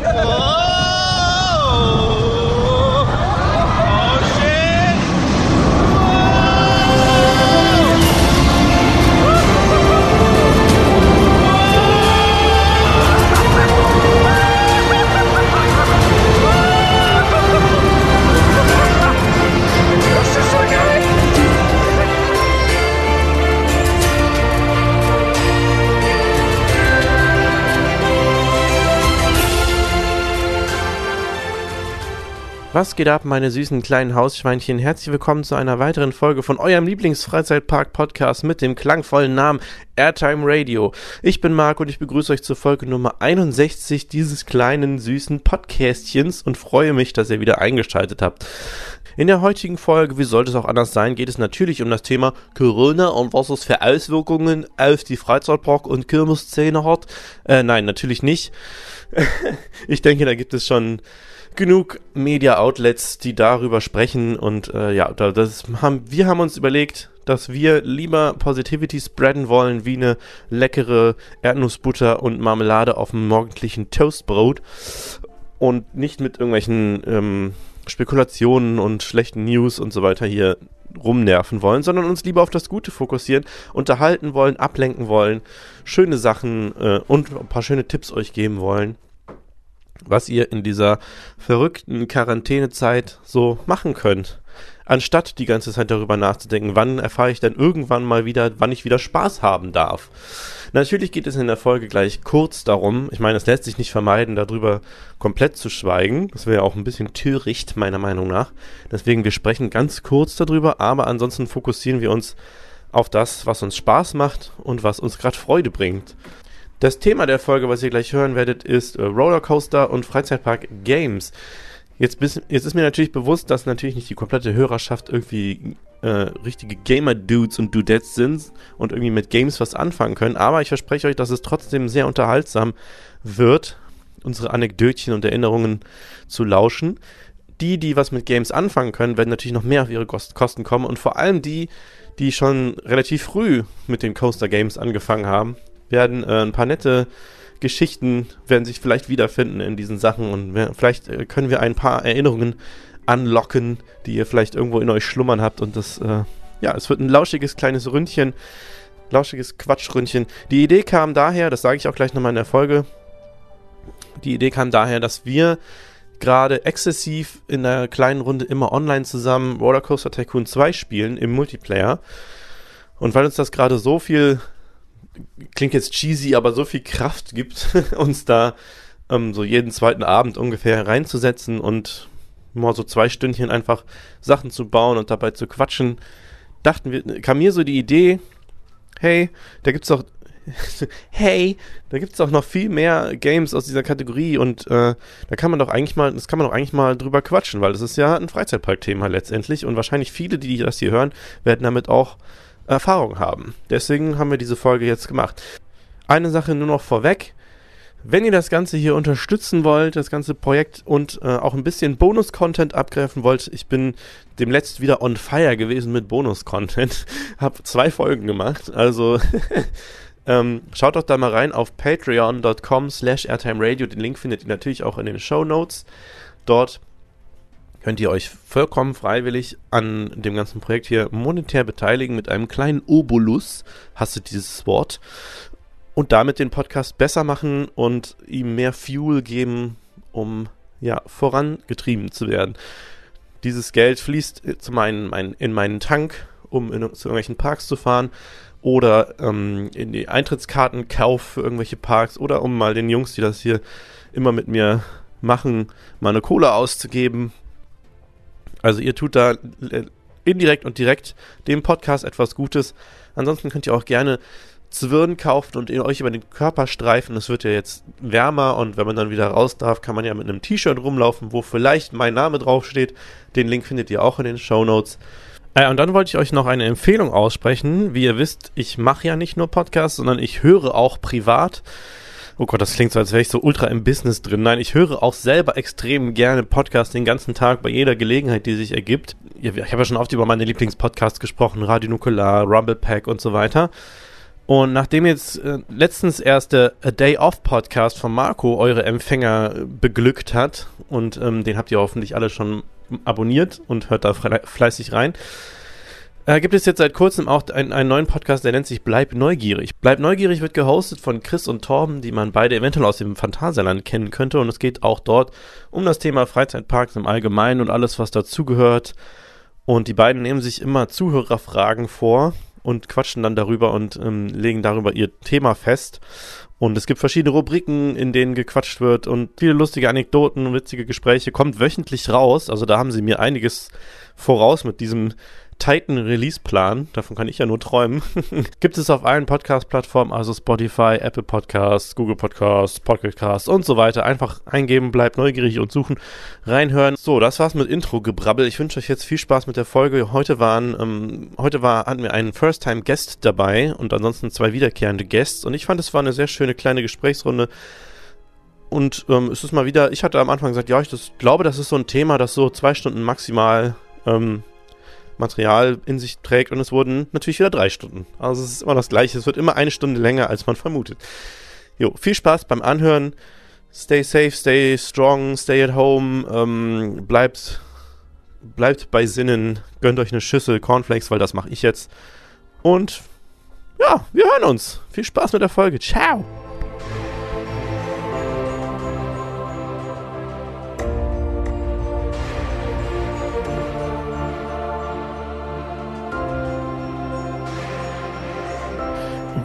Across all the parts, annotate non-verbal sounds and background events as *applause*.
Oh. Was geht ab, meine süßen kleinen Hausschweinchen? Herzlich willkommen zu einer weiteren Folge von eurem Lieblingsfreizeitpark-Podcast mit dem klangvollen Namen Airtime Radio. Ich bin Marc und ich begrüße euch zur Folge Nummer 61 dieses kleinen süßen Podcastchens und freue mich, dass ihr wieder eingeschaltet habt. In der heutigen Folge, wie sollte es auch anders sein, geht es natürlich um das Thema Corona und was es für Auswirkungen auf die Freizeitpark- und Kirmesszene hat. Äh, nein, natürlich nicht. *laughs* ich denke, da gibt es schon genug Media-Outlets, die darüber sprechen und äh, ja, das haben, wir haben uns überlegt, dass wir lieber Positivity spreaden wollen wie eine leckere Erdnussbutter und Marmelade auf dem morgendlichen Toastbrot und nicht mit irgendwelchen ähm, Spekulationen und schlechten News und so weiter hier rumnerven wollen, sondern uns lieber auf das Gute fokussieren, unterhalten wollen, ablenken wollen, schöne Sachen äh, und ein paar schöne Tipps euch geben wollen was ihr in dieser verrückten Quarantänezeit so machen könnt. Anstatt die ganze Zeit darüber nachzudenken, wann erfahre ich denn irgendwann mal wieder, wann ich wieder Spaß haben darf. Natürlich geht es in der Folge gleich kurz darum, ich meine, es lässt sich nicht vermeiden, darüber komplett zu schweigen. Das wäre ja auch ein bisschen töricht, meiner Meinung nach. Deswegen, wir sprechen ganz kurz darüber, aber ansonsten fokussieren wir uns auf das, was uns Spaß macht und was uns gerade Freude bringt. Das Thema der Folge, was ihr gleich hören werdet, ist äh, Rollercoaster und Freizeitpark Games. Jetzt, bis, jetzt ist mir natürlich bewusst, dass natürlich nicht die komplette Hörerschaft irgendwie äh, richtige Gamer-Dudes und Dudettes sind und irgendwie mit Games was anfangen können. Aber ich verspreche euch, dass es trotzdem sehr unterhaltsam wird, unsere Anekdötchen und Erinnerungen zu lauschen. Die, die was mit Games anfangen können, werden natürlich noch mehr auf ihre Kosten kommen. Und vor allem die, die schon relativ früh mit den Coaster Games angefangen haben, werden äh, ein paar nette Geschichten werden sich vielleicht wiederfinden in diesen Sachen und wir, vielleicht äh, können wir ein paar Erinnerungen anlocken, die ihr vielleicht irgendwo in euch schlummern habt und das, äh, ja, es wird ein lauschiges kleines Ründchen, lauschiges Quatschründchen. Die Idee kam daher, das sage ich auch gleich nochmal in der Folge, die Idee kam daher, dass wir gerade exzessiv in der kleinen Runde immer online zusammen Rollercoaster Tycoon 2 spielen im Multiplayer. Und weil uns das gerade so viel klingt jetzt cheesy, aber so viel Kraft gibt, *laughs* uns da ähm, so jeden zweiten Abend ungefähr reinzusetzen und mal so zwei Stündchen einfach Sachen zu bauen und dabei zu quatschen, dachten wir, kam mir so die Idee, hey, da gibt's doch *laughs* hey, da gibt's doch noch viel mehr Games aus dieser Kategorie und äh, da kann man doch eigentlich mal, das kann man doch eigentlich mal drüber quatschen, weil das ist ja ein Freizeitparkthema letztendlich und wahrscheinlich viele, die das hier hören, werden damit auch Erfahrung haben. Deswegen haben wir diese Folge jetzt gemacht. Eine Sache nur noch vorweg. Wenn ihr das Ganze hier unterstützen wollt, das ganze Projekt und äh, auch ein bisschen Bonus-Content abgreifen wollt, ich bin demletzt wieder on fire gewesen mit Bonus-Content. *laughs* Hab zwei Folgen gemacht, also *laughs* ähm, schaut doch da mal rein auf patreon.com slash airtimeradio. Den Link findet ihr natürlich auch in den Show Notes. Dort könnt ihr euch vollkommen freiwillig an dem ganzen Projekt hier monetär beteiligen mit einem kleinen Obolus, hasse dieses Wort, und damit den Podcast besser machen und ihm mehr Fuel geben, um ja vorangetrieben zu werden. Dieses Geld fließt zum einen mein, in meinen Tank, um in, zu irgendwelchen Parks zu fahren oder ähm, in die Eintrittskartenkauf für irgendwelche Parks oder um mal den Jungs, die das hier immer mit mir machen, mal eine Kohle auszugeben also ihr tut da äh, indirekt und direkt dem Podcast etwas Gutes. Ansonsten könnt ihr auch gerne Zwirn kaufen und euch über den Körper streifen. Es wird ja jetzt wärmer und wenn man dann wieder raus darf, kann man ja mit einem T-Shirt rumlaufen, wo vielleicht mein Name draufsteht. Den Link findet ihr auch in den Show Notes. Äh, und dann wollte ich euch noch eine Empfehlung aussprechen. Wie ihr wisst, ich mache ja nicht nur Podcasts, sondern ich höre auch privat. Oh Gott, das klingt so, als wäre ich so ultra im Business drin. Nein, ich höre auch selber extrem gerne Podcasts den ganzen Tag bei jeder Gelegenheit, die sich ergibt. Ich habe ja schon oft über meine Lieblingspodcasts gesprochen, Radio Nukular, Rumble Pack und so weiter. Und nachdem jetzt äh, letztens erst der A Day Off Podcast von Marco eure Empfänger äh, beglückt hat und ähm, den habt ihr hoffentlich alle schon abonniert und hört da fleißig rein, äh, gibt es jetzt seit kurzem auch einen, einen, neuen Podcast, der nennt sich Bleib Neugierig. Bleib Neugierig wird gehostet von Chris und Torben, die man beide eventuell aus dem Phantasialand kennen könnte. Und es geht auch dort um das Thema Freizeitparks im Allgemeinen und alles, was dazugehört. Und die beiden nehmen sich immer Zuhörerfragen vor und quatschen dann darüber und ähm, legen darüber ihr Thema fest. Und es gibt verschiedene Rubriken, in denen gequatscht wird und viele lustige Anekdoten und witzige Gespräche. Kommt wöchentlich raus. Also da haben sie mir einiges voraus mit diesem Titan Release-Plan, davon kann ich ja nur träumen, *laughs* gibt es auf allen Podcast-Plattformen, also Spotify, Apple Podcasts, Google Podcasts, Pocket Casts und so weiter. Einfach eingeben, bleibt neugierig und suchen, reinhören. So, das war's mit Intro-Gebrabbel. Ich wünsche euch jetzt viel Spaß mit der Folge. Heute waren, ähm, heute war, hatten wir einen First-Time-Guest dabei und ansonsten zwei wiederkehrende Guests und ich fand, es war eine sehr schöne kleine Gesprächsrunde. Und ähm, es ist mal wieder, ich hatte am Anfang gesagt, ja, ich das, glaube, das ist so ein Thema, das so zwei Stunden maximal ähm, Material in sich trägt und es wurden natürlich wieder drei Stunden. Also es ist immer das gleiche. Es wird immer eine Stunde länger, als man vermutet. Jo, viel Spaß beim Anhören. Stay safe, stay strong, stay at home. Ähm, bleibt, bleibt bei Sinnen. Gönnt euch eine Schüssel Cornflakes, weil das mache ich jetzt. Und ja, wir hören uns. Viel Spaß mit der Folge. Ciao.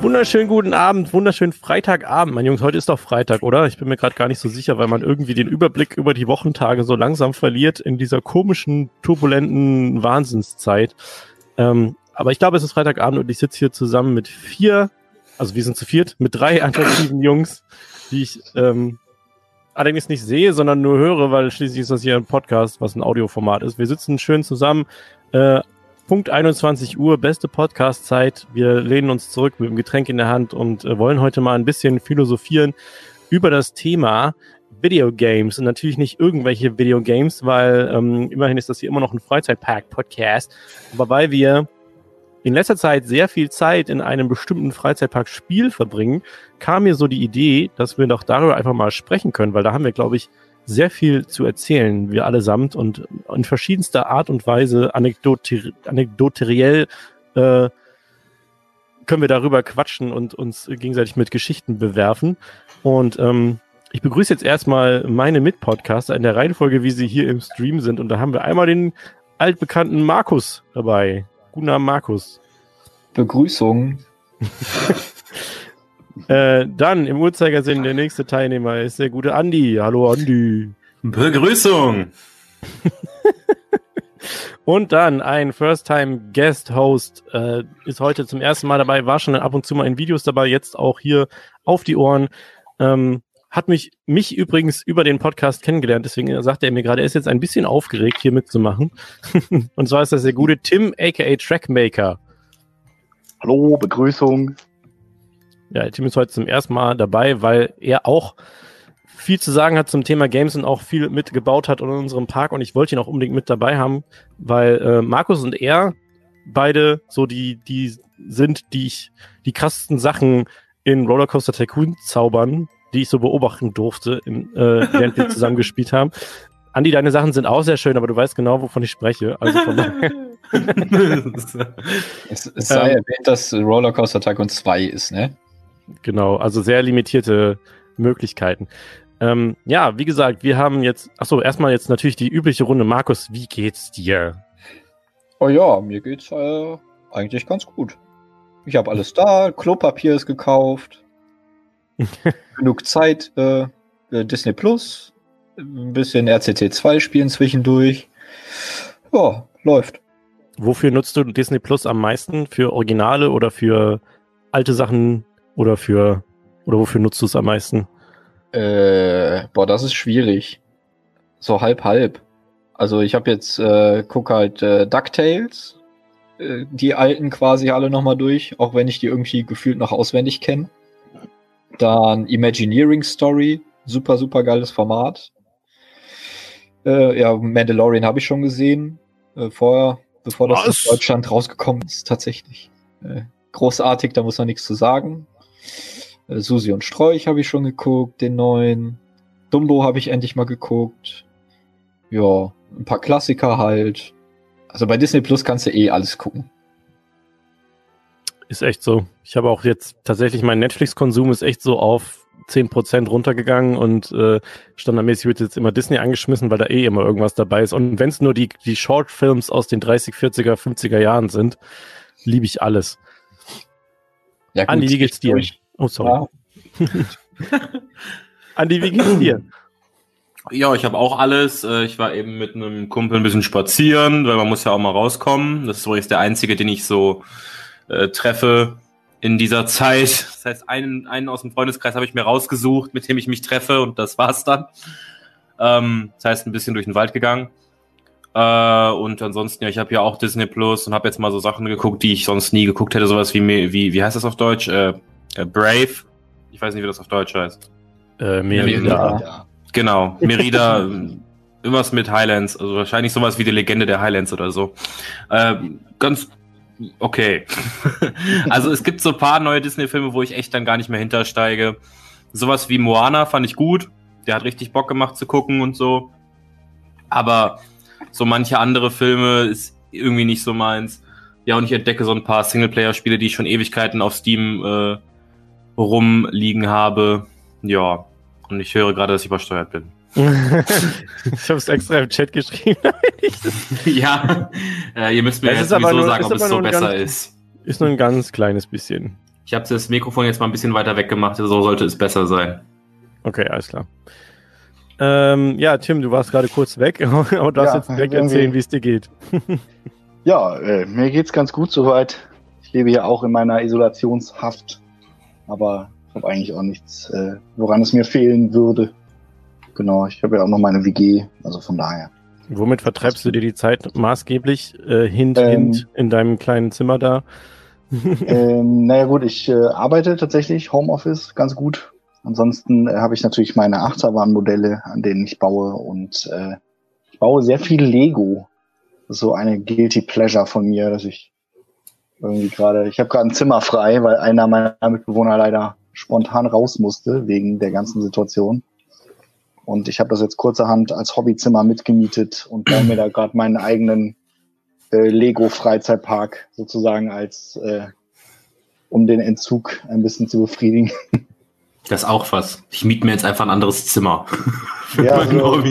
Wunderschönen guten Abend, wunderschönen Freitagabend. Mein Jungs, heute ist doch Freitag, oder? Ich bin mir gerade gar nicht so sicher, weil man irgendwie den Überblick über die Wochentage so langsam verliert in dieser komischen, turbulenten Wahnsinnszeit. Ähm, aber ich glaube, es ist Freitagabend und ich sitze hier zusammen mit vier, also wir sind zu viert, mit drei attraktiven Jungs, die ich ähm, allerdings nicht sehe, sondern nur höre, weil schließlich ist das hier ein Podcast, was ein Audioformat ist. Wir sitzen schön zusammen, äh, Punkt 21 Uhr, beste Podcast-Zeit. Wir lehnen uns zurück mit dem Getränk in der Hand und äh, wollen heute mal ein bisschen philosophieren über das Thema Videogames und natürlich nicht irgendwelche Videogames, weil ähm, immerhin ist das hier immer noch ein Freizeitpark-Podcast, aber weil wir in letzter Zeit sehr viel Zeit in einem bestimmten Freizeitpark-Spiel verbringen, kam mir so die Idee, dass wir doch darüber einfach mal sprechen können, weil da haben wir, glaube ich, sehr viel zu erzählen, wir allesamt und in verschiedenster Art und Weise anekdoter anekdoteriell äh, können wir darüber quatschen und uns gegenseitig mit Geschichten bewerfen. Und ähm, ich begrüße jetzt erstmal meine Mitpodcaster in der Reihenfolge, wie sie hier im Stream sind. Und da haben wir einmal den altbekannten Markus dabei. Guten Abend, Markus. Begrüßung. *laughs* Äh, dann im Uhrzeigersinn der nächste Teilnehmer ist der gute Andi. Hallo Andi. Begrüßung. *laughs* und dann ein First-Time-Guest-Host äh, ist heute zum ersten Mal dabei, war schon ab und zu mal in Videos dabei, jetzt auch hier auf die Ohren. Ähm, hat mich, mich übrigens über den Podcast kennengelernt, deswegen sagte er mir gerade, er ist jetzt ein bisschen aufgeregt, hier mitzumachen. *laughs* und zwar ist das der gute Tim, aka Trackmaker. Hallo, Begrüßung. Ja, Tim ist heute zum ersten Mal dabei, weil er auch viel zu sagen hat zum Thema Games und auch viel mitgebaut hat in unserem Park und ich wollte ihn auch unbedingt mit dabei haben, weil äh, Markus und er beide so die, die sind, die ich, die krassesten Sachen in Rollercoaster Tycoon zaubern, die ich so beobachten durfte, in, äh, während wir zusammen gespielt haben. Andi, deine Sachen sind auch sehr schön, aber du weißt genau, wovon ich spreche. Also von *laughs* es, es sei ähm, erwähnt, dass Rollercoaster Tycoon 2 ist, ne? Genau, also sehr limitierte Möglichkeiten. Ähm, ja, wie gesagt, wir haben jetzt, achso, erstmal jetzt natürlich die übliche Runde. Markus, wie geht's dir? Oh ja, mir geht's äh, eigentlich ganz gut. Ich habe alles da, Klopapier ist gekauft, *laughs* genug Zeit, äh, Disney Plus, ein bisschen RCT 2 spielen zwischendurch. Ja, läuft. Wofür nutzt du Disney Plus am meisten? Für Originale oder für alte Sachen oder für, oder wofür nutzt du es am meisten? Äh, boah, das ist schwierig. So halb halb. Also ich habe jetzt, äh, guck halt äh, DuckTales, äh, die alten quasi alle nochmal durch, auch wenn ich die irgendwie gefühlt noch auswendig kenne. Dann Imagineering Story, super, super geiles Format. Äh, ja, Mandalorian habe ich schon gesehen, äh, vorher, bevor das Was? in Deutschland rausgekommen ist, tatsächlich. Äh, großartig, da muss man nichts zu sagen. Äh, Susi und Strolch habe ich schon geguckt, den neuen. Dumbo habe ich endlich mal geguckt. Ja, ein paar Klassiker halt. Also bei Disney Plus kannst du eh alles gucken. Ist echt so. Ich habe auch jetzt tatsächlich mein Netflix-Konsum ist echt so auf 10% runtergegangen und äh, standardmäßig wird jetzt immer Disney angeschmissen, weil da eh immer irgendwas dabei ist. Und wenn es nur die, die Short-Films aus den 30, 40er, 50er Jahren sind, liebe ich alles. Ja, gut, Andi, wie geht's dir? Oh, sorry. Ja. *laughs* Andi, wie geht's dir? Ja, ich habe auch alles. Äh, ich war eben mit einem Kumpel ein bisschen spazieren, weil man muss ja auch mal rauskommen. Das ist übrigens der einzige, den ich so äh, treffe in dieser Zeit. Das heißt, einen, einen aus dem Freundeskreis habe ich mir rausgesucht, mit dem ich mich treffe und das war's dann. Ähm, das heißt, ein bisschen durch den Wald gegangen. Äh, und ansonsten, ja, ich habe ja auch Disney Plus und habe jetzt mal so Sachen geguckt, die ich sonst nie geguckt hätte. Sowas wie, wie, wie heißt das auf Deutsch? Äh, äh, Brave. Ich weiß nicht, wie das auf Deutsch heißt. Äh, Merida. Merida. Genau, *laughs* Merida. irgendwas mit Highlands, also wahrscheinlich sowas wie die Legende der Highlands oder so. Äh, ganz okay. *laughs* also es gibt so ein paar neue Disney-Filme, wo ich echt dann gar nicht mehr hintersteige. Sowas wie Moana fand ich gut. Der hat richtig Bock gemacht zu gucken und so. Aber so manche andere Filme ist irgendwie nicht so meins. Ja, und ich entdecke so ein paar Singleplayer-Spiele, die ich schon Ewigkeiten auf Steam äh, rumliegen habe. Ja, und ich höre gerade, dass ich übersteuert bin. *laughs* ich habe es extra im Chat geschrieben. *laughs* ja, äh, ihr müsst mir jetzt sowieso nur, sagen, ob es so besser ganz, ist. Ist nur ein ganz kleines bisschen. Ich habe das Mikrofon jetzt mal ein bisschen weiter weggemacht, so sollte es besser sein. Okay, alles klar. Ähm, ja, Tim, du warst gerade kurz weg, *laughs* aber du darfst ja, jetzt direkt erzählen, wie es dir geht. *laughs* ja, äh, mir geht's ganz gut soweit. Ich lebe hier auch in meiner Isolationshaft, aber ich habe eigentlich auch nichts, äh, woran es mir fehlen würde. Genau, ich habe ja auch noch meine WG, also von daher. Womit vertreibst du dir die Zeit maßgeblich? Äh, hint, ähm, hint in deinem kleinen Zimmer da? *laughs* ähm, naja gut, ich äh, arbeite tatsächlich Homeoffice ganz gut. Ansonsten äh, habe ich natürlich meine Achterbahnmodelle, an denen ich baue und äh, ich baue sehr viel Lego. So eine guilty pleasure von mir, dass ich irgendwie gerade, ich habe gerade ein Zimmer frei, weil einer meiner Mitbewohner leider spontan raus musste wegen der ganzen Situation. Und ich habe das jetzt kurzerhand als Hobbyzimmer mitgemietet und baue mir da gerade meinen eigenen äh, Lego-Freizeitpark sozusagen als, äh, um den Entzug ein bisschen zu befriedigen. *laughs* Das ist auch was. Ich miete mir jetzt einfach ein anderes Zimmer. *laughs* ja, also,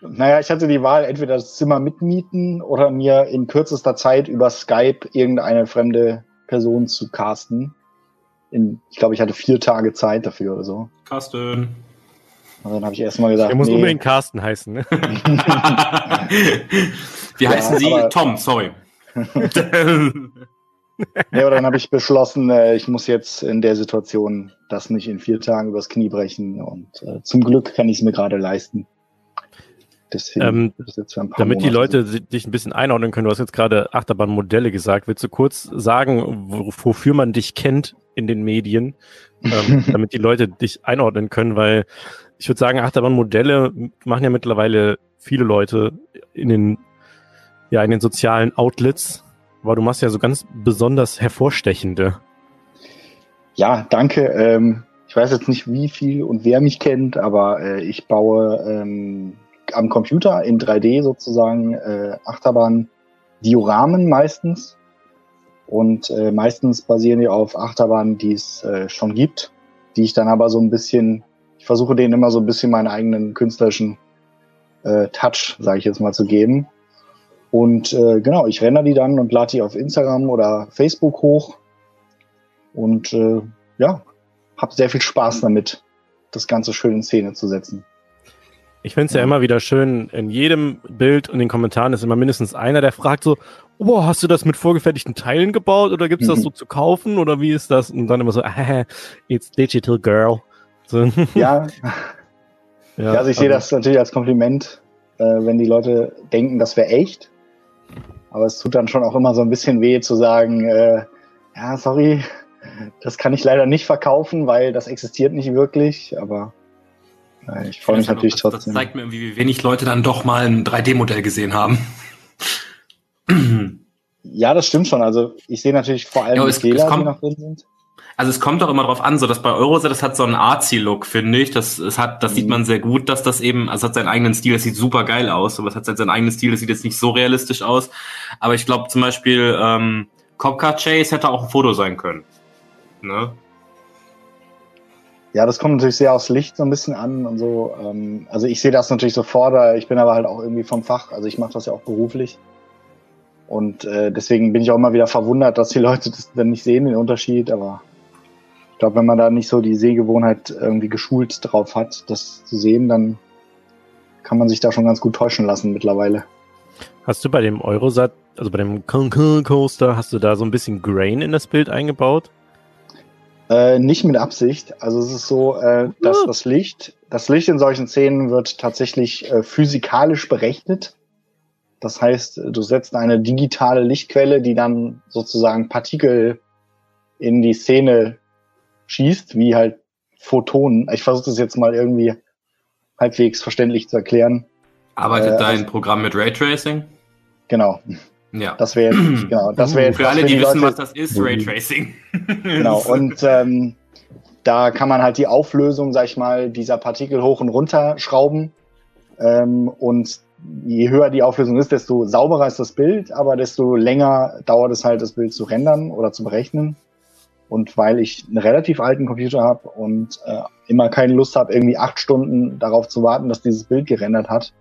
naja, ich hatte die Wahl, entweder das Zimmer mitmieten oder mir in kürzester Zeit über Skype irgendeine fremde Person zu casten. In, ich glaube, ich hatte vier Tage Zeit dafür oder so. Carsten. Und dann habe ich erstmal gesagt. Der muss nee. unbedingt Carsten heißen, ne? *laughs* Wie ja, heißen Sie? Tom, sorry. *laughs* ja, aber dann habe ich beschlossen, äh, ich muss jetzt in der Situation das nicht in vier Tagen übers Knie brechen. Und äh, zum Glück kann ich es mir gerade leisten. Deswegen, ähm, damit die Leute dich ein bisschen einordnen können, du hast jetzt gerade Achterbahnmodelle gesagt. Willst du kurz sagen, wofür man dich kennt in den Medien, ähm, *laughs* damit die Leute dich einordnen können? Weil ich würde sagen, Achterbahnmodelle machen ja mittlerweile viele Leute in den, ja, in den sozialen Outlets. Aber du machst ja so ganz besonders hervorstechende. Ja, danke. Ähm, ich weiß jetzt nicht, wie viel und wer mich kennt, aber äh, ich baue ähm, am Computer in 3D sozusagen äh, Achterbahn-Dioramen meistens. Und äh, meistens basieren die auf Achterbahnen, die es äh, schon gibt, die ich dann aber so ein bisschen, ich versuche denen immer so ein bisschen meinen eigenen künstlerischen äh, Touch, sage ich jetzt mal, zu geben. Und äh, genau, ich renne die dann und lade die auf Instagram oder Facebook hoch. Und äh, ja, habe sehr viel Spaß damit, das Ganze schön in Szene zu setzen. Ich finde es ja. ja immer wieder schön, in jedem Bild und den Kommentaren ist immer mindestens einer, der fragt so, oh, hast du das mit vorgefertigten Teilen gebaut oder gibt's das mhm. so zu kaufen oder wie ist das? Und dann immer so, ah, it's digital girl. So. Ja. *laughs* ja, also ich sehe das natürlich als Kompliment, äh, wenn die Leute denken, das wäre echt. Aber es tut dann schon auch immer so ein bisschen weh zu sagen, äh, ja, sorry, das kann ich leider nicht verkaufen, weil das existiert nicht wirklich, aber ich freue mich natürlich noch, das, trotzdem. Das zeigt mir irgendwie, wie wenig Leute dann doch mal ein 3D-Modell gesehen haben. Ja, das stimmt schon. Also ich sehe natürlich vor allem Ja, die es- es Fehler, die kommt- noch drin sind. Also es kommt doch immer drauf an, so dass bei Euroset, das hat so einen Artsy-Look, finde ich. Das, es hat, das sieht Mhm. man sehr gut, dass das eben, also es hat seinen eigenen Stil, das sieht super geil aus, aber es hat seinen eigenen Stil, das sieht jetzt nicht so realistisch aus. Aber ich glaube zum Beispiel, ähm, Copcar Chase hätte auch ein Foto sein können. Ne? Ja, das kommt natürlich sehr aufs Licht so ein bisschen an und so. Ähm, also ich sehe das natürlich sofort, ich bin aber halt auch irgendwie vom Fach, also ich mache das ja auch beruflich. Und äh, deswegen bin ich auch immer wieder verwundert, dass die Leute das dann nicht sehen, den Unterschied. Aber glaube, wenn man da nicht so die Sehgewohnheit irgendwie geschult drauf hat, das zu sehen, dann kann man sich da schon ganz gut täuschen lassen mittlerweile. Hast du bei dem Eurosat, also bei dem Coaster, hast du da so ein bisschen Grain in das Bild eingebaut? Äh, nicht mit Absicht. Also es ist so, äh, dass Ah. das Licht, das Licht in solchen Szenen wird tatsächlich äh, physikalisch berechnet. Das heißt, du setzt eine digitale Lichtquelle, die dann sozusagen Partikel in die Szene schießt, wie halt Photonen. Ich versuche das jetzt mal irgendwie halbwegs verständlich zu erklären. Arbeitet Äh, dein also- Programm mit Raytracing? Genau, Ja. das wäre jetzt, *clears throat* genau, das wäre Für alle, für die wissen, Leute- was das ist, Raytracing. *laughs* Genau, und ähm, da kann man halt die Auflösung, sag ich mal, dieser Partikel hoch und runter schrauben. Ähm, und je höher die Auflösung ist, desto sauberer ist das Bild, aber desto länger dauert es halt, das Bild zu rendern oder zu berechnen. Und weil ich einen relativ alten Computer habe und äh, immer keine Lust habe, irgendwie acht Stunden darauf zu warten, dass dieses Bild gerendert hat,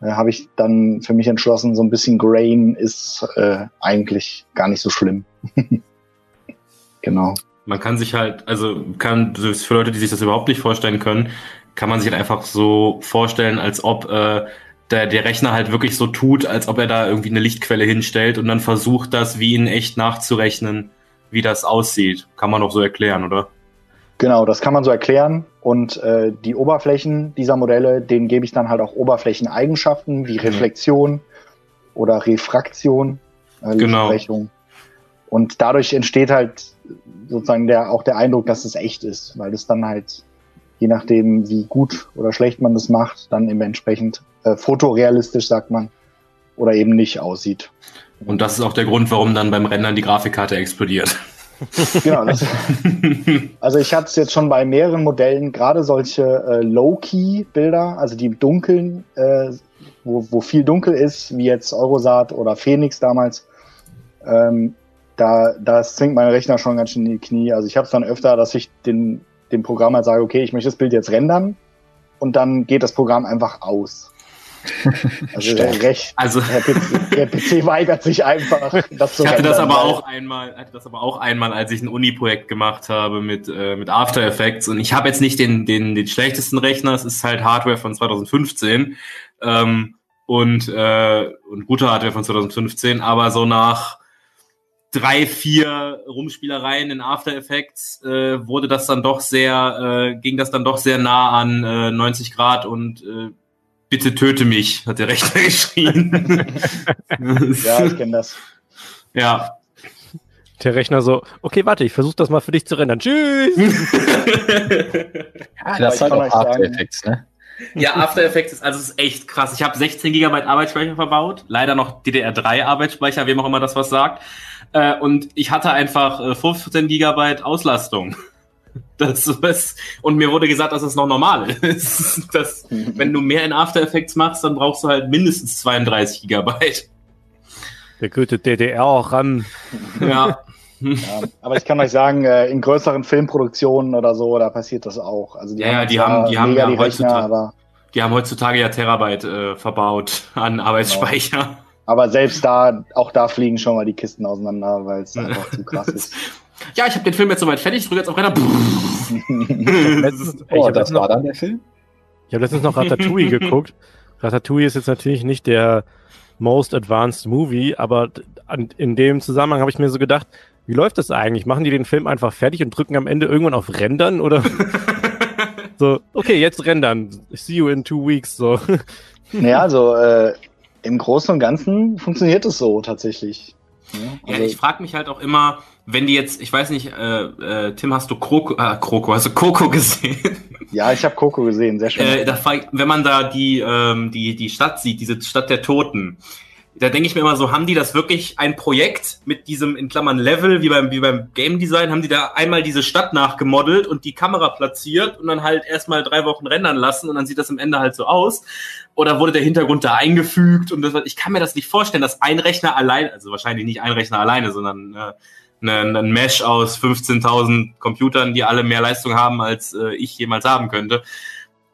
äh, habe ich dann für mich entschlossen, so ein bisschen Grain ist äh, eigentlich gar nicht so schlimm. *laughs* genau. Man kann sich halt, also kann für Leute, die sich das überhaupt nicht vorstellen können, kann man sich halt einfach so vorstellen, als ob äh, der, der Rechner halt wirklich so tut, als ob er da irgendwie eine Lichtquelle hinstellt und dann versucht, das wie in echt nachzurechnen, wie das aussieht. Kann man doch so erklären, oder? Genau, das kann man so erklären. Und äh, die Oberflächen dieser Modelle, denen gebe ich dann halt auch Oberflächeneigenschaften wie Reflexion oder Refraktion, äh, Genau. Und dadurch entsteht halt sozusagen der, auch der Eindruck, dass es echt ist, weil es dann halt, je nachdem, wie gut oder schlecht man das macht, dann eben entsprechend äh, fotorealistisch, sagt man, oder eben nicht aussieht. Und das ist auch der Grund, warum dann beim Rendern die Grafikkarte explodiert. Genau, das, *laughs* Also ich hatte es jetzt schon bei mehreren Modellen, gerade solche äh, Low-Key-Bilder, also die dunkeln, äh, wo, wo viel dunkel ist, wie jetzt Eurosat oder Phoenix damals. Ähm, da das zwingt mein Rechner schon ganz schön in die Knie. Also ich habe es dann öfter, dass ich den, dem Programm halt sage, okay, ich möchte das Bild jetzt rendern und dann geht das Programm einfach aus. Also der, Stark. Rech, Also der, PC, der PC weigert sich einfach, das zu Ich hatte das aber auch einmal, hatte das aber auch einmal, als ich ein Uni-Projekt gemacht habe mit äh, mit After Effects. Und ich habe jetzt nicht den den den schlechtesten Rechner, es ist halt Hardware von 2015 ähm, und äh, und gute Hardware von 2015, aber so nach drei vier Rumspielereien in After Effects äh, wurde das dann doch sehr äh, ging das dann doch sehr nah an äh, 90 Grad. Und äh, Bitte töte mich, hat der Rechner *laughs* geschrien. *laughs* Ja, ich kenne das. ja. Der Rechner so, okay, warte, ich versuche das mal für dich zu rendern. Tschüss! *laughs* Ja, das halt kann auch After sagen- Effects, ne? Ja, After Effects ist, also es ist echt krass. Ich habe 16 Gigabyte Arbeitsspeicher verbaut, leider noch DDR3 Arbeitsspeicher, wem auch immer das was sagt. Äh, und ich hatte einfach äh, 15 Gigabyte Auslastung. Das ist, und mir wurde gesagt, dass das noch normal ist. *laughs* Dass, wenn du mehr in After Effects machst, dann brauchst du halt mindestens 32 Gigabyte. Der gute DDR-RAM. Ja. *laughs* Ja, aber ich kann euch sagen, äh, in größeren Filmproduktionen oder so, da passiert das auch. Also Ja, ja, jetzt die haben- die haben ja die Rechner, heutzutage- aber, Die haben heutzutage ja Terabyte äh, verbaut an Arbeitsspeicher. aber selbst da, auch da fliegen schon mal die Kisten auseinander, weil es einfach zu krass ist. *laughs* Ja, ich habe den Film jetzt soweit fertig, ich drücke jetzt auf Renner. *laughs* Letztens, ich Oh, habe das letztens, noch- war dann der Film? ich hab letztens noch Ratatouille *laughs* geguckt. Ratatouille ist jetzt natürlich nicht der most advanced Movie, aber an, in dem Zusammenhang habe ich mir so gedacht, wie läuft das eigentlich? Machen die den Film einfach fertig und drücken am Ende irgendwann auf Rendern oder *laughs* so, okay, jetzt rendern. See you in two weeks, so. naja, also äh, im Großen und Ganzen funktioniert es so tatsächlich. Ja, Ja, also, ich frage mich halt auch immer, wenn die jetzt, ich weiß nicht, äh, äh, Tim, hast du Kroko, äh, Kroko, hast du Coco *laughs* gesehen? ja, ich habe Coco gesehen, sehr schön. äh, da wenn man da die, ähm, die, die Stadt sieht, diese Stadt der Toten, da denke ich mir immer so, haben die das wirklich ein Projekt mit diesem in Klammern Level, wie beim, wie beim Game Design, haben die da einmal diese Stadt nachgemodelt und die Kamera platziert und dann halt erstmal drei Wochen rendern lassen und dann sieht das am Ende halt so aus? Oder wurde der Hintergrund da eingefügt und das, ich kann mir das nicht vorstellen, dass ein Rechner allein, also wahrscheinlich nicht ein Rechner alleine, sondern äh, ein, ein Mesh aus 15.000 Computern, die alle mehr Leistung haben, als äh, ich jemals haben könnte.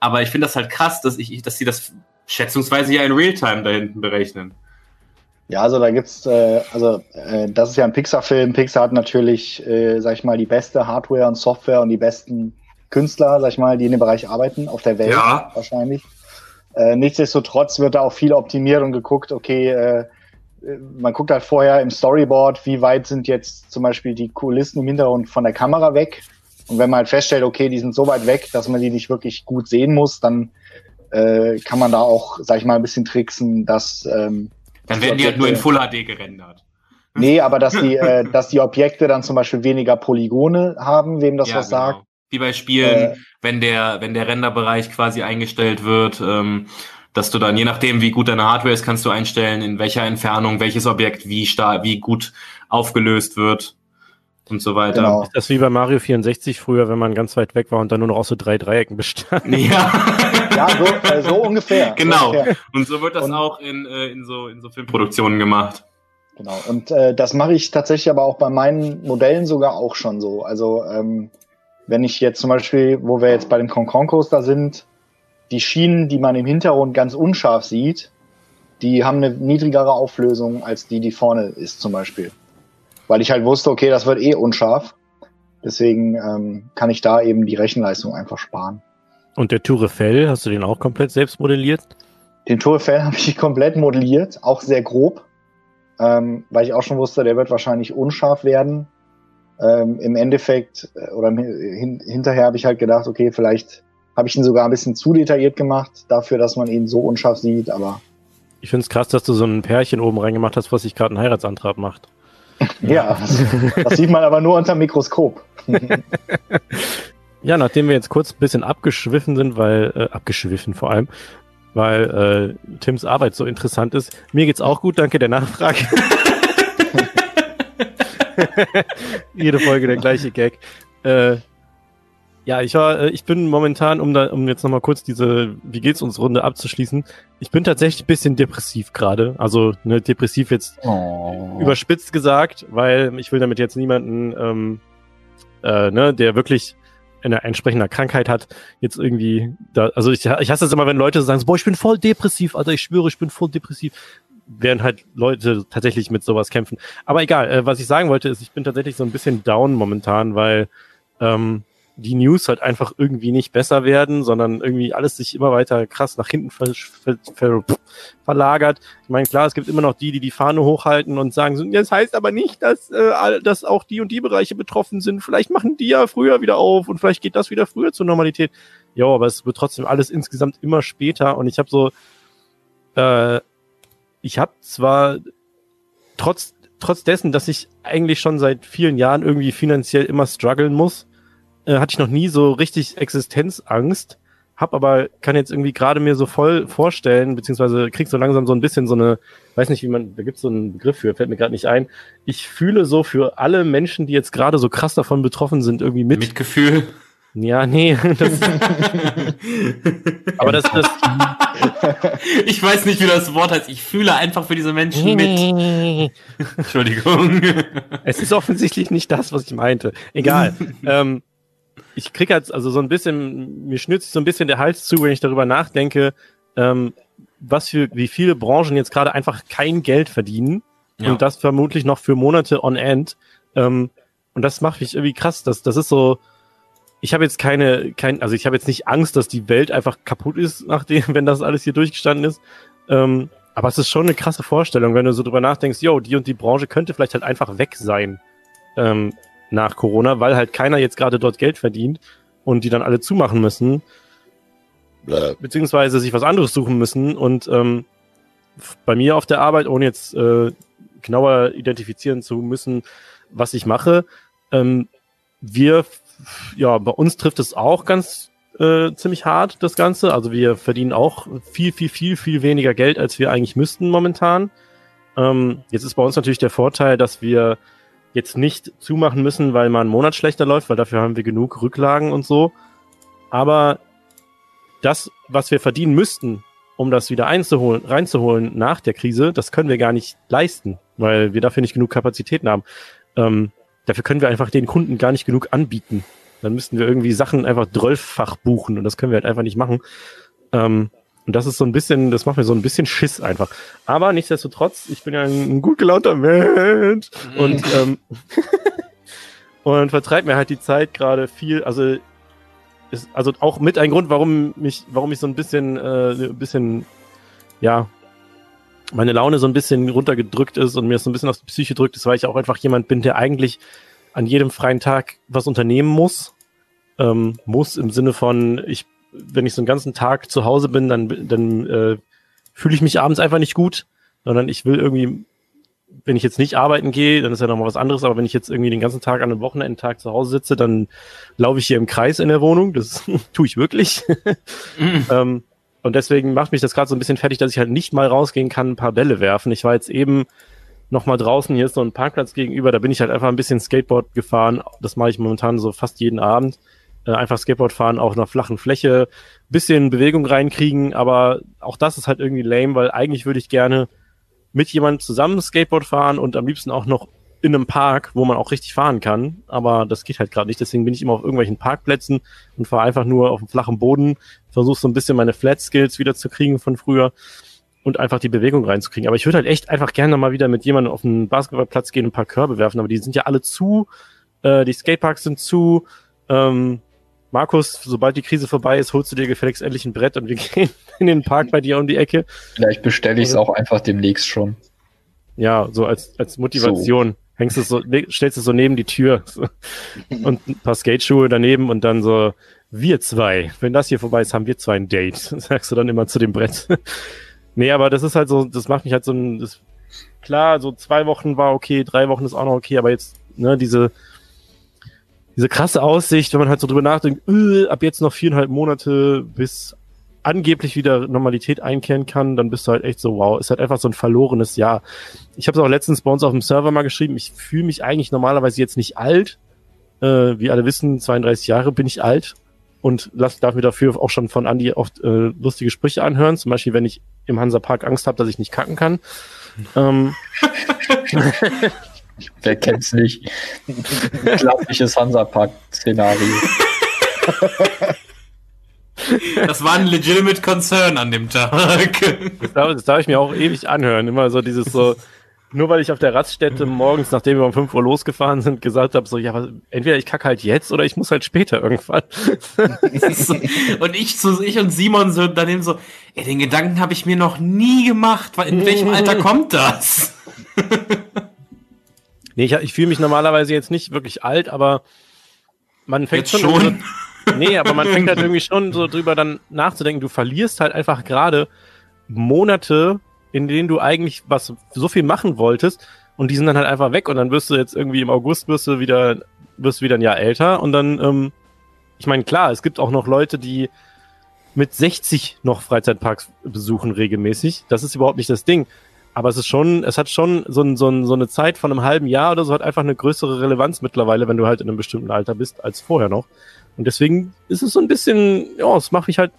Aber ich finde das halt krass, dass ich, dass sie das schätzungsweise ja in Realtime da hinten berechnen. Ja, also da gibt's, äh, also äh, das ist ja ein Pixar-Film. Pixar hat natürlich, äh, sag ich mal, die beste Hardware und Software und die besten Künstler, sag ich mal, die in dem Bereich arbeiten, auf der Welt Ja. wahrscheinlich. Äh, nichtsdestotrotz wird da auch viel optimiert und geguckt, okay, äh, man guckt halt vorher im Storyboard, wie weit sind jetzt zum Beispiel die Kulissen im Hintergrund von der Kamera weg. Und wenn man halt feststellt, okay, die sind so weit weg, dass man die nicht wirklich gut sehen muss, dann äh, kann man da auch, sag ich mal, ein bisschen tricksen, dass ähm, Dann werden die halt nur in Full HD gerendert. Nee, aber dass die, äh, dass die Objekte dann zum Beispiel weniger Polygone haben, wem das was sagt. Wie bei Spielen, Äh, wenn der, wenn der Renderbereich quasi eingestellt wird, ähm, dass du dann, je nachdem, wie gut deine Hardware ist, kannst du einstellen, in welcher Entfernung welches Objekt wie stark, wie gut aufgelöst wird und so weiter. Genau. Das ist wie bei Mario 64 früher, wenn man ganz weit weg war und dann nur noch aus so drei Dreiecken bestand. *laughs* Ja. Ja, so, äh, so ungefähr. Genau. So ungefähr. Und so wird das Und- auch in, äh, in so in so Filmproduktionen gemacht. Genau. Und äh, das mache ich tatsächlich aber auch bei meinen Modellen sogar auch schon so. Also ähm, wenn ich jetzt zum Beispiel, wo wir jetzt bei dem Concon Coaster sind, die Schienen, die man im Hintergrund ganz unscharf sieht, die haben eine niedrigere Auflösung als die, die vorne ist zum Beispiel. Weil ich halt wusste, okay, das wird eh unscharf. Deswegen ähm, kann ich da eben die Rechenleistung einfach sparen. Und der Tour Eiffel, hast du den auch komplett selbst modelliert? Den Tour Eiffel *laughs* habe ich komplett modelliert, auch sehr grob, ähm, weil ich auch schon wusste, der wird wahrscheinlich unscharf werden. Ähm, Im Endeffekt äh, oder hin, hinterher habe ich halt gedacht, okay, vielleicht habe ich ihn sogar ein bisschen zu detailliert gemacht, dafür, dass man ihn so unscharf sieht, aber Ich finde es krass, dass du so ein Pärchen oben reingemacht hast, was sich gerade einen Heiratsantrag macht. *laughs* ja, das, sieht man aber nur unter Mikroskop. *laughs* Ja, nachdem wir jetzt kurz ein bisschen abgeschwiffen sind, weil, äh, abgeschwiffen vor allem, weil äh, Tims Arbeit so interessant ist. Mir geht's auch gut, danke der Nachfrage. *laughs* Jede Folge der gleiche Gag. Äh, ja, ich war, äh, ich bin momentan, um da, um jetzt nochmal kurz diese Wie geht's uns Runde abzuschließen, ich bin tatsächlich ein bisschen depressiv gerade. Also ne, depressiv jetzt Oh. überspitzt gesagt, weil ich will damit jetzt niemanden, ähm, äh, ne, der wirklich eine entsprechende Krankheit hat, jetzt irgendwie da, also ich, ich hasse es immer, wenn Leute sagen, so, boah, ich bin voll depressiv, Alter, ich schwöre, ich bin voll depressiv. Während halt Leute tatsächlich mit sowas kämpfen. Aber egal, äh, was ich sagen wollte, ist, ich bin tatsächlich so ein bisschen down momentan, weil ähm, die News halt einfach irgendwie nicht besser werden, sondern irgendwie alles sich immer weiter krass nach hinten ver ver ver verlagert. Ich meine, klar, es gibt immer noch die, die die Fahne hochhalten und sagen, so, das heißt aber nicht, dass, äh, dass auch die und die Bereiche betroffen sind. Vielleicht machen die ja früher wieder auf und vielleicht geht das wieder früher zur Normalität. Ja, aber es wird trotzdem alles insgesamt immer später und ich habe so, äh, ich habe zwar trotz trotz dessen, dass ich eigentlich schon seit vielen Jahren irgendwie finanziell immer strugglen muss, äh, hatte ich noch nie so richtig Existenzangst. Hab aber, kann jetzt irgendwie gerade mir so voll vorstellen, beziehungsweise krieg so langsam so ein bisschen so eine, weiß nicht, wie man, da gibt's so einen Begriff für, fällt mir gerade nicht ein. Ich fühle so für alle Menschen, die jetzt gerade so krass davon betroffen sind, irgendwie mit. Mitgefühl. Ja, nee, *laughs* das, aber das, das, *laughs* ich weiß nicht, wie das Wort heißt. Ich fühle einfach für diese Menschen mit. *laughs* Entschuldigung. Es ist offensichtlich nicht das, was ich meinte. Egal. ähm, ich krieg halt also so ein bisschen, mir schnürt sich so ein bisschen der Hals zu, wenn ich darüber nachdenke, ähm, was für, wie viele Branchen jetzt gerade einfach kein Geld verdienen Ja. und das vermutlich noch für Monate on end. Ähm, und das macht mich irgendwie krass. Das, das ist so, ich habe jetzt keine, kein, also ich habe jetzt nicht Angst, dass die Welt einfach kaputt ist, *laughs* nachdem, wenn das alles hier durchgestanden ist. Ähm, aber es ist schon eine krasse Vorstellung, wenn du so drüber nachdenkst, yo, die und die Branche könnte vielleicht halt einfach weg sein ähm, nach Corona, weil halt keiner jetzt gerade dort Geld verdient und die dann alle zumachen müssen, beziehungsweise sich was anderes suchen müssen. Und ähm, bei mir auf der Arbeit, ohne jetzt äh, genauer identifizieren zu müssen, was ich mache, ähm, wir, ja, bei uns trifft es auch ganz äh, ziemlich hart, das Ganze. Also wir verdienen auch viel, viel, viel, viel weniger Geld, als wir eigentlich müssten momentan. Ähm, jetzt ist bei uns natürlich der Vorteil, dass wir jetzt nicht zumachen müssen, weil mal ein Monat schlechter läuft, weil dafür haben wir genug Rücklagen und so. Aber das, was wir verdienen müssten, um das wieder einzuholen, reinzuholen nach der Krise, das können wir gar nicht leisten, weil wir dafür nicht genug Kapazitäten haben. Ähm, dafür können wir einfach den Kunden gar nicht genug anbieten. Dann müssten wir irgendwie Sachen einfach drölffach buchen und das können wir halt einfach nicht machen. Ähm, und das ist so ein bisschen, das macht mir so ein bisschen Schiss einfach. Aber nichtsdestotrotz, ich bin ja ein, gut gelaunter Mensch und, ähm, *laughs* und vertreibt mir halt die Zeit gerade viel, also ist also auch mit ein Grund, warum mich, warum ich so ein bisschen, äh, ein bisschen, ja, meine Laune so ein bisschen runtergedrückt ist und mir so ein bisschen auf die Psyche drückt, ist, weil ich auch einfach jemand bin, der eigentlich an jedem freien Tag was unternehmen muss. Ähm, muss im Sinne von, ich wenn ich so einen ganzen Tag zu Hause bin, dann, dann äh, fühle ich mich abends einfach nicht gut, sondern ich will irgendwie, wenn ich jetzt nicht arbeiten gehe, dann ist ja nochmal was anderes, aber wenn ich jetzt irgendwie den ganzen Tag an einem Wochenendtag zu Hause sitze, dann laufe ich hier im Kreis in der Wohnung. Das *laughs* tue ich wirklich. mhm. ähm, und deswegen macht mich das gerade so ein bisschen fertig, dass ich halt nicht mal rausgehen kann, ein paar Bälle werfen. Ich war jetzt eben noch mal draußen, hier ist so ein Parkplatz gegenüber, da bin ich halt einfach ein bisschen Skateboard gefahren. Das mache ich momentan so fast jeden Abend äh, einfach Skateboard fahren auf einer flachen Fläche, bisschen Bewegung reinkriegen, aber auch das ist halt irgendwie lame, weil eigentlich würde ich gerne mit jemandem zusammen Skateboard fahren und am liebsten auch noch in einem Park, wo man auch richtig fahren kann, aber das geht halt gerade nicht, deswegen bin ich immer auf irgendwelchen Parkplätzen und fahre einfach nur auf dem flachen Boden, versuche so ein bisschen meine Flat Skills wieder zu kriegen von früher und einfach die Bewegung reinzukriegen. Aber ich würde halt echt einfach gerne mal wieder mit jemandem auf einen Basketballplatz gehen und ein paar Körbe werfen, aber die sind ja alle zu, äh, die Skateparks sind zu, ähm, Markus, sobald die Krise vorbei ist, holst du dir gefälligst endlich ein Brett und wir *laughs* gehen in den Park bei dir um die Ecke. Vielleicht bestelle ich es auch einfach demnächst schon. Ja, so als, als Motivation. So. Hängst du so, stellst du so neben die Tür *laughs* und ein paar Skateschuhe daneben und dann so, wir zwei, wenn das hier vorbei ist, haben wir zwei ein Date, *laughs* sagst du dann immer zu dem Brett. nee, aber das ist halt so, das macht mich halt so ein, das, klar, so zwei Wochen war okay, drei Wochen ist auch noch okay, aber jetzt, ne, diese, diese krasse Aussicht, wenn man halt so drüber nachdenkt, äh, ab jetzt noch viereinhalb Monate bis angeblich wieder Normalität einkehren kann, dann bist du halt echt so, wow, ist halt einfach so ein verlorenes Jahr. Ich habe es auch letztens bei uns auf dem Server mal geschrieben, ich fühle mich eigentlich normalerweise jetzt nicht alt. Äh, wie alle wissen, 32 Jahre bin ich alt und lass, darf mir dafür auch schon von Andy oft äh, lustige Sprüche anhören. Zum Beispiel, wenn ich im Hansa Park Angst habe, dass ich nicht kacken kann. ähm, *laughs* *laughs* Wer kennt's nicht? Klassisches Hansapark-Szenario. Das war ein legitimate Concern an dem Tag. Das darf, das darf ich mir auch ewig anhören. Immer so dieses so, nur weil ich auf der Raststätte morgens, nachdem wir um 5 Uhr losgefahren sind, gesagt habe, so, ja, entweder ich kacke halt jetzt oder ich muss halt später irgendwann. *laughs* und ich, so, ich und Simon so daneben so, ey, den Gedanken habe ich mir noch nie gemacht, weil in welchem Alter kommt das? Nee, ich, ich fühle mich normalerweise jetzt nicht wirklich alt, aber man fängt jetzt schon. schon. So, *laughs* nee, aber man fängt halt irgendwie schon so drüber dann nachzudenken. Du verlierst halt einfach gerade Monate, in denen du eigentlich was so viel machen wolltest und die sind dann halt einfach weg und dann wirst du jetzt irgendwie im August wirst du wieder, wirst du wieder ein Jahr älter und dann, ähm, ich meine, klar, es gibt auch noch Leute, die mit 60 noch Freizeitparks besuchen regelmäßig. Das ist überhaupt nicht das Ding. Aber es ist schon, es hat schon so, ein, so, ein, so eine Zeit von einem halben Jahr oder so hat einfach eine größere Relevanz mittlerweile, wenn du halt in einem bestimmten Alter bist, als vorher noch. Und deswegen ist es so ein bisschen, ja, es macht mich halt,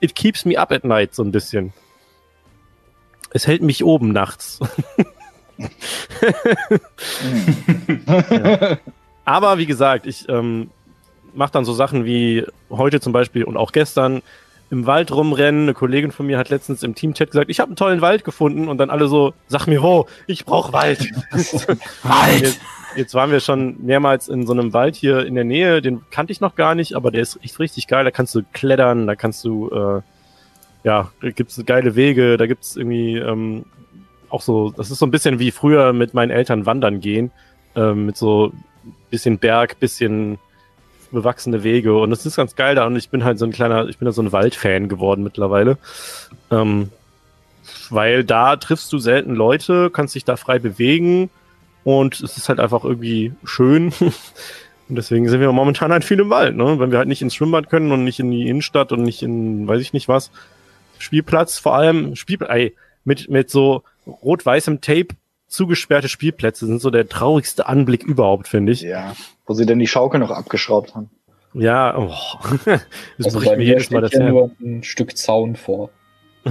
it keeps me up at night so ein bisschen. Es hält mich oben nachts. *laughs* ja. Aber wie gesagt, ich ähm, mache dann so Sachen wie heute zum Beispiel und auch gestern im Wald rumrennen. Eine Kollegin von mir hat letztens im Teamchat gesagt, ich habe einen tollen Wald gefunden und dann alle so, sag mir wo, ich brauche Wald. *laughs* Wald! Jetzt, jetzt, waren wir schon mehrmals in so einem Wald hier in der Nähe, den kannte ich noch gar nicht, aber der ist echt richtig geil. Da kannst du klettern, da kannst du, äh, ja, da gibt's geile Wege, da gibt's irgendwie ähm, auch so, das ist so ein bisschen wie früher mit meinen Eltern wandern gehen, ähm, mit so bisschen Berg, bisschen bewachsene Wege und das ist ganz geil da und ich bin halt so ein kleiner, ich bin da so ein Waldfan geworden mittlerweile. Ähm, weil da triffst du selten Leute, kannst dich da frei bewegen und es ist halt einfach irgendwie schön. *laughs* Und deswegen sind wir momentan halt viel im Wald, ne? Wenn wir halt nicht ins Schwimmbad können und nicht in die Innenstadt und nicht in, weiß ich nicht was, Spielplatz vor allem, Spiel, ey, mit, mit so rot-weißem Tape zugesperrte Spielplätze sind so der traurigste Anblick überhaupt, finde ich. Ja, wo sie denn die Schaukel noch abgeschraubt haben. Ja, oh. *laughs* das Also bricht mir jedes Mal das Herz. nur ein Stück Zaun vor. *laughs*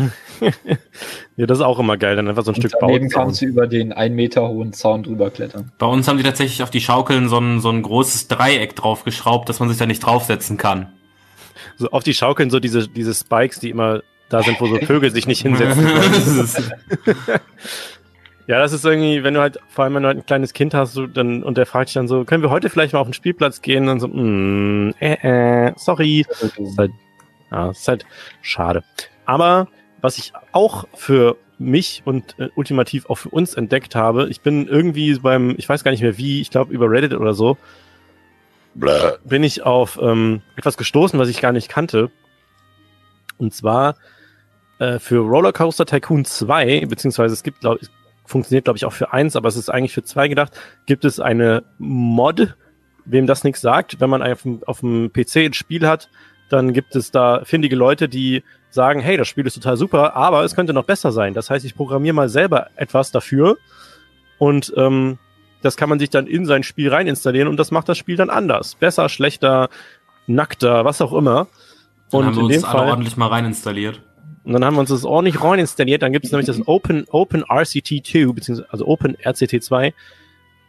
ja, das ist auch immer geil, dann einfach so ein Und Stück daneben Bauzaun. kannst du über den ein Meter hohen Zaun drüber klettern. Bei uns haben die tatsächlich auf die Schaukeln so ein, so ein großes Dreieck draufgeschraubt, dass man sich da nicht draufsetzen kann. So auf die Schaukeln so diese, diese Spikes, die immer da sind, wo so Vögel sich nicht hinsetzen können. *laughs* Das Ja, das ist irgendwie, wenn du halt, vor allem wenn du halt ein kleines Kind hast, so, dann, und der fragt dich dann so, können wir heute vielleicht mal auf den Spielplatz gehen? Und dann so, mm, äh, äh, sorry. Ist halt, ja, ist halt schade. Aber was ich auch für mich und äh, ultimativ auch für uns entdeckt habe, ich bin irgendwie beim, ich weiß gar nicht mehr wie, ich glaube über Reddit oder so, bin ich auf ähm, etwas gestoßen, was ich gar nicht kannte. Und zwar äh, für Rollercoaster Tycoon 2, beziehungsweise es gibt, glaube ich, funktioniert, glaube ich, auch für eins, aber es ist eigentlich für zwei gedacht, gibt es eine Mod, wem das nichts sagt, wenn man auf dem, auf dem PC ein Spiel hat, dann gibt es da findige Leute, die sagen, hey, das Spiel ist total super, aber es könnte noch besser sein. Das heißt, ich programmiere mal selber etwas dafür und ähm, das kann man sich dann in sein Spiel rein installieren und das macht das Spiel dann anders. Besser, schlechter, nackter, was auch immer. Dann Und haben wir in uns dem alle Fall, ordentlich mal rein installiert. Und dann haben wir uns das ordentlich rein installiert. Dann gibt es nämlich das Open, Open RCT2, beziehungsweise also Open RCT2.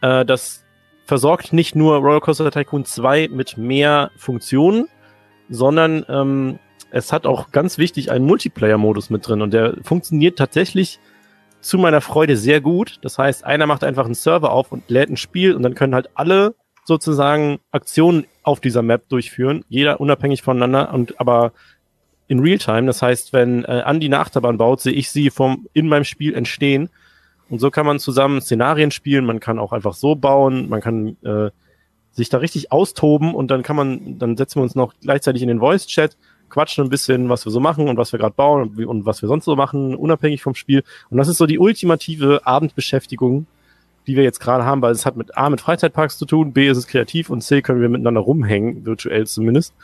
Äh, das versorgt nicht nur Rollercoaster Tycoon 2 mit mehr Funktionen, sondern ähm, es hat auch ganz wichtig einen Multiplayer-Modus mit drin und der funktioniert tatsächlich zu meiner Freude sehr gut. Das heißt, einer macht einfach einen Server auf und lädt ein Spiel und dann können halt alle sozusagen Aktionen auf dieser Map durchführen, jeder unabhängig voneinander und aber in Realtime. Das heißt, wenn äh, Andi eine Achterbahn baut, sehe ich sie vom in meinem Spiel entstehen. Und so kann man zusammen Szenarien spielen. Man kann auch einfach so bauen. Man kann äh, sich da richtig austoben und dann kann man, dann setzen wir uns noch gleichzeitig in den Voice-Chat, quatschen ein bisschen, was wir so machen und was wir gerade bauen und, wie- und was wir sonst so machen, unabhängig vom Spiel. Und das ist so die ultimative Abendbeschäftigung, die wir jetzt gerade haben, weil es hat mit A mit Freizeitparks zu tun, B ist es kreativ und C können wir miteinander rumhängen, virtuell zumindest.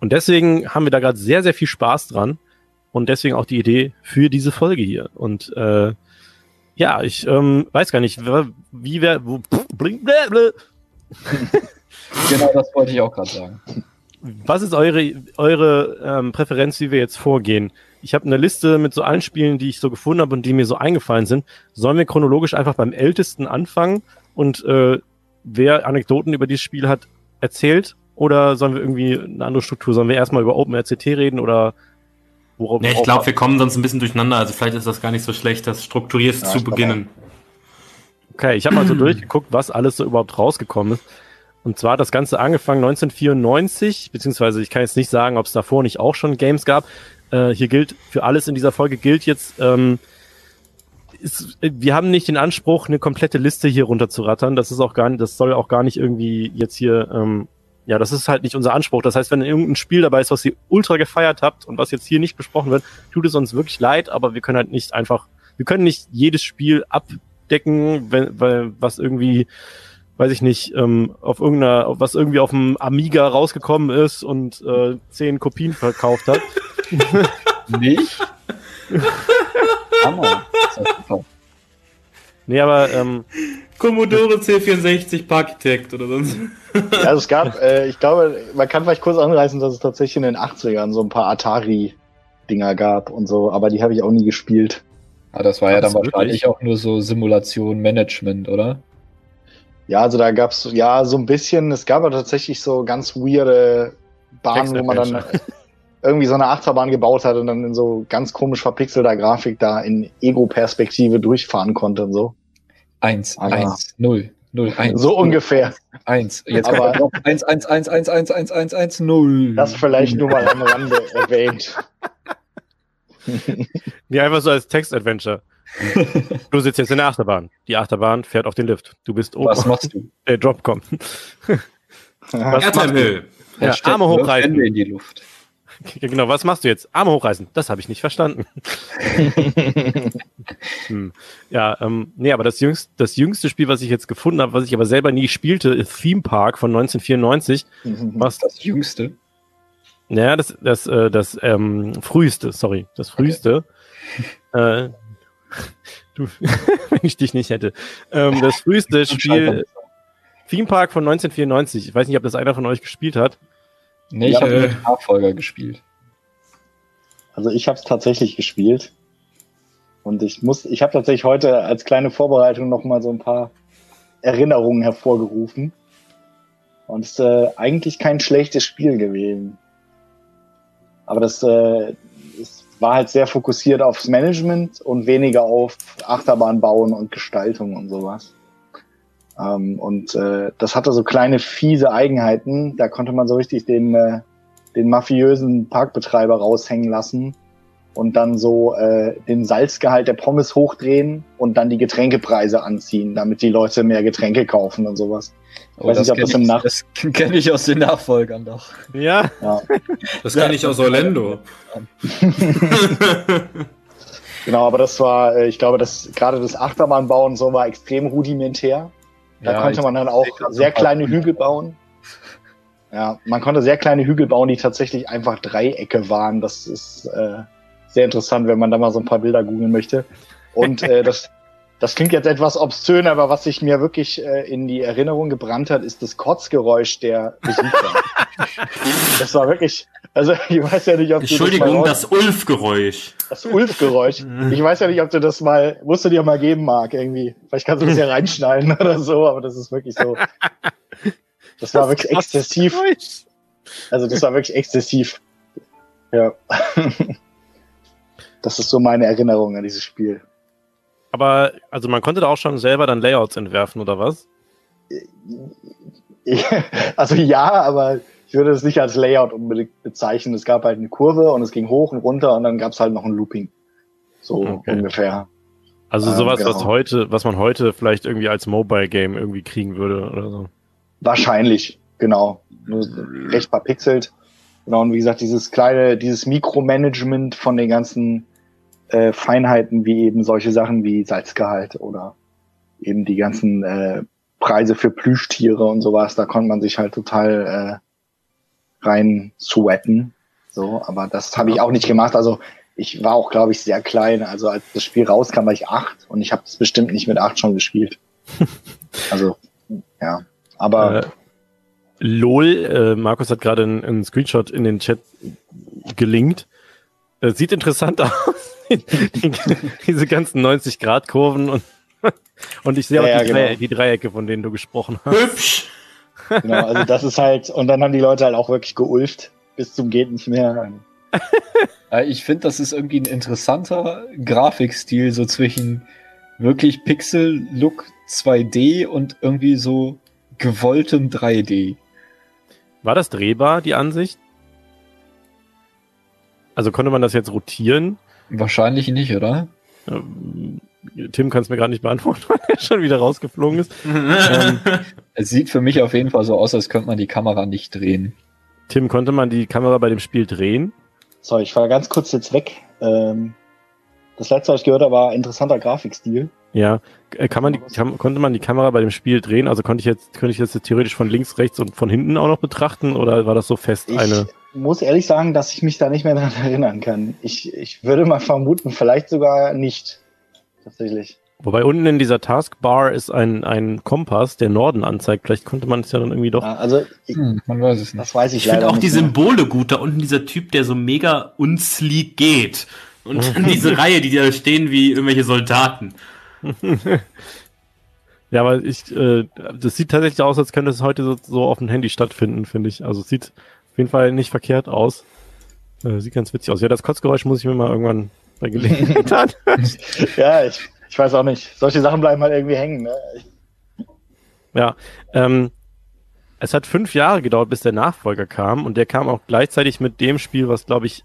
Und deswegen haben wir da gerade sehr, sehr viel Spaß dran. Und deswegen auch die Idee für diese Folge hier. Und äh, ja, ich ähm, weiß gar nicht, wie wer. Wo, pff, bling, blä, blä. *laughs* Genau das wollte ich auch gerade sagen. Was ist eure, eure ähm, Präferenz, wie wir jetzt vorgehen? Ich habe eine Liste mit so allen Spielen, die ich so gefunden habe und die mir so eingefallen sind. Sollen wir chronologisch einfach beim ältesten anfangen und äh, wer Anekdoten über dieses Spiel hat, erzählt? Oder sollen wir irgendwie eine andere Struktur? Sollen wir erstmal über OpenRCT reden oder worauf? Ja, ich glaube, wir kommen sonst ein bisschen durcheinander. Also vielleicht ist das gar nicht so schlecht, das strukturiert Ja, zu beginnen. Okay, ich habe mal so *clears throat* durchgeguckt, was alles so überhaupt rausgekommen ist. Und zwar hat das Ganze angefangen 1994, beziehungsweise ich kann jetzt nicht sagen, ob es davor nicht auch schon Games gab. Äh, hier gilt, für alles in dieser Folge gilt jetzt, ähm, ist, wir haben nicht den Anspruch, eine komplette Liste hier runterzurattern. Das ist auch gar nicht, das soll auch gar nicht irgendwie jetzt hier, ähm, ja, das ist halt nicht unser Anspruch. Das heißt, wenn irgendein Spiel dabei ist, was ihr ultra gefeiert habt und was jetzt hier nicht besprochen wird, tut es uns wirklich leid, aber wir können halt nicht einfach, wir können nicht jedes Spiel abdecken, wenn, weil was irgendwie, weiß ich nicht, ähm, auf irgendeiner, was irgendwie auf dem Amiga rausgekommen ist und äh, zehn Kopien verkauft hat. *laughs* Nicht? *laughs* Hammer. Das super. Nee, aber ähm, Commodore C64 Parkitect oder sonst. Also es gab, äh, ich glaube, man kann vielleicht kurz anreißen, dass es tatsächlich in den 80ern so ein paar Atari-Dinger gab und so, aber die habe ich auch nie gespielt. Ah, das war ja dann wahrscheinlich auch nur so Simulation Management, oder? Ja, also da gab's ja so ein bisschen, es gab aber tatsächlich so ganz weirde Bahnen, wo man dann *laughs* irgendwie so eine Achterbahn gebaut hat und dann in so ganz komisch verpixelter Grafik da in Ego-Perspektive durchfahren konnte und so. Eins, Aber- eins, null, null, eins. So ungefähr. Eins. Jetzt Aber- drauf. Eins, eins, eins, eins, eins, eins, eins, eins, null. Das vielleicht nur mal am Rande *laughs* erwähnt. nee, einfach so als Text-Adventure. Du sitzt jetzt in der Achterbahn. Die Achterbahn fährt auf den Lift. Du bist oben. Was machst du? Der Drop kommt. *laughs* Was Airtime Hill. Ja, Arme hochreißen. Hände in die Luft. Genau, was machst du jetzt? Arme hochreißen. Das habe ich nicht verstanden. *laughs* Hm. Ja, ähm, nee, aber das jüngste, das jüngste Spiel, was ich jetzt gefunden habe, was ich aber selber nie spielte, ist Theme Park von 1994. Was, Das Jüngste. naja, das, das, äh, das ähm, früheste, sorry, das früheste. Äh, Du, *laughs* wenn ich dich nicht hätte. Ähm, das früheste Spiel, Theme Park von 1994. Ich weiß nicht, ob das einer von euch gespielt hat. Nee, ich Ja, habe äh, den Nachfolger gespielt. Also ich habe es tatsächlich gespielt. Und ich muss, ich habe tatsächlich heute als kleine Vorbereitung noch mal so ein paar Erinnerungen hervorgerufen. Und es ist äh, eigentlich kein schlechtes Spiel gewesen. Aber das äh, es war halt sehr fokussiert aufs Management und weniger auf Achterbahn bauen und Gestaltung und sowas. Ähm, und äh, das hatte so kleine fiese Eigenheiten. Da konnte man so richtig den, äh, den mafiösen Parkbetreiber raushängen lassen und dann so äh, den Salzgehalt der Pommes hochdrehen und dann die Getränkepreise anziehen, damit die Leute mehr Getränke kaufen und sowas. Ich weiß nicht, ob kenn das im Nach- das *laughs* kenne ich aus den Nachfolgern doch. Ja. Ja, Das kann ich aus Orlando. *laughs* genau, aber das war, äh, ich glaube, das gerade das Achterbahnbauen so war extrem rudimentär. Da Ja, konnte man dann auch sehr kleine Hügel bauen. Ja, man konnte sehr kleine Hügel bauen, die tatsächlich einfach Dreiecke waren. Das ist äh, sehr interessant, wenn man da mal so ein paar Bilder googeln möchte. Und äh, *laughs* das, das klingt jetzt etwas obszön, aber was sich mir wirklich äh, in die Erinnerung gebrannt hat, ist das Kotzgeräusch der Besucher. *laughs* das war wirklich, also *laughs* ich weiß ja nicht, ob du Entschuldigung, das, das Ulf-Geräusch. das Ulf-Geräusch. *laughs* Ich weiß ja nicht, ob du das mal, musst du dir mal geben, Marc, irgendwie. Vielleicht kannst du das ja *laughs* reinschneiden oder so, aber das ist wirklich so. Das war wirklich exzessiv. Also das war wirklich exzessiv. Ja. Das ist so meine Erinnerung an dieses Spiel. Aber, also man konnte da auch schon selber dann Layouts entwerfen, oder was? Also ja, aber ich würde es nicht als Layout unbedingt bezeichnen. Es gab halt eine Kurve und es ging hoch und runter und dann gab es halt noch ein Looping. So Okay. ungefähr. Also Ähm, sowas, was genau. heute, was man heute vielleicht irgendwie als Mobile Game irgendwie kriegen würde oder so. Wahrscheinlich, genau. Nur recht verpixelt. Genau, und wie gesagt, dieses kleine, dieses Mikromanagement von den ganzen äh, Feinheiten, wie eben solche Sachen wie Salzgehalt oder eben die ganzen äh, Preise für Plüschtiere und sowas, da konnte man sich halt total äh, rein sweaten. So, aber das habe ich auch nicht gemacht. Also ich war auch, glaube ich, sehr klein. Also als das Spiel rauskam, war ich acht und ich habe es bestimmt nicht mit acht schon gespielt. *laughs* also, ja. Aber Äh, LOL, äh, Markus hat gerade einen, einen Screenshot in den Chat gelinkt. Äh, sieht interessant *laughs* aus. die, *laughs* diese ganzen 90-Grad-Kurven und, und ich sehe auch Ja, ja, die, genau. Dreie- die Dreiecke, von denen du gesprochen hast. Hübsch. Genau, also das ist halt, und dann haben die Leute halt auch wirklich geulft, bis zum geht nicht mehr. Ja, *laughs* ich finde, das ist irgendwie ein interessanter Grafikstil, so zwischen wirklich Pixel-Look 2D und irgendwie so gewolltem 3D. War das drehbar, die Ansicht? Also konnte man das jetzt rotieren? Wahrscheinlich nicht, oder? Tim kann es mir gerade nicht beantworten, *laughs* weil er schon wieder rausgeflogen ist. Ähm, *laughs* Es sieht für mich auf jeden Fall so aus, als könnte man die Kamera nicht drehen. Tim, konnte man die Kamera bei dem Spiel drehen? Sorry, ich war ganz kurz jetzt weg. Ähm, das letzte, was ich gehört habe, war interessanter Grafikstil. Ja, Äh, kann man die, kann, konnte man die Kamera bei dem Spiel drehen? Also konnte ich jetzt, könnte ich das jetzt theoretisch von links, rechts und von hinten auch noch betrachten oder war das so fest Ich eine? muss ehrlich sagen, dass ich mich da nicht mehr dran *laughs* erinnern kann. Ich, ich würde mal vermuten, vielleicht sogar nicht. Tatsächlich. Wobei unten in dieser Taskbar ist ein, ein Kompass, der Norden anzeigt. Vielleicht konnte man es ja dann irgendwie doch. Ja, also, ich, Hm, man weiß es nicht. das weiß ich, Ich finde auch die mehr. Symbole gut. Da unten dieser Typ, der so mega unsleek geht. Und *laughs* dann diese Reihe, die da stehen wie irgendwelche Soldaten. *laughs* Ja, aber ich, äh, das sieht tatsächlich aus, als könnte es heute so, so auf dem Handy stattfinden, finde ich. Also es sieht auf jeden Fall nicht verkehrt aus. Äh, sieht ganz witzig aus. Ja, das Kotzgeräusch muss ich mir mal irgendwann bei Gelegenheit *laughs* an. Ja, ich, ich weiß auch nicht. Solche Sachen bleiben halt irgendwie hängen. Ne? Ja, ähm, es hat fünf Jahre gedauert, bis der Nachfolger kam und der kam auch gleichzeitig mit dem Spiel, was glaube ich,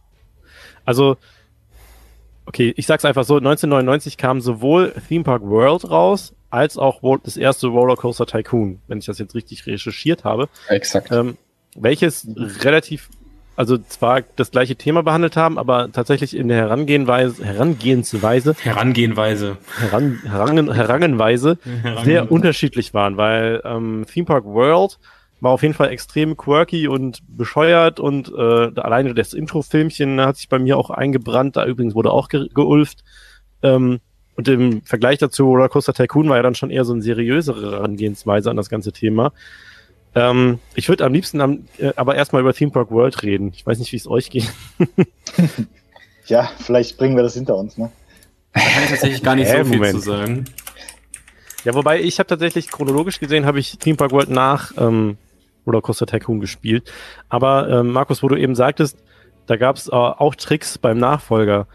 also, okay, ich sag's einfach so, 1999 kam sowohl Theme Park World raus, als auch das erste Rollercoaster Tycoon, wenn ich das jetzt richtig recherchiert habe, Exakt. ähm, welches relativ, also zwar das gleiche Thema behandelt haben, aber tatsächlich in der Herangehenweise, Herangehensweise, Herangehenweise. heran, herangen, herangenweise sehr unterschiedlich waren, weil ähm, Theme Park World war auf jeden Fall extrem quirky und bescheuert und äh, alleine das Intro-Filmchen hat sich bei mir auch eingebrannt, da übrigens wurde auch ge geulft. Ähm, Und im Vergleich dazu, Rollercoaster Tycoon war ja dann schon eher so eine seriösere Herangehensweise an das ganze Thema. Ähm, ich würde am liebsten am, äh, aber erstmal über Theme Park World reden. Ich weiß nicht, wie es euch geht. *laughs* ja, vielleicht bringen wir das hinter uns, ne? Da kann ich tatsächlich gar nicht Äh, so viel Moment. zu sagen. Ja, wobei ich habe tatsächlich chronologisch gesehen, habe ich Theme Park World nach ähm, Rollercoaster Tycoon gespielt. Aber ähm, Markus, wo du eben sagtest, da gab es äh, auch Tricks beim Nachfolger.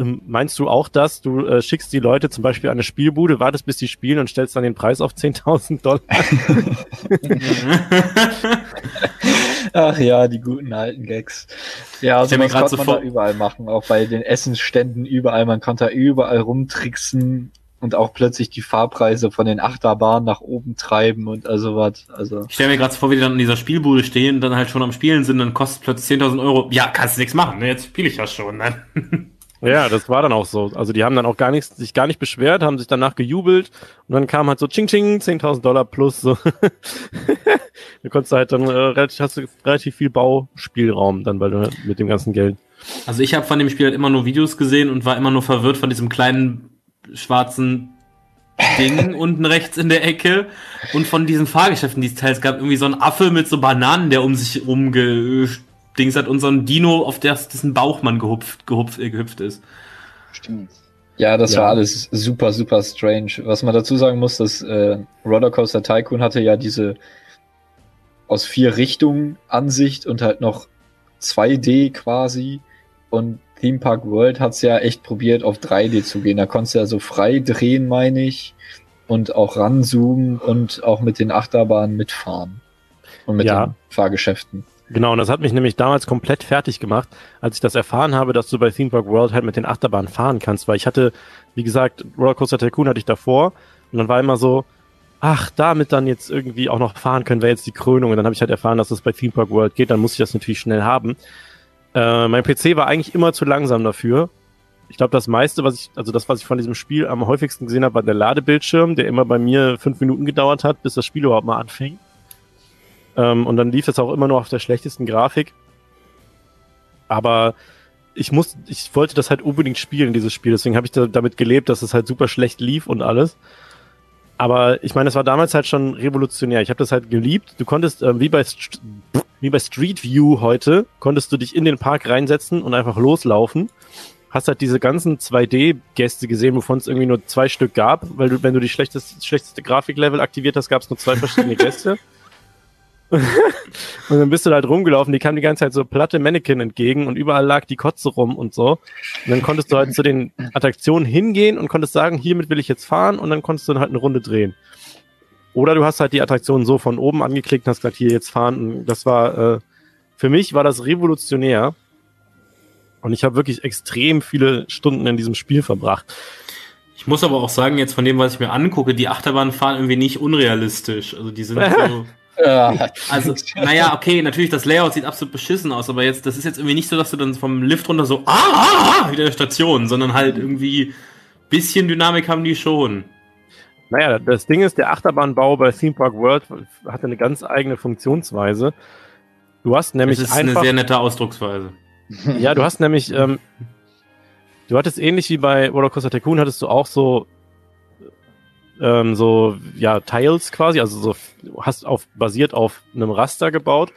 Ähm, meinst du auch das? Du äh, schickst die Leute zum Beispiel an eine Spielbude, wartest bis die spielen und stellst dann den Preis auf 10.000 Dollar? *laughs* Ach ja, die guten alten Gags. Ja, also grad konnte so man da vor- überall machen, auch bei den Essensständen überall. Man konnte da überall rumtricksen und auch plötzlich die Fahrpreise von den Achterbahnen nach oben treiben und also was. Also Ich stelle mir gerade vor, wie die dann in dieser Spielbude stehen und dann halt schon am Spielen sind, dann kostet plötzlich 10.000 Euro. Ja, kannst nichts machen, ne? jetzt spiele ich ja schon. Ne? *laughs* Ja, das war dann auch so. Also die haben dann auch gar nichts, sich gar nicht beschwert, haben sich danach gejubelt und dann kam halt so Ching Ching, 10.000 Dollar plus so. *laughs* du konntest halt dann äh, relativ, hast du relativ viel Bauspielraum dann weil du mit dem ganzen Geld. Also ich habe von dem Spiel halt immer nur Videos gesehen und war immer nur verwirrt von diesem kleinen schwarzen Ding *laughs* unten rechts in der Ecke und von diesen Fahrgeschäften, die es teils gab. Irgendwie so ein Affe mit so Bananen, der um sich rumgedings hat ein Dino, auf das dessen Bauch man gehupft, gehupft, äh, gehüpft ist. Stimmt. ja, das Ja. war alles super, super strange. Was man dazu sagen muss, dass äh, Rollercoaster Tycoon hatte ja diese aus vier Richtungen Ansicht und halt noch 2D quasi. Und Theme Park World hat's ja echt probiert, auf 3D zu gehen. Da konntest du ja so frei drehen, meine ich, und auch ranzoomen und auch mit den Achterbahnen mitfahren. Und mit Ja. den Fahrgeschäften. Genau, und das hat mich nämlich damals komplett fertig gemacht, als ich das erfahren habe, dass du bei Theme Park World halt mit den Achterbahnen fahren kannst, weil ich hatte, wie gesagt, Rollercoaster Tycoon hatte ich davor und dann war immer so, ach, damit dann jetzt irgendwie auch noch fahren können, wäre jetzt die Krönung und dann habe ich halt erfahren, dass das bei Theme Park World geht, dann muss ich das natürlich schnell haben. Äh, mein PC war eigentlich immer zu langsam dafür. Ich glaube, das meiste, was ich, also das, was ich von diesem Spiel am häufigsten gesehen habe, war der Ladebildschirm, der immer bei mir fünf Minuten gedauert hat, bis das Spiel überhaupt mal anfing. Ähm, und dann lief es auch immer nur auf der schlechtesten Grafik. Aber ich muss, ich wollte das halt unbedingt spielen, dieses Spiel. Deswegen habe ich da, damit gelebt, dass es halt super schlecht lief und alles. Aber ich meine, es war damals halt schon revolutionär. Ich habe das halt geliebt. Du konntest, ähm, wie, bei St wie bei Street View heute, konntest du dich in den Park reinsetzen und einfach loslaufen. Hast halt diese ganzen 2D-Gäste gesehen, wovon es irgendwie nur zwei Stück gab, weil du, wenn du die schlechteste, schlechteste Grafiklevel aktiviert hast, gab es nur zwei verschiedene *laughs* Gäste. Und dann bist du da halt rumgelaufen, die kamen die ganze Zeit so platte Mannequin entgegen und überall lag die Kotze rum und so. Und dann konntest du halt zu den Attraktionen hingehen und konntest sagen, hiermit will ich jetzt fahren und dann konntest du dann halt eine Runde drehen. Oder du hast halt die Attraktion so von oben angeklickt und hast gesagt, hier jetzt fahren. Und das war, äh, für mich war das revolutionär. Und ich habe wirklich extrem viele Stunden in diesem Spiel verbracht. Ich muss aber auch sagen, jetzt von dem, was ich mir angucke, die Achterbahnen fahren irgendwie nicht unrealistisch. Also die sind *laughs* so. Also, naja, okay, natürlich, das Layout sieht absolut beschissen aus, aber jetzt, das ist jetzt irgendwie nicht so, dass du dann vom Lift runter so, ah, ah, ah wieder eine Station, sondern halt irgendwie bisschen Dynamik haben die schon. Naja, das Ding ist, der Achterbahnbau bei Theme Park World hatte eine ganz eigene Funktionsweise. Du hast Das nämlich ist eine einfach, sehr nette Ausdrucksweise. ja, du hast nämlich, ähm, du hattest ähnlich wie bei Rollercoaster Tycoon, hattest du auch so, ähm, so, ja, Tiles quasi, also so, hast auf, basiert auf einem Raster gebaut.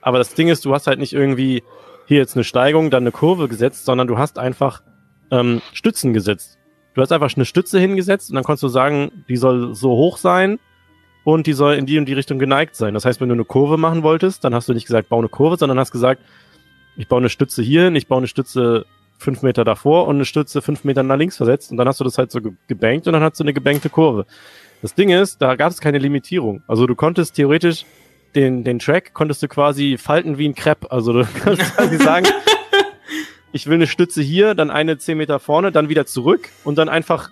Aber das Ding ist, du hast halt nicht irgendwie hier jetzt eine Steigung, dann eine Kurve gesetzt, sondern du hast einfach ähm, Stützen gesetzt. Du hast einfach eine Stütze hingesetzt und dann konntest du sagen, die soll so hoch sein und die soll in die und die Richtung geneigt sein. Das heißt, wenn du eine Kurve machen wolltest, dann hast du nicht gesagt, bau eine Kurve, sondern hast gesagt, ich baue eine Stütze hier hin, ich baue eine Stütze fünf Meter davor und eine Stütze fünf Meter nach links versetzt und dann hast du das halt so ge- gebankt und dann hast du eine gebankte Kurve. Das Ding ist, da gab es keine Limitierung. Also du konntest theoretisch den, den Track konntest du quasi falten wie ein Crepe. Also du *laughs* kannst quasi sagen, *laughs* ich will eine Stütze hier, dann eine zehn Meter vorne, dann wieder zurück und dann einfach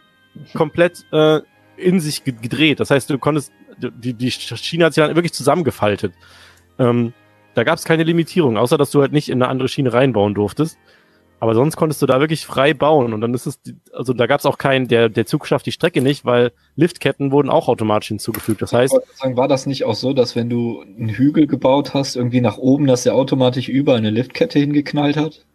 komplett äh, in sich ge- gedreht. Das heißt, du konntest, die, die Schiene hat sich dann wirklich zusammengefaltet. Ähm, da gab es keine Limitierung, außer dass du halt nicht in eine andere Schiene reinbauen durftest. Aber sonst konntest du da wirklich frei bauen und dann ist es, also da gab es auch keinen, der, der Zug schafft die Strecke nicht, weil Liftketten wurden auch automatisch hinzugefügt. Das heißt, sagen, war das nicht auch so, dass wenn du einen Hügel gebaut hast, irgendwie nach oben, dass der automatisch überall eine Liftkette hingeknallt hat?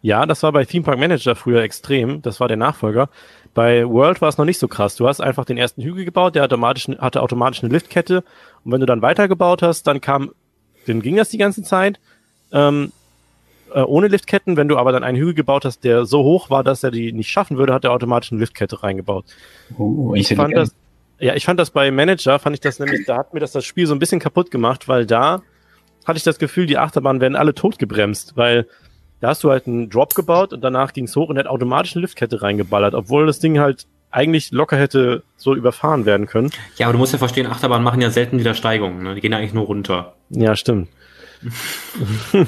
Ja, das war bei Theme Park Manager früher extrem. Das war der Nachfolger. Bei World war es noch nicht so krass. Du hast einfach den ersten Hügel gebaut, der automatisch, hatte automatisch eine Liftkette. Und wenn du dann weitergebaut hast, dann kam, dann ging das die ganze Zeit. Ähm, äh, ohne Liftketten. Wenn du aber dann einen Hügel gebaut hast, der so hoch war, dass er die nicht schaffen würde, hat er automatisch eine Liftkette reingebaut. Oh, Ich fand das, ja, ich fand das bei Manager, fand ich das nämlich, da hat mir das das Spiel so ein bisschen kaputt gemacht, weil da hatte ich das Gefühl, die Achterbahnen werden alle totgebremst, weil da hast du halt einen Drop gebaut und danach ging's hoch und er hat automatisch eine Liftkette reingeballert, obwohl das Ding halt eigentlich locker hätte so überfahren werden können. Ja, aber du musst ja verstehen, Achterbahnen machen ja selten wieder Steigungen, ne? Die gehen ja eigentlich nur runter. Ja, stimmt. *laughs*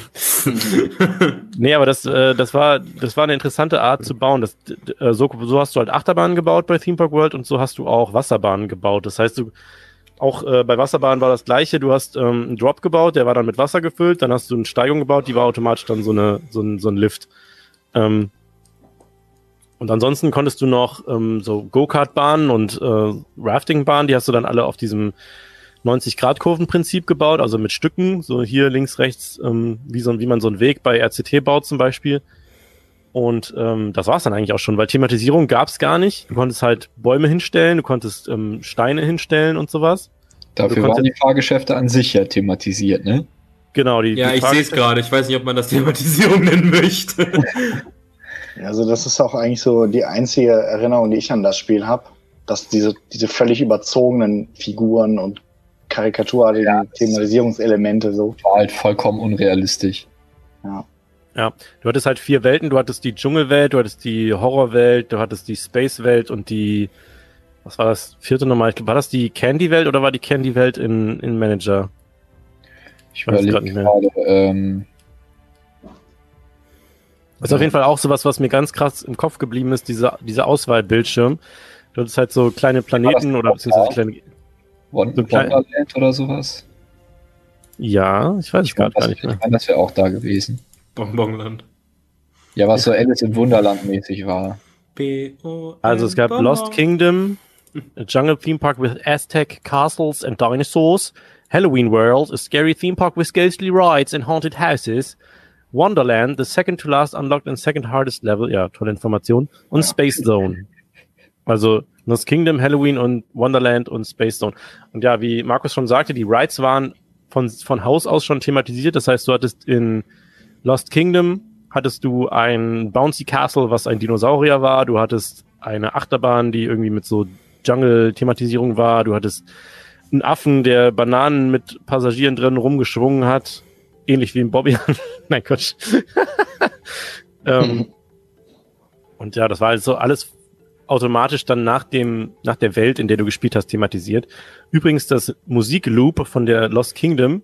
nee, aber das, äh, das war, das war eine interessante Art zu bauen. Das, äh, so, so hast du halt Achterbahnen gebaut bei Theme Park World und so hast du auch Wasserbahnen gebaut. Das heißt, du, auch äh, bei Wasserbahnen war das gleiche. Du hast ähm, einen Drop gebaut, der war dann mit Wasser gefüllt. Dann hast du eine Steigung gebaut, die war automatisch dann so eine, so ein, so ein Lift. Ähm, und ansonsten konntest du noch ähm, so Go-Kart-Bahnen und äh, Rafting-Bahnen, die hast du dann alle auf diesem 90-Grad-Kurven-Prinzip gebaut, also mit Stücken, so hier links, rechts, ähm, wie, so, wie man so einen Weg bei RCT baut zum Beispiel. Und ähm, das war's dann eigentlich auch schon, weil Thematisierung gab's gar nicht. Du konntest halt Bäume hinstellen, du konntest ähm, Steine hinstellen und sowas. Dafür waren die Fahrgeschäfte an sich ja thematisiert, ne? Genau, die, Ja, die ich sehe es gerade. Ich weiß nicht, ob man das Thematisierung nennen möchte. *laughs* Also das ist auch eigentlich so die einzige Erinnerung, die ich an das Spiel habe, dass diese, diese völlig überzogenen Figuren und karikaturartigen Thematisierungselemente so. War halt vollkommen unrealistisch. Du hattest halt vier Welten. Du hattest die Dschungelwelt, du hattest die Horrorwelt, du hattest die Spacewelt und die, was war das vierte nochmal? Ich glaub, War das die Candy-Welt oder war die Candy-Welt in, in Manager? Ich Weiß überlege nicht mehr. gerade, ähm, Das ist auf jeden Fall auch sowas, was mir ganz krass im Kopf geblieben ist, dieser, dieser Auswahlbildschirm. Du hattest halt so kleine Planeten oder beziehungsweise kleine. So Wonderland oder sowas. Ja, ich weiß es Ich meine, gerade gar das, nicht mehr. ich mein, das wäre auch da gewesen. Bonbonland. Ja, was so Alice im Wunderland mäßig war. Also es gab Lost Kingdom, a jungle theme park with Aztec castles and dinosaurs, Halloween World, a scary theme park with ghostly rides and haunted houses, Wonderland, the second to last unlocked and second hardest level, ja, tolle Information, und Space Zone. Also Lost Kingdom, Halloween und Wonderland und Space Zone. Und ja, wie Markus schon sagte, die Rides waren von, von Haus aus schon thematisiert. Das heißt, du hattest in Lost Kingdom hattest du ein Bouncy Castle, was ein Dinosaurier war. Du hattest eine Achterbahn, die irgendwie mit so Jungle-Thematisierung war. Du hattest einen Affen, der Bananen mit Passagieren drin rumgeschwungen hat. Ähnlich wie im Bobby. *laughs* Nein, Quatsch. *laughs* ähm, *laughs* und ja, das war also alles automatisch dann nach dem, nach der Welt, in der du gespielt hast, thematisiert. Übrigens, das Musikloop von der Lost Kingdom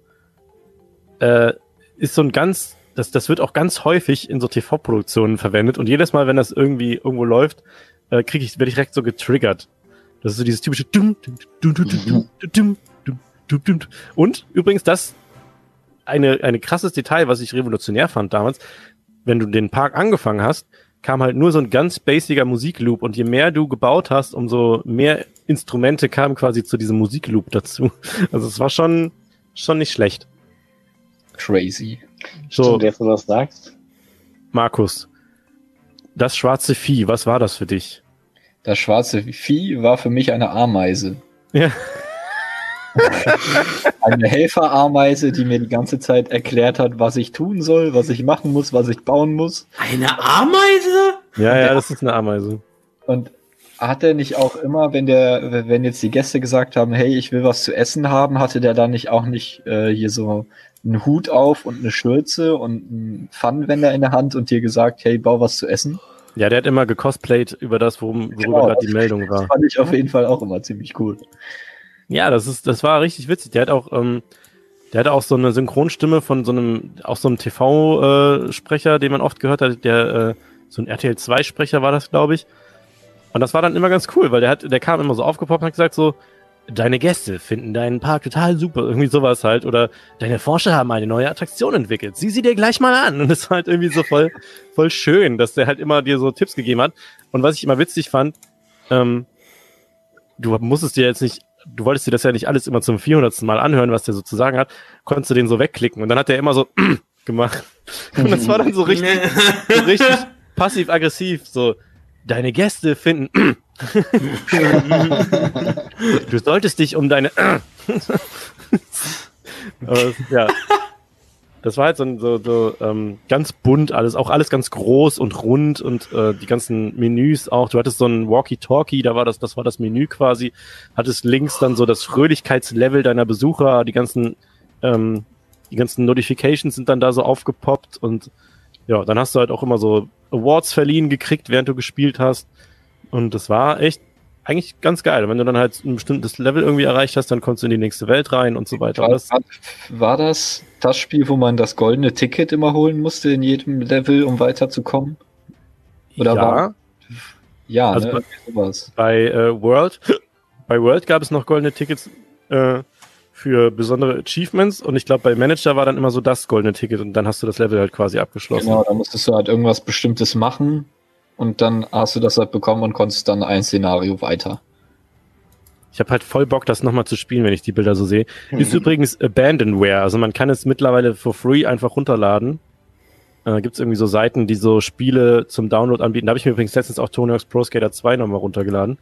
äh, ist so ein ganz, das, das wird auch ganz häufig in so TV-Produktionen verwendet und jedes Mal, wenn das irgendwie irgendwo läuft, äh, krieg ich, werde ich direkt so getriggert. Das ist so dieses typische dum, dum, mhm. dum, dum, dum, dum, dum, dum. Und übrigens, das eine, eine krasses Detail, was ich revolutionär fand damals, wenn du den Park angefangen hast, kam halt nur so ein ganz basiger Musikloop und je mehr du gebaut hast, umso mehr Instrumente kamen quasi zu diesem Musikloop dazu. *laughs* Also es war schon, schon nicht schlecht. Crazy. So, Stimmt, jetzt, du das sagst. Markus, das schwarze Vieh, was war das für dich? Das schwarze Vieh war für mich eine Ameise. Ja. *laughs* Eine Helferameise, die mir die ganze Zeit erklärt hat, was ich tun soll, was ich machen muss, was ich bauen muss. Eine Ameise? Ja, ja, das ist eine Ameise. Und hat er nicht auch immer, wenn der, wenn jetzt die Gäste gesagt haben, hey, ich will was zu essen haben, hatte der dann nicht auch nicht äh, hier so einen Hut auf und eine Schürze und einen Pfannenwender in der Hand und dir gesagt, hey, bau was zu essen? Ja, der hat immer gecosplayt über das, worum, worüber Genau, gerade die das- Meldung *laughs* Das war. fand ich auf jeden Fall auch immer ziemlich cool. Ja, das ist, das war richtig witzig. Der hat auch, ähm, der hatte auch so eine Synchronstimme von so einem, auch so einem TV-Sprecher, den man oft gehört hat, der, äh, so ein RTL 2-Sprecher war das, glaube ich. Und das war dann immer ganz cool, weil der hat, der kam immer so aufgepoppt und hat gesagt so, deine Gäste finden deinen Park total super, irgendwie sowas halt. Oder deine Forscher haben eine neue Attraktion entwickelt. Sieh sie dir gleich mal an. Und das war halt irgendwie so voll, *laughs* voll schön, dass der halt immer dir so Tipps gegeben hat. Und was ich immer witzig fand, ähm, du musstest dir jetzt nicht, du wolltest dir das ja nicht alles immer zum 400. Mal anhören, was der so zu sagen hat, konntest du den so wegklicken. Und dann hat er immer so *clears throat* gemacht. Und das war dann so richtig, so richtig passiv-aggressiv, so, deine Gäste finden, *clears throat* du solltest dich um deine, *clears throat* Aber, ja. Das war halt so, so, so ähm, ganz bunt alles, auch alles ganz groß und rund und äh, die ganzen Menüs auch. Du hattest so ein Walkie-Talkie, da war das, das war das Menü quasi. Hattest links dann so das Fröhlichkeitslevel deiner Besucher, die ganzen, ähm, die ganzen Notifications sind dann da so aufgepoppt und ja, dann hast du halt auch immer so Awards verliehen gekriegt, während du gespielt hast. Und das war echt eigentlich ganz geil. Wenn du dann halt ein bestimmtes Level irgendwie erreicht hast, dann kommst du in die nächste Welt rein und so weiter. War, Das, war das das Spiel, wo man das goldene Ticket immer holen musste in jedem Level, um weiterzukommen? Oder ja, war- Ja, Also ne? sowas. bei äh, World, *clears throat* bei World gab es noch goldene Tickets äh, für besondere Achievements und ich glaube bei Manager war dann immer so das goldene Ticket und dann hast du das Level halt quasi abgeschlossen. Genau, da musstest du halt irgendwas Bestimmtes machen und dann hast du das halt bekommen und konntest dann ein Szenario weiter. Ich habe halt voll Bock, das nochmal zu spielen, wenn ich die Bilder so sehe. Ist übrigens Abandonware, also man kann es mittlerweile for free einfach runterladen. Äh, Gibt es irgendwie so Seiten, die so Spiele zum Download anbieten. Da habe ich mir übrigens letztens auch Tony Hawk's Pro Skater 2 nochmal runtergeladen.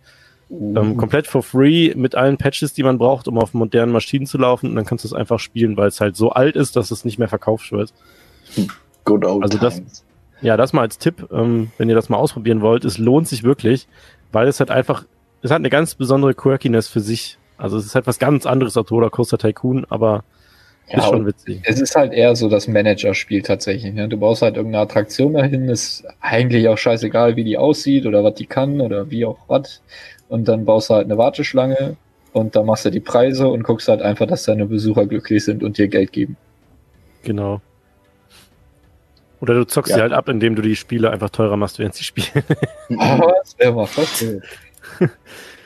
Ähm, komplett for free mit allen Patches, die man braucht, um auf modernen Maschinen zu laufen. Und dann kannst du es einfach spielen, weil es halt so alt ist, dass es nicht mehr verkauft wird. Good old Also das- times. Ja, das mal als Tipp, ähm, wenn ihr das mal ausprobieren wollt. Es lohnt sich wirklich, weil es halt einfach, es hat eine ganz besondere Quirkiness für sich. Also es ist halt was ganz anderes als Rollercoaster Tycoon, aber Ja, ist schon witzig. Es ist halt eher so das Managerspiel tatsächlich. Ne? Du baust halt irgendeine Attraktion dahin, ist eigentlich auch scheißegal, wie die aussieht oder was die kann oder wie auch was. Und dann baust du halt eine Warteschlange und dann machst du die Preise und guckst halt einfach, dass deine Besucher glücklich sind und dir Geld geben. Genau. Oder du zockst Ja. sie halt ab, indem du die Spiele einfach teurer machst, während sie spielen. *laughs* Aber das wäre mal so.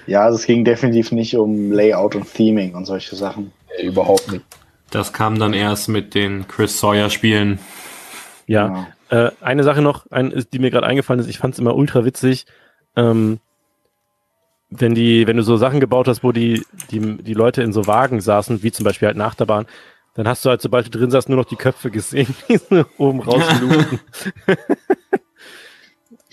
Ja, also es ging definitiv nicht um Layout und Theming und solche Sachen. Nee, überhaupt nicht. Das kam dann erst mit den Chris Sawyer Spielen. ja. Äh, eine Sache noch, ein, die mir gerade eingefallen ist, ich fand es immer ultra witzig, ähm, wenn die, wenn du so Sachen gebaut hast, wo die, die, die Leute in so Wagen saßen, wie zum Beispiel halt nach der Bahn, dann hast du halt, sobald du drin saßt, nur noch die Köpfe gesehen, *laughs* die so oben rausgelugten. *laughs*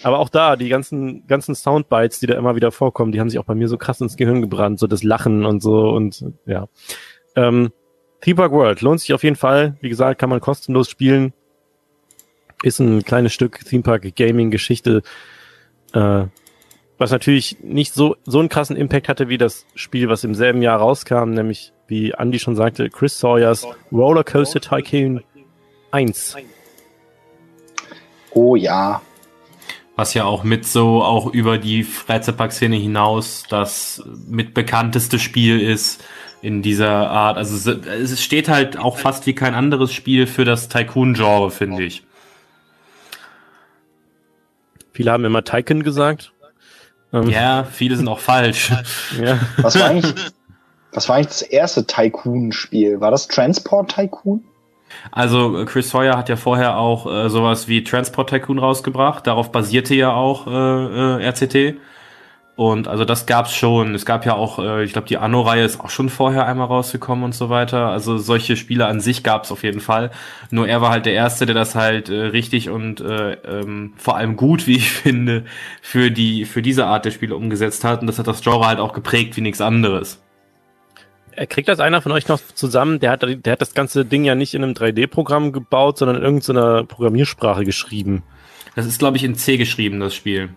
Aber auch da, die ganzen, ganzen Soundbites, die da immer wieder vorkommen, die haben sich auch bei mir so krass ins Gehirn gebrannt, so das Lachen und so und ja. Ähm, Theme Park World lohnt sich auf jeden Fall. Wie gesagt, kann man kostenlos spielen. Ist ein kleines Stück Theme Park Gaming Geschichte, äh, was natürlich nicht so, so einen krassen Impact hatte wie das Spiel, was im selben Jahr rauskam, nämlich, wie Andy schon sagte, Chris Sawyers Rollercoaster Tycoon 1. Oh ja. Was ja auch mit so auch über die Freizeitparkszene hinaus das mit bekannteste Spiel ist in dieser Art. Also es- es steht halt auch fast wie kein anderes Spiel für das Tycoon-Genre, finde ich. Viele haben immer Tycoon gesagt. Ähm, Ja, viele sind auch falsch. *laughs* ja. Was war eigentlich, was war eigentlich das erste Tycoon-Spiel? War das Transport Tycoon? Also äh, Chris Sawyer hat ja vorher auch äh, sowas wie Transport Tycoon rausgebracht. Darauf basierte ja auch äh, äh, RCT. Und also das gab's schon. Es gab ja auch, äh, ich glaube, die Anno-Reihe ist auch schon vorher einmal rausgekommen und so weiter. Also solche Spiele an sich gab's auf jeden Fall. Nur er war halt der Erste, der das halt äh, richtig und äh, ähm, vor allem gut, *laughs* wie ich finde, für die für diese Art der Spiele umgesetzt hat. Und das hat das Genre halt auch geprägt wie nichts anderes. Äh, Kriegt das einer von euch noch zusammen? Der hat, der hat das ganze Ding ja nicht in einem 3D-Programm gebaut, sondern in irgendeiner Programmiersprache geschrieben. Das ist, glaube ich, in C geschrieben, das Spiel.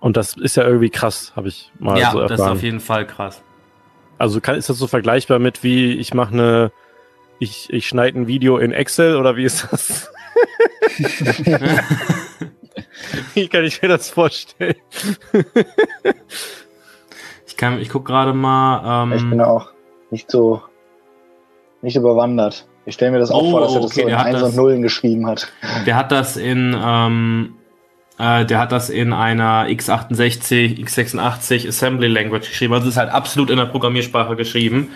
Und das ist ja irgendwie krass, habe ich mal ja, so das ist erfahren. auf jeden Fall krass. Also kann, ist das so vergleichbar mit wie ich mache eine, ich, ich schneide ein Video in Excel oder wie ist das? *laughs* wie kann ich mir das vorstellen? Ich kann, ich guck gerade mal. Ich bin Ähm, auch nicht so, nicht überwandert. Ich stelle mir das auch Oh, vor, dass er das okay, so in der hat 1 das- und Nullen geschrieben hat. der hat das in, ähm, äh, der hat das in einer x68, x86 Assembly Language geschrieben. Also es ist halt absolut in der Programmiersprache geschrieben.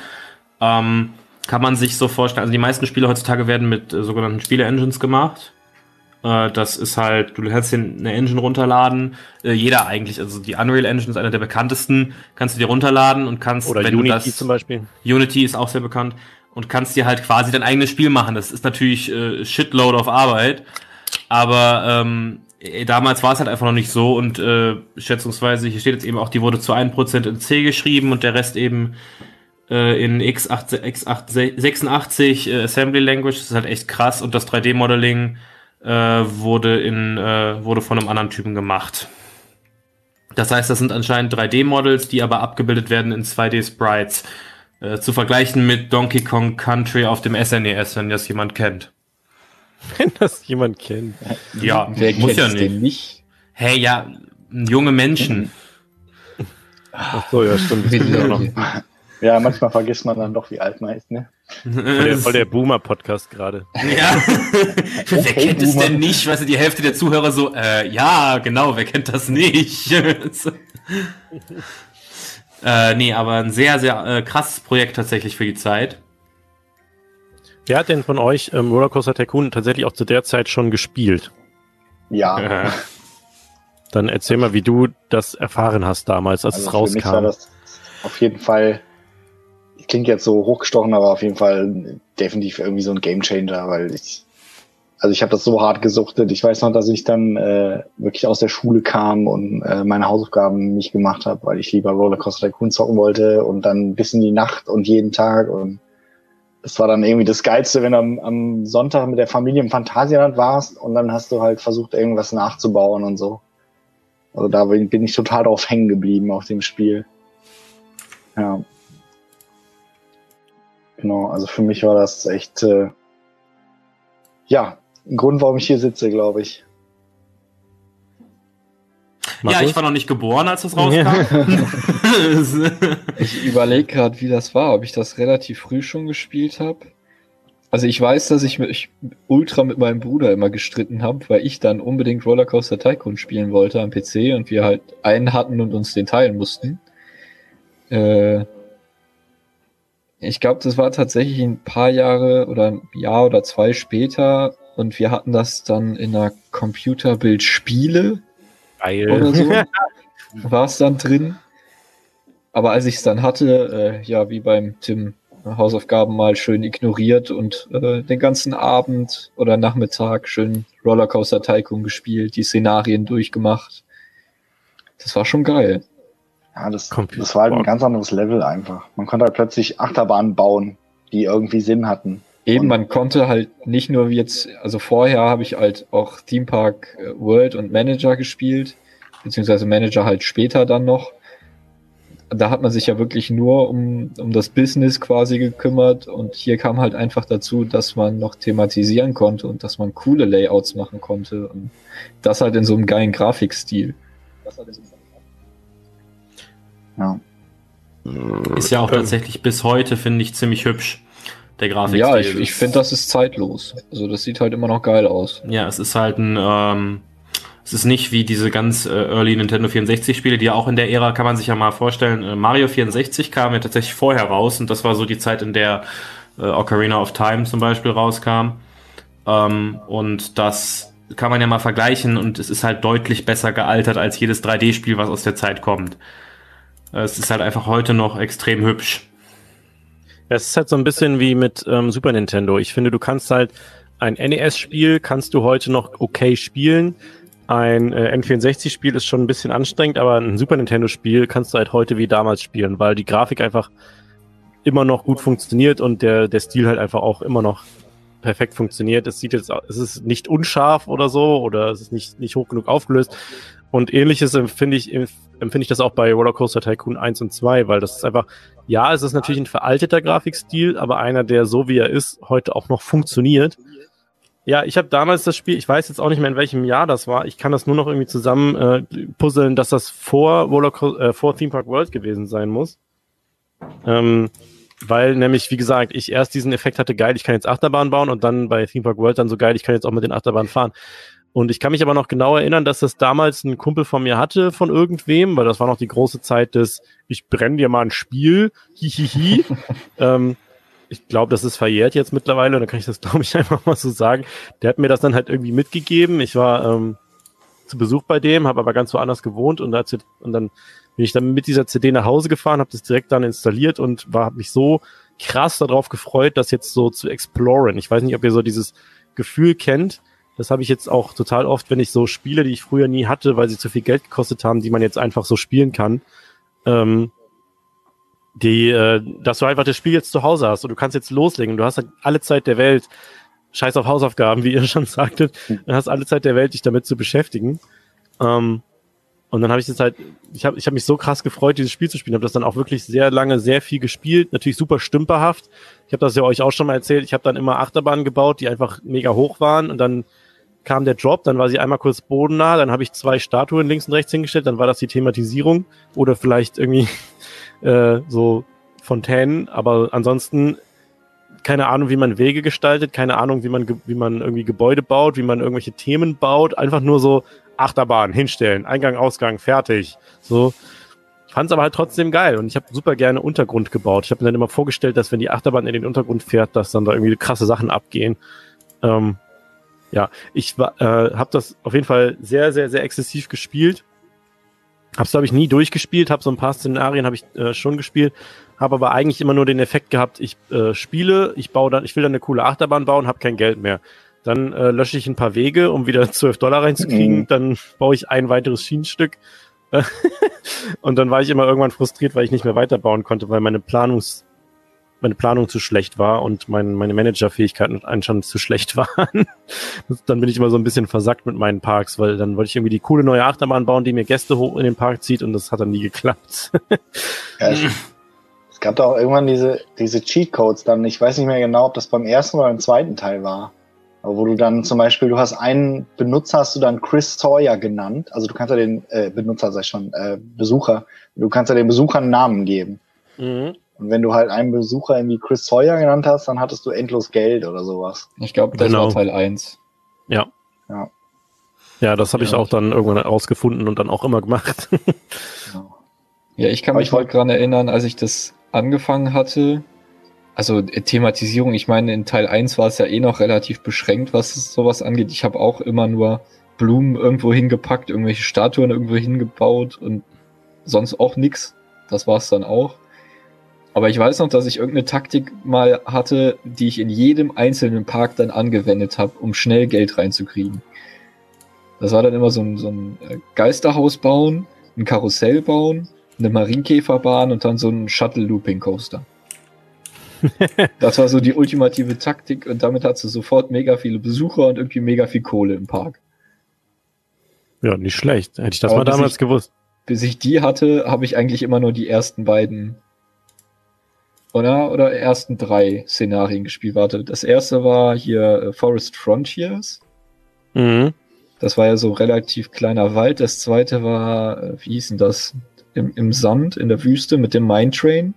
Ähm, kann man sich so vorstellen. Also die meisten Spiele heutzutage werden mit äh, sogenannten Spiele-Engines gemacht. Äh, das ist halt, du kannst dir eine Engine runterladen. Äh, jeder eigentlich, also die Unreal Engine ist einer der bekanntesten. Kannst du dir runterladen und kannst, Oder wenn Unity du das, zum Beispiel. Unity ist auch sehr bekannt. und kannst dir halt quasi dein eigenes Spiel machen. Das ist natürlich äh, Shitload of Arbeit, aber ähm, äh, damals war es halt einfach noch nicht so und äh, schätzungsweise, hier steht jetzt eben auch, die wurde zu 1% in C geschrieben und der Rest eben äh, in x8, x86 äh, Assembly Language. Das ist halt echt krass und das 3D-Modeling äh, wurde, in, äh, wurde von einem anderen Typen gemacht. Das heißt, das sind anscheinend 3D-Models, die aber abgebildet werden in 2D-Sprites. Äh, zu vergleichen mit Donkey Kong Country auf dem SNES, e wenn das jemand kennt. Wenn das jemand kennt. *laughs* Ja, wer muss ja nicht. nicht. Hey, ja, junge Menschen. Ach so, ja, stimmt. Ja, manchmal vergisst man dann doch, wie alt man ist, ne? Voll der, voll der *laughs* Boomer-Podcast gerade. Ja. *laughs* wer kennt Boomer. es denn nicht? Weißt du, die Hälfte der Zuhörer so, äh, ja, genau, wer kennt das nicht? *laughs* äh, nee, aber ein sehr, sehr äh, krasses Projekt tatsächlich für die Zeit. Wer hat denn von euch ähm, Rollercoaster Tycoon tatsächlich auch zu der Zeit schon gespielt? Ja. Dann erzähl mal, wie du das erfahren hast damals, als also es rauskam. Für mich war das auf jeden Fall, klingt jetzt so hochgestochen, aber auf jeden Fall definitiv irgendwie so ein Gamechanger, weil ich, also ich habe das so hart gesuchtet. Ich weiß noch, dass ich dann äh, wirklich aus der Schule kam und äh, meine Hausaufgaben nicht gemacht habe, weil ich lieber Rollercoaster Tycoon zocken wollte und dann bis in die Nacht und jeden Tag und das war dann irgendwie das Geilste, wenn du am, am Sonntag mit der Familie im Phantasialand warst und dann hast du halt versucht, irgendwas nachzubauen und so. Also da bin, ich total drauf hängen geblieben auf dem Spiel. Ja. Genau, also für mich war das echt, äh, ja, ein Grund, warum ich hier sitze, glaube ich. Ja, ich war noch nicht geboren, als das rauskam. *laughs* *laughs* ich überlege gerade, wie das war, ob ich das relativ früh schon gespielt habe. Also ich weiß, dass ich mich ultra mit meinem Bruder immer gestritten habe, weil ich dann unbedingt Rollercoaster Tycoon spielen wollte am PC und wir halt einen hatten und uns den teilen mussten. Äh, ich glaube, das war tatsächlich ein paar Jahre oder ein Jahr oder zwei später und wir hatten das dann in einer Computerbild Spiele Geil. Oder so. *laughs* war es dann drin. Aber als ich es dann hatte, äh, ja, wie beim Tim, Hausaufgaben mal schön ignoriert und äh, den ganzen Abend oder Nachmittag schön Rollercoaster Tycoon gespielt, die Szenarien durchgemacht. Das war schon geil. Ja, das, das war halt ein ganz anderes Level einfach. Man konnte halt plötzlich Achterbahnen bauen, die irgendwie Sinn hatten. Eben, man konnte halt nicht nur wie jetzt, also vorher habe ich halt auch Theme Park äh, World und Manager gespielt, beziehungsweise Manager halt später dann noch. Da hat man sich ja wirklich nur um, um das Business quasi gekümmert und hier kam halt einfach dazu, dass man noch thematisieren konnte und dass man coole Layouts machen konnte und das halt in so einem geilen Grafikstil. Ja. Ist ja auch tatsächlich bis heute, finde ich, ziemlich hübsch der Grafik. Ja, ich, ich finde, das ist zeitlos. Also das sieht halt immer noch geil aus. Ja, es ist halt ein, ähm, es ist nicht wie diese ganz äh, Early Nintendo 64 Spiele, die ja auch in der Ära, kann man sich ja mal vorstellen, äh, Mario 64 kam ja tatsächlich vorher raus und das war so die Zeit, in der äh, Ocarina of Time zum Beispiel rauskam. Ähm, und das kann man ja mal vergleichen und es ist halt deutlich besser gealtert als jedes 3D-Spiel, was aus der Zeit kommt. Äh, es ist halt einfach heute noch extrem hübsch. Es ist halt so ein bisschen wie mit ähm, Super Nintendo. Ich finde, du kannst halt ein NES-Spiel kannst du heute noch okay spielen. Ein äh, N64-Spiel ist schon ein bisschen anstrengend, aber ein Super Nintendo-Spiel kannst du halt heute wie damals spielen, weil die Grafik einfach immer noch gut funktioniert und der, der Stil halt einfach auch immer noch perfekt funktioniert. Es sieht jetzt, es ist nicht unscharf oder so oder es ist nicht, nicht hoch genug aufgelöst. Und ähnliches empfinde ich, empfinde ich das auch bei Rollercoaster Tycoon 1 und 2, weil das ist einfach, ja, es ist natürlich ein veralteter Grafikstil, aber einer, der so wie er ist, heute auch noch funktioniert. Ja, ich habe damals das Spiel, ich weiß jetzt auch nicht mehr in welchem Jahr das war, ich kann das nur noch irgendwie zusammen äh, puzzeln, dass das vor, Rollercoaster, äh, vor Theme Park World gewesen sein muss. Ähm, weil nämlich, wie gesagt, ich erst diesen Effekt hatte, geil, ich kann jetzt Achterbahn bauen und dann bei Theme Park World dann so geil, ich kann jetzt auch mit den Achterbahnen fahren. Und ich kann mich aber noch genau erinnern, dass das damals ein Kumpel von mir hatte von irgendwem, weil das war noch die große Zeit des, ich brenne dir mal ein Spiel, hihihi. *laughs* ähm, ich glaube, das ist verjährt jetzt mittlerweile, dann kann ich das, glaube ich, *laughs* einfach mal so sagen. Der hat mir das dann halt irgendwie mitgegeben. Ich war ähm, zu Besuch bei dem, habe aber ganz woanders gewohnt und, und dann bin ich dann mit dieser CD nach Hause gefahren, habe das direkt dann installiert und war habe mich so krass darauf gefreut, das jetzt so zu exploren. Ich weiß nicht, ob ihr so dieses Gefühl kennt. Das habe ich jetzt auch total oft, wenn ich so Spiele, die ich früher nie hatte, weil sie zu viel Geld gekostet haben, die man jetzt einfach so spielen kann. Ähm, die, äh, dass du einfach das Spiel jetzt zu Hause hast und du kannst jetzt loslegen. Du hast halt alle Zeit der Welt, scheiß auf Hausaufgaben, wie ihr *laughs* schon sagtet, du hast alle Zeit der Welt, dich damit zu beschäftigen. Ähm, und dann habe ich jetzt halt, ich habe ich hab mich so krass gefreut, dieses Spiel zu spielen. Habe das dann auch wirklich sehr lange, sehr viel gespielt. Natürlich super stümperhaft. Ich habe das ja euch auch schon mal erzählt. Ich habe dann immer Achterbahnen gebaut, die einfach mega hoch waren. Und dann kam der Drop, dann war sie einmal kurz bodennah. Dann habe ich zwei Statuen links und rechts hingestellt. Dann war das die Thematisierung oder vielleicht irgendwie *laughs* äh, so Fontänen. Aber ansonsten keine Ahnung, wie man Wege gestaltet, keine Ahnung, wie man, wie man irgendwie Gebäude baut, wie man irgendwelche Themen baut. Einfach nur so Achterbahn hinstellen, Eingang, Ausgang, fertig. So. Fand es aber halt trotzdem geil und ich habe super gerne Untergrund gebaut. Ich habe mir dann immer vorgestellt, dass wenn die Achterbahn in den Untergrund fährt, dass dann da irgendwie krasse Sachen abgehen. Ähm, ja, ich äh, habe das auf jeden Fall sehr, sehr, sehr exzessiv gespielt. Hab's glaube ich nie durchgespielt, habe so ein paar Szenarien habe ich äh, schon gespielt, habe aber eigentlich immer nur den Effekt gehabt, ich äh, spiele, ich baue dann, ich will dann eine coole Achterbahn bauen, habe kein Geld mehr. Dann äh, lösche ich ein paar Wege, um wieder *laughs* 12 Dollar reinzukriegen. Mhm. Dann baue ich ein weiteres Schienenstück. *laughs* und dann war ich immer irgendwann frustriert, weil ich nicht mehr weiterbauen konnte, weil meine Planungs meine Planung zu schlecht war und mein, meine Managerfähigkeiten anscheinend zu schlecht *laughs* waren. dann bin ich immer so ein bisschen versackt mit meinen Parks, weil dann wollte ich irgendwie die coole neue Achterbahn bauen, die mir Gäste hoch in den Park zieht und das hat dann nie geklappt. ja, es, es gab da auch irgendwann diese, diese Cheatcodes dann. Ich weiß nicht mehr genau, ob das beim ersten oder beim zweiten Teil war wo du dann zum Beispiel, du hast einen Benutzer, hast du dann Chris Sawyer genannt. Also du kannst ja den äh, Benutzer, sag ich schon, äh, Besucher, du kannst ja den Besucher einen Namen geben. Mhm. Und wenn du halt einen Besucher irgendwie Chris Sawyer genannt hast, dann hattest du endlos Geld oder sowas. Ich glaube, das genau. war Teil 1. Ja. Ja. Ja, das habe ja. ich auch dann irgendwann rausgefunden und dann auch immer gemacht. Genau. *laughs* ja, ich kann mich heute gerade erinnern, als ich das angefangen hatte, also äh, Thematisierung, ich meine, in Teil 1 war es ja eh noch relativ beschränkt, was sowas angeht. Ich habe auch immer nur Blumen irgendwo hingepackt, irgendwelche Statuen irgendwo hingebaut und sonst auch nix. Das war es dann auch. Aber ich weiß noch, dass ich irgendeine Taktik mal hatte, die ich in jedem einzelnen Park dann angewendet habe, um schnell Geld reinzukriegen. Das war dann immer so ein, so ein äh, Geisterhaus bauen, ein Karussell bauen, eine Marienkäferbahn und dann so ein Shuttle-Looping-Coaster *laughs* das war so die ultimative Taktik und damit hat sie sofort mega viele Besucher und irgendwie mega viel Kohle im Park. Ja, nicht schlecht. Hätte ich das Aber mal damals ich, gewusst. Bis ich die hatte, habe ich eigentlich immer nur die ersten beiden oder, oder ersten drei Szenarien gespielt. Warte, das erste war hier äh, Forest Frontiers. Mhm. Das war ja so relativ kleiner Wald. Das zweite war, äh, wie hieß denn das? Im, Im Sand, in der Wüste mit dem Mine Train.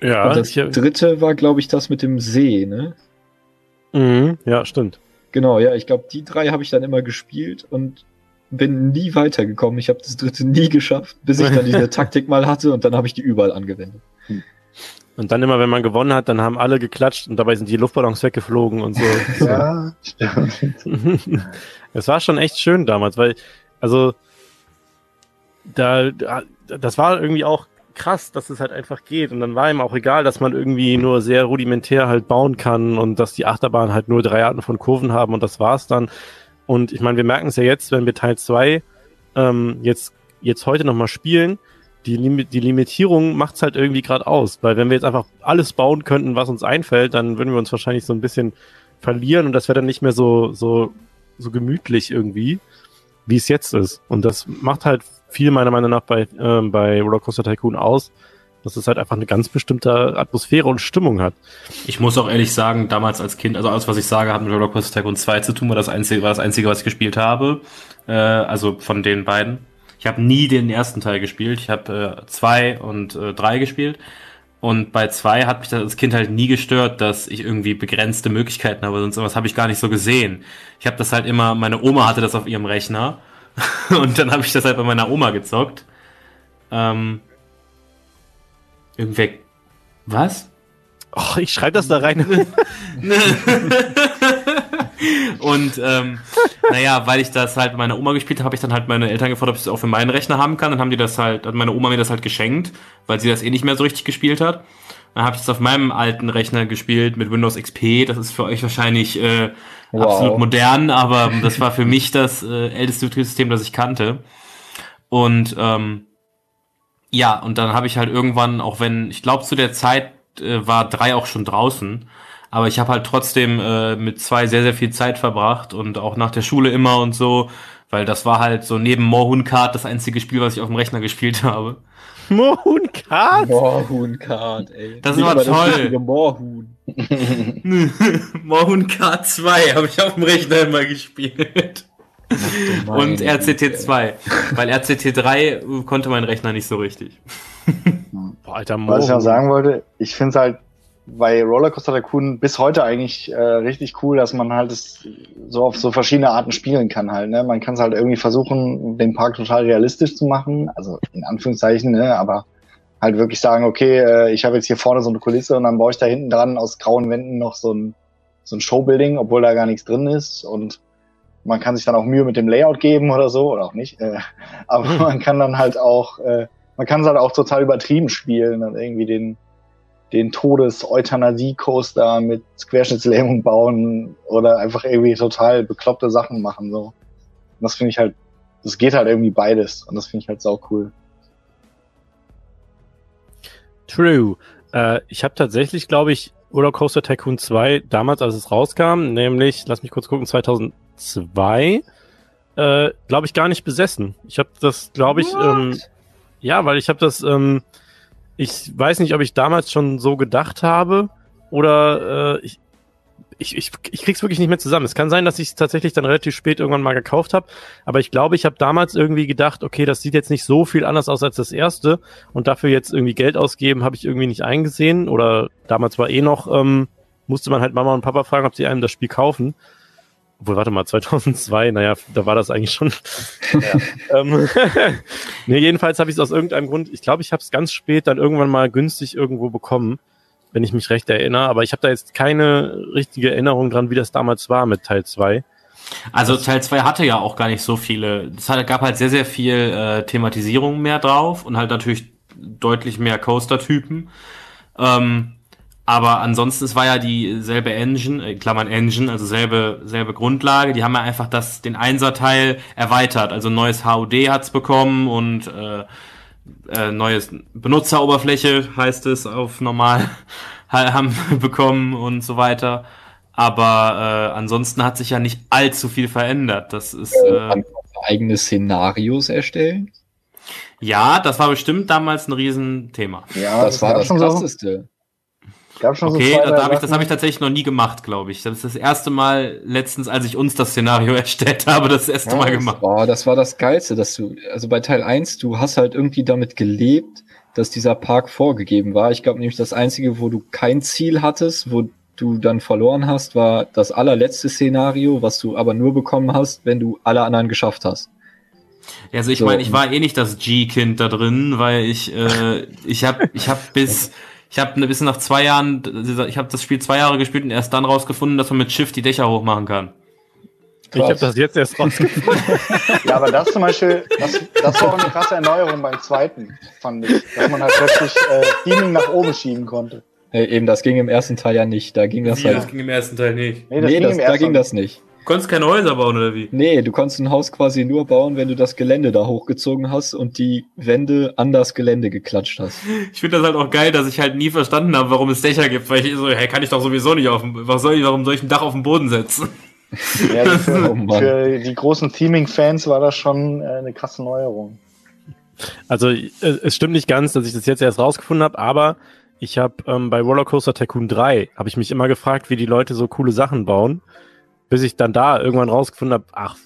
Ja. Und das dritte war, glaube ich, das mit dem See, ne? Mhm, ja, stimmt. Genau, ja, ich glaube, die drei habe ich dann immer gespielt und bin nie weitergekommen. Ich habe das dritte nie geschafft, bis ich dann diese *laughs* Taktik mal hatte und dann habe ich die überall angewendet. Hm. Und dann immer, wenn man gewonnen hat, dann haben alle geklatscht und dabei sind die Luftballons weggeflogen und so. *laughs* ja, stimmt. *laughs* es war schon echt schön damals, weil, also, da, das war irgendwie auch krass, dass es halt einfach geht. Und dann war ihm auch egal, dass man irgendwie nur sehr rudimentär halt bauen kann und dass die Achterbahn halt nur drei Arten von Kurven haben und das war's dann. Und ich meine, wir merken es ja jetzt, wenn wir Teil 2 ähm, jetzt, jetzt heute nochmal spielen, die, Lim die Limitierung macht's halt irgendwie gerade aus. Weil wenn wir jetzt einfach alles bauen könnten, was uns einfällt, dann würden wir uns wahrscheinlich so ein bisschen verlieren und das wäre dann nicht mehr so, so, so gemütlich irgendwie, wie es jetzt ist. Und das macht halt viel meiner Meinung nach bei, äh, bei Rollercoaster Tycoon aus, dass es halt einfach eine ganz bestimmte Atmosphäre und Stimmung hat. Ich muss auch ehrlich sagen, damals als Kind, also alles, was ich sage, hat mit Rollercoaster Tycoon 2 zu tun, war das einzige, war das einzige, was ich gespielt habe. Äh, also von den beiden. Ich habe nie den ersten Teil gespielt. Ich habe äh, zwei und äh, drei gespielt. Und bei zwei hat mich das als Kind halt nie gestört, dass ich irgendwie begrenzte Möglichkeiten habe, sonst was habe ich gar nicht so gesehen. Ich habe das halt immer, meine Oma hatte das auf ihrem Rechner *laughs* und dann habe ich das halt bei meiner Oma gezockt. Ähm, irgendwer. Was? Oh, ich schreibe das da rein. *laughs* und ähm, naja, weil ich das halt mit meiner Oma gespielt habe, habe ich dann halt meine Eltern gefragt, ob ich das auch für meinen Rechner haben kann. Dann haben die das halt, hat meine Oma mir das halt geschenkt, weil sie das eh nicht mehr so richtig gespielt hat. Dann habe ich das auf meinem alten Rechner gespielt mit Windows XP. Das ist für euch wahrscheinlich äh, wow. absolut modern, aber das war für mich das äh, älteste Betriebssystem, das ich kannte. Und ähm, ja, und dann habe ich halt irgendwann, auch wenn, ich glaube zu der Zeit äh, war drei auch schon draußen, aber ich habe halt trotzdem äh, mit zwei sehr, sehr viel Zeit verbracht und auch nach der Schule immer und so, weil das war halt so neben Mohun Kart das einzige Spiel, was ich auf dem Rechner gespielt habe. Mohun Kart? Mohun Kart, ey. Das war toll. Mohun. Mohun Kart 2 habe ich auf dem Rechner immer gespielt. Und RCT2. Weil RCT3 konnte mein Rechner nicht so richtig. *laughs* Boah, Alter, Mohun. Was ich noch sagen wollte, ich finde es halt bei Rollercoaster Tycoon bis heute eigentlich äh, richtig cool, dass man halt es so auf so verschiedene Arten spielen kann halt. Ne? Man kann es halt irgendwie versuchen, den Park total realistisch zu machen, also in Anführungszeichen, ne? aber halt wirklich sagen, okay, äh, ich habe jetzt hier vorne so eine Kulisse und dann baue ich da hinten dran aus grauen Wänden noch so ein, so ein Showbuilding, obwohl da gar nichts drin ist und man kann sich dann auch Mühe mit dem Layout geben oder so, oder auch nicht. Äh, *laughs* aber man kann dann halt auch, äh, man kann es halt auch total übertrieben spielen und irgendwie den, den Todes-Euthanasie-Coaster mit Querschnittslähmung bauen oder einfach irgendwie total bekloppte Sachen machen. So. Und das finde ich halt, das geht halt irgendwie beides und das finde ich halt sau cool. True. Äh, ich habe tatsächlich, glaube ich, Rollercoaster Tycoon 2 damals, als es rauskam, nämlich, lass mich kurz gucken, 2002, äh, glaube ich, gar nicht besessen. Ich habe das, glaube ich, ähm, ja, weil ich habe das, ähm, ich weiß nicht, ob ich damals schon so gedacht habe oder äh, ich, ich, ich, ich krieg's wirklich nicht mehr zusammen. Es kann sein, dass ich es tatsächlich dann relativ spät irgendwann mal gekauft habe, aber ich glaube, ich habe damals irgendwie gedacht, okay, das sieht jetzt nicht so viel anders aus als das erste und dafür jetzt irgendwie Geld ausgeben, habe ich irgendwie nicht eingesehen oder damals war eh noch, ähm, musste man halt Mama und Papa fragen, ob sie einem das Spiel kaufen. Obwohl, warte mal, 2002, naja, da war das eigentlich schon. Ja. *laughs* ähm, *laughs* nee, jedenfalls habe ich es aus irgendeinem Grund, ich glaube, ich habe es ganz spät dann irgendwann mal günstig irgendwo bekommen wenn ich mich recht erinnere. Aber ich habe da jetzt keine richtige Erinnerung dran, wie das damals war mit Teil 2. Also Teil 2 hatte ja auch gar nicht so viele. Es gab halt sehr, sehr viel äh, Thematisierung mehr drauf und halt natürlich deutlich mehr Coaster-Typen. Ähm, aber ansonsten, es war ja dieselbe Engine, äh, Klammern Engine, also selbe, selbe Grundlage. Die haben ja einfach das, den Einser-Teil erweitert. Also neues HUD hat's bekommen und äh, äh, neues Benutzeroberfläche heißt es auf normal *laughs* haben *laughs* bekommen und so weiter. Aber äh, ansonsten hat sich ja nicht allzu viel verändert. Das ist äh, eigene Szenarios erstellen. Ja, das war bestimmt damals ein Riesenthema. Ja, das, das war das Krasseste. Gab schon okay, so zwei, da hab ich, das habe ich tatsächlich noch nie gemacht, glaube ich. Das ist das erste Mal letztens, als ich uns das Szenario *laughs* erstellt habe, das erste ja, Mal gemacht. Boah, das war das Geilste, dass du, also bei Teil 1, du hast halt irgendwie damit gelebt, dass dieser Park vorgegeben war. Ich glaube nämlich, das Einzige, wo du kein Ziel hattest, wo du dann verloren hast, war das allerletzte Szenario, was du aber nur bekommen hast, wenn du alle anderen geschafft hast. Also ich so, meine, ich war eh nicht das G-Kind da drin, weil ich äh, ich habe ich hab bis *laughs* ich habe bis nach zwei Jahren, ich habe das Spiel zwei Jahre gespielt und erst dann rausgefunden, dass man mit Shift die Dächer hochmachen kann. Ich habe das jetzt erst rausgefunden. *laughs* ja, aber das zum Beispiel, das, das war auch eine krasse Erneuerung beim zweiten, fand ich. Dass man halt plötzlich äh, Beaming nach oben schieben konnte. Hey, eben, das ging im ersten Teil ja nicht. Da ging das Wie, halt. Das ging im ersten Teil nicht. Nee, das nee, ging das, da ging das nicht. Du konntest keine Häuser bauen, oder wie? Nee, du konntest ein Haus quasi nur bauen, wenn du das Gelände da hochgezogen hast und die Wände an das Gelände geklatscht hast. Ich finde das halt auch geil, dass ich halt nie verstanden habe, warum es Dächer gibt, weil ich so, hey, kann ich doch sowieso nicht auf dem, was soll ich, warum soll ich ein Dach auf dem Boden setzen? Ja, für, *laughs* oh für die großen Theming-Fans war das schon äh, eine krasse Neuerung. Also äh, es stimmt nicht ganz, dass ich das jetzt erst rausgefunden habe, aber ich habe ähm, bei Rollercoaster Tycoon 3 habe ich mich immer gefragt, wie die Leute so coole Sachen bauen bis ich dann da irgendwann rausgefunden habe, ach,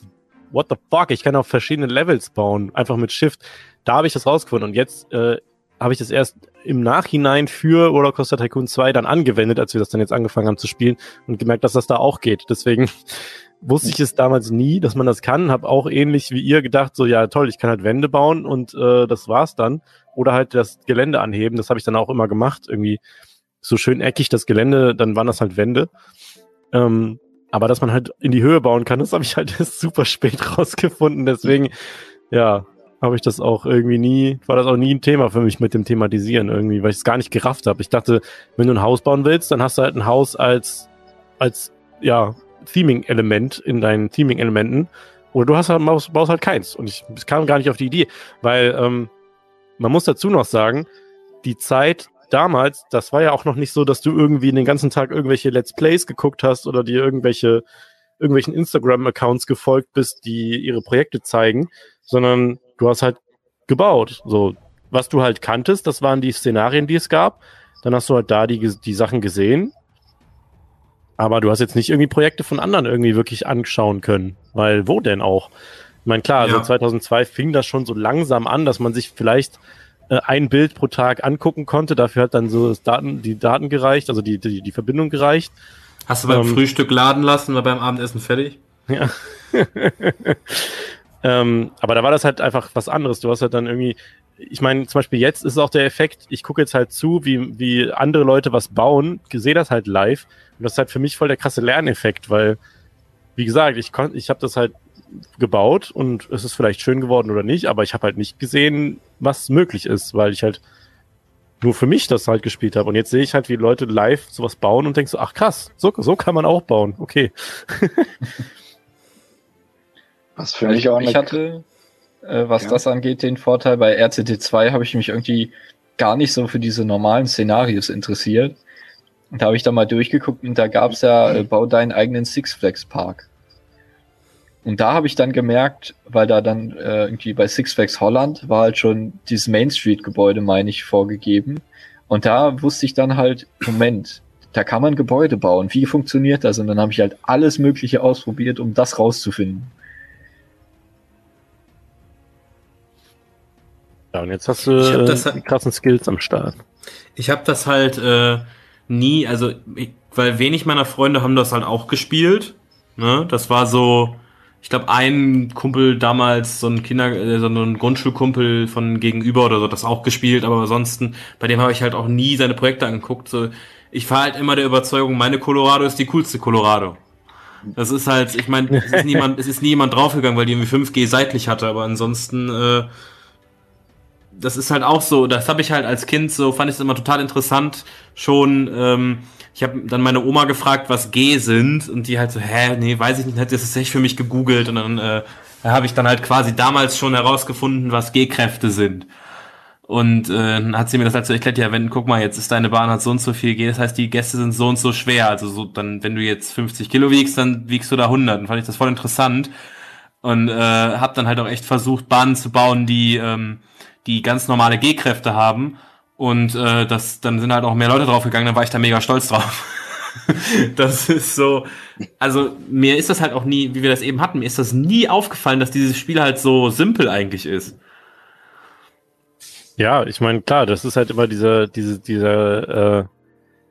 what the fuck, ich kann auch verschiedene Levels bauen, einfach mit Shift. Da habe ich das rausgefunden und jetzt äh, habe ich das erst im Nachhinein für Rollercoaster Tycoon 2 dann angewendet, als wir das dann jetzt angefangen haben zu spielen und gemerkt, dass das da auch geht. Deswegen *laughs* wusste ich es damals nie, dass man das kann. Habe auch ähnlich wie ihr gedacht, so ja toll, ich kann halt Wände bauen und äh, das war's dann. Oder halt das Gelände anheben. Das habe ich dann auch immer gemacht. Irgendwie so schön eckig das Gelände, dann waren das halt Wände. Ähm, aber dass man halt in die Höhe bauen kann, das habe ich halt erst *laughs* super spät rausgefunden. Deswegen, ja, habe ich das auch irgendwie nie, war das auch nie ein Thema für mich mit dem Thematisieren irgendwie, weil ich es gar nicht gerafft habe. Ich dachte, wenn du ein Haus bauen willst, dann hast du halt ein Haus als, als, ja, Theming-Element in deinen Theming-Elementen. Oder du hast halt, baust, halt keins. Und ich, ich kam gar nicht auf die Idee, weil, ähm, man muss dazu noch sagen, die Zeit damals, das war ja auch noch nicht so, dass du irgendwie den ganzen Tag irgendwelche Let's Plays geguckt hast oder dir irgendwelche, irgendwelchen Instagram-Accounts gefolgt bist, die ihre Projekte zeigen, sondern du hast halt gebaut. So, was du halt kanntest, das waren die Szenarien, die es gab. Dann hast du halt da die, die Sachen gesehen. Aber du hast jetzt nicht irgendwie Projekte von anderen irgendwie wirklich anschauen können. Weil wo denn auch? Ich meine, klar, also ja. also 2002 fing das schon so langsam an, dass man sich vielleicht äh, ein Bild pro Tag angucken konnte. Dafür hat dann so das Daten, die Daten gereicht, also die, die, die Verbindung gereicht. Hast du beim ähm, Frühstück laden lassen, war beim Abendessen fertig? Ja. *laughs* ähm, aber da war das halt einfach was anderes. Du hast halt dann irgendwie, ich meine, zum Beispiel jetzt ist auch der Effekt, ich gucke jetzt halt zu, wie, wie andere Leute was bauen, sehe das halt live. Und das ist halt für mich voll der krasse Lerneffekt, weil, wie gesagt, ich konnte, ich habe das halt gebaut und es ist vielleicht schön geworden oder nicht, aber ich habe halt nicht gesehen, was möglich ist, weil ich halt nur für mich das halt gespielt habe. Und jetzt sehe ich halt, wie Leute live sowas bauen und denke so, ach krass, so, so kann man auch bauen. Okay. *laughs* was für mich auch Ich hatte, äh, was ja. das angeht, den Vorteil bei RCT2 habe ich mich irgendwie gar nicht so für diese normalen Szenarios interessiert. Und da habe ich da mal durchgeguckt und da gab es ja, äh, bau deinen eigenen Six Flags Park. Und da habe ich dann gemerkt, weil da dann äh, irgendwie bei Six Flags Holland war halt schon dieses Main Street Gebäude, meine ich, vorgegeben. Und da wusste ich dann halt, Moment, da kann man Gebäude bauen. Wie funktioniert das? Und dann habe ich halt alles Mögliche ausprobiert, um das rauszufinden. Ja, und jetzt hast du äh, das, die krassen Skills am Start. Ich habe das halt äh, nie, also ich, weil wenig meiner Freunde haben das halt auch gespielt. Ne? Das war so, ich glaube, ein Kumpel damals, so ein Kinder, äh, so ein Grundschulkumpel von gegenüber oder so, das auch gespielt, aber ansonsten, bei dem habe ich halt auch nie seine Projekte angeguckt. So, ich war halt immer der Überzeugung, meine Colorado ist die coolste Colorado. Das ist halt, ich meine, es ist niemand, es ist nie jemand draufgegangen, weil die irgendwie 5G seitlich hatte, aber ansonsten, äh, das ist halt auch so, das habe ich halt als Kind so, fand ich es immer total interessant, schon, ähm, ich habe dann meine Oma gefragt, was G sind und die halt so, hä, nee, weiß ich nicht, hat das tatsächlich für mich gegoogelt und dann äh, habe ich dann halt quasi damals schon herausgefunden, was G-Kräfte sind. Und äh, dann hat sie mir das halt so erklärt, ja, wenn, guck mal, jetzt ist deine Bahn hat so und so viel G, das heißt, die Gäste sind so und so schwer. Also so, dann, wenn du jetzt 50 Kilo wiegst, dann wiegst du da 100. Dann fand ich das voll interessant. Und äh, habe dann halt auch echt versucht, Bahnen zu bauen, die, ähm, die ganz normale G-Kräfte haben und äh, das, dann sind halt auch mehr Leute draufgegangen, dann war ich da mega stolz drauf. *laughs* das ist so, also mir ist das halt auch nie, wie wir das eben hatten, mir ist das nie aufgefallen, dass dieses Spiel halt so simpel eigentlich ist. Ja, ich meine, klar, das ist halt immer dieser, diese, dieser, äh,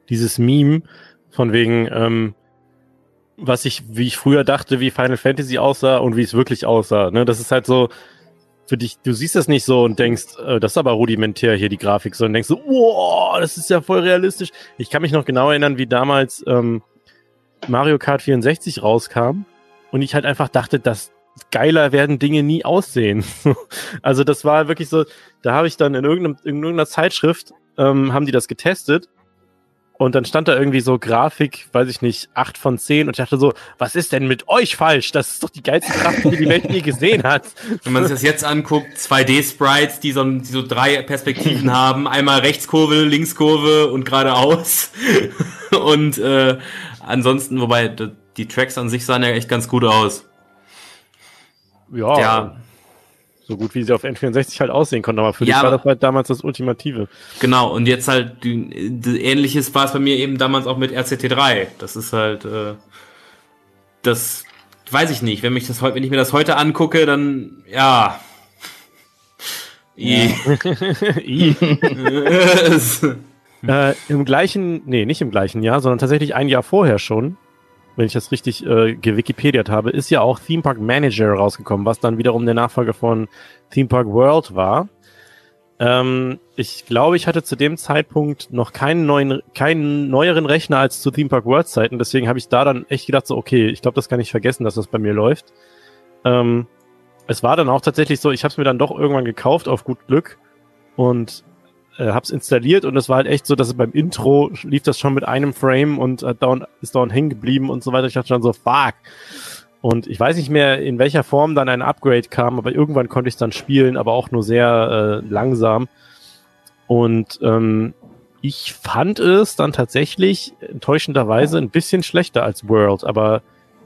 dieses Meme von wegen, ähm, was ich, wie ich früher dachte, wie Final Fantasy aussah und wie es wirklich aussah. Ne? Das ist halt so, für dich, du siehst das nicht so und denkst, äh, das ist aber rudimentär hier die Grafik, sondern denkst so, wow, das ist ja voll realistisch. Ich kann mich noch genau erinnern, wie damals ähm, Mario Kart 64 rauskam und ich halt einfach dachte, dass geiler werden Dinge nie aussehen. *laughs* also das war wirklich so, da habe ich dann in, irgendeinem, in irgendeiner Zeitschrift ähm, haben die das getestet und dann stand da irgendwie so Grafik, weiß ich nicht, acht von zehn. Und ich dachte so, was ist denn mit euch falsch? Das ist doch die geilste Kraft, die die Welt je gesehen hat. *laughs* Wenn man sich das jetzt anguckt, 2D-Sprites, die so, die so drei Perspektiven *laughs* haben. Einmal Rechtskurve, Linkskurve und geradeaus. *laughs* und äh, ansonsten, wobei die Tracks an sich sahen ja echt ganz gut aus. Ja. ja so gut wie sie auf N64 halt aussehen konnten, aber für ja, dich war das halt damals das Ultimative. Genau, und jetzt halt, ähnliches war es bei mir eben damals auch mit RCT3. Das ist halt, äh, das weiß ich nicht. Wenn, mich das, wenn ich mir das heute angucke, dann, ja. *laughs* I. I. *laughs* äh, Im gleichen, nee, nicht im gleichen Jahr, sondern tatsächlich ein Jahr vorher schon, wenn ich das richtig äh, gewikipediert habe, ist ja auch Theme Park Manager rausgekommen, was dann wiederum der Nachfolger von Theme Park World war. Ähm, ich glaube, ich hatte zu dem Zeitpunkt noch keinen neuen, keinen neueren Rechner als zu Theme Park World Zeiten. Deswegen habe ich da dann echt gedacht, so, okay, ich glaube, das kann ich vergessen, dass das bei mir läuft. Ähm, es war dann auch tatsächlich so, ich habe es mir dann doch irgendwann gekauft, auf gut Glück. Und äh, hab's installiert und es war halt echt so, dass es beim Intro lief das schon mit einem Frame und äh, dauernd, ist dauernd hängen geblieben und so weiter. Ich dachte schon so, fuck. Und ich weiß nicht mehr, in welcher Form dann ein Upgrade kam, aber irgendwann konnte ich es dann spielen, aber auch nur sehr äh, langsam. Und ähm, ich fand es dann tatsächlich enttäuschenderweise ein bisschen schlechter als World, aber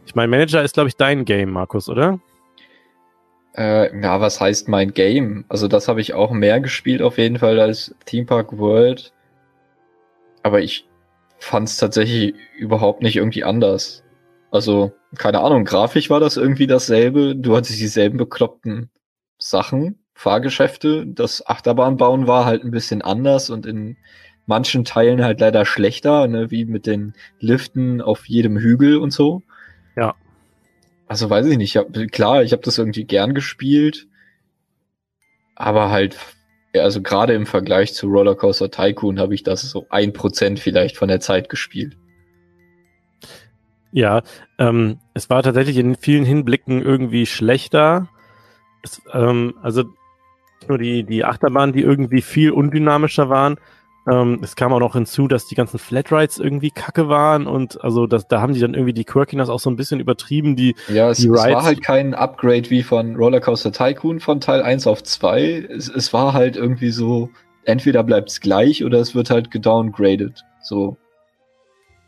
ich meine, Manager ist, glaube ich, dein Game, Markus, oder? Äh, ja, was heißt mein Game? Also das habe ich auch mehr gespielt auf jeden Fall als Theme Park World. Aber ich fand es tatsächlich überhaupt nicht irgendwie anders. Also, keine Ahnung, grafisch war das irgendwie dasselbe. Du hattest dieselben bekloppten Sachen, Fahrgeschäfte. Das Achterbahnbauen war halt ein bisschen anders und in manchen Teilen halt leider schlechter, ne, wie mit den Liften auf jedem Hügel und so. Also weiß ich nicht. Ich hab, klar, ich habe das irgendwie gern gespielt, aber halt, also gerade im Vergleich zu Rollercoaster Tycoon habe ich das so ein Prozent vielleicht von der Zeit gespielt. Ja, ähm, es war tatsächlich in vielen Hinblicken irgendwie schlechter. Es, ähm, also nur die, die Achterbahnen, die irgendwie viel undynamischer waren, ähm, es kam auch noch hinzu, dass die ganzen Flatrides irgendwie kacke waren und also das, da haben die dann irgendwie die Quirkiness auch so ein bisschen übertrieben. Die, ja, es, die es war halt kein Upgrade wie von Rollercoaster Tycoon von Teil 1 auf 2. Es, es war halt irgendwie so, entweder bleibt es gleich oder es wird halt gedowngraded. So.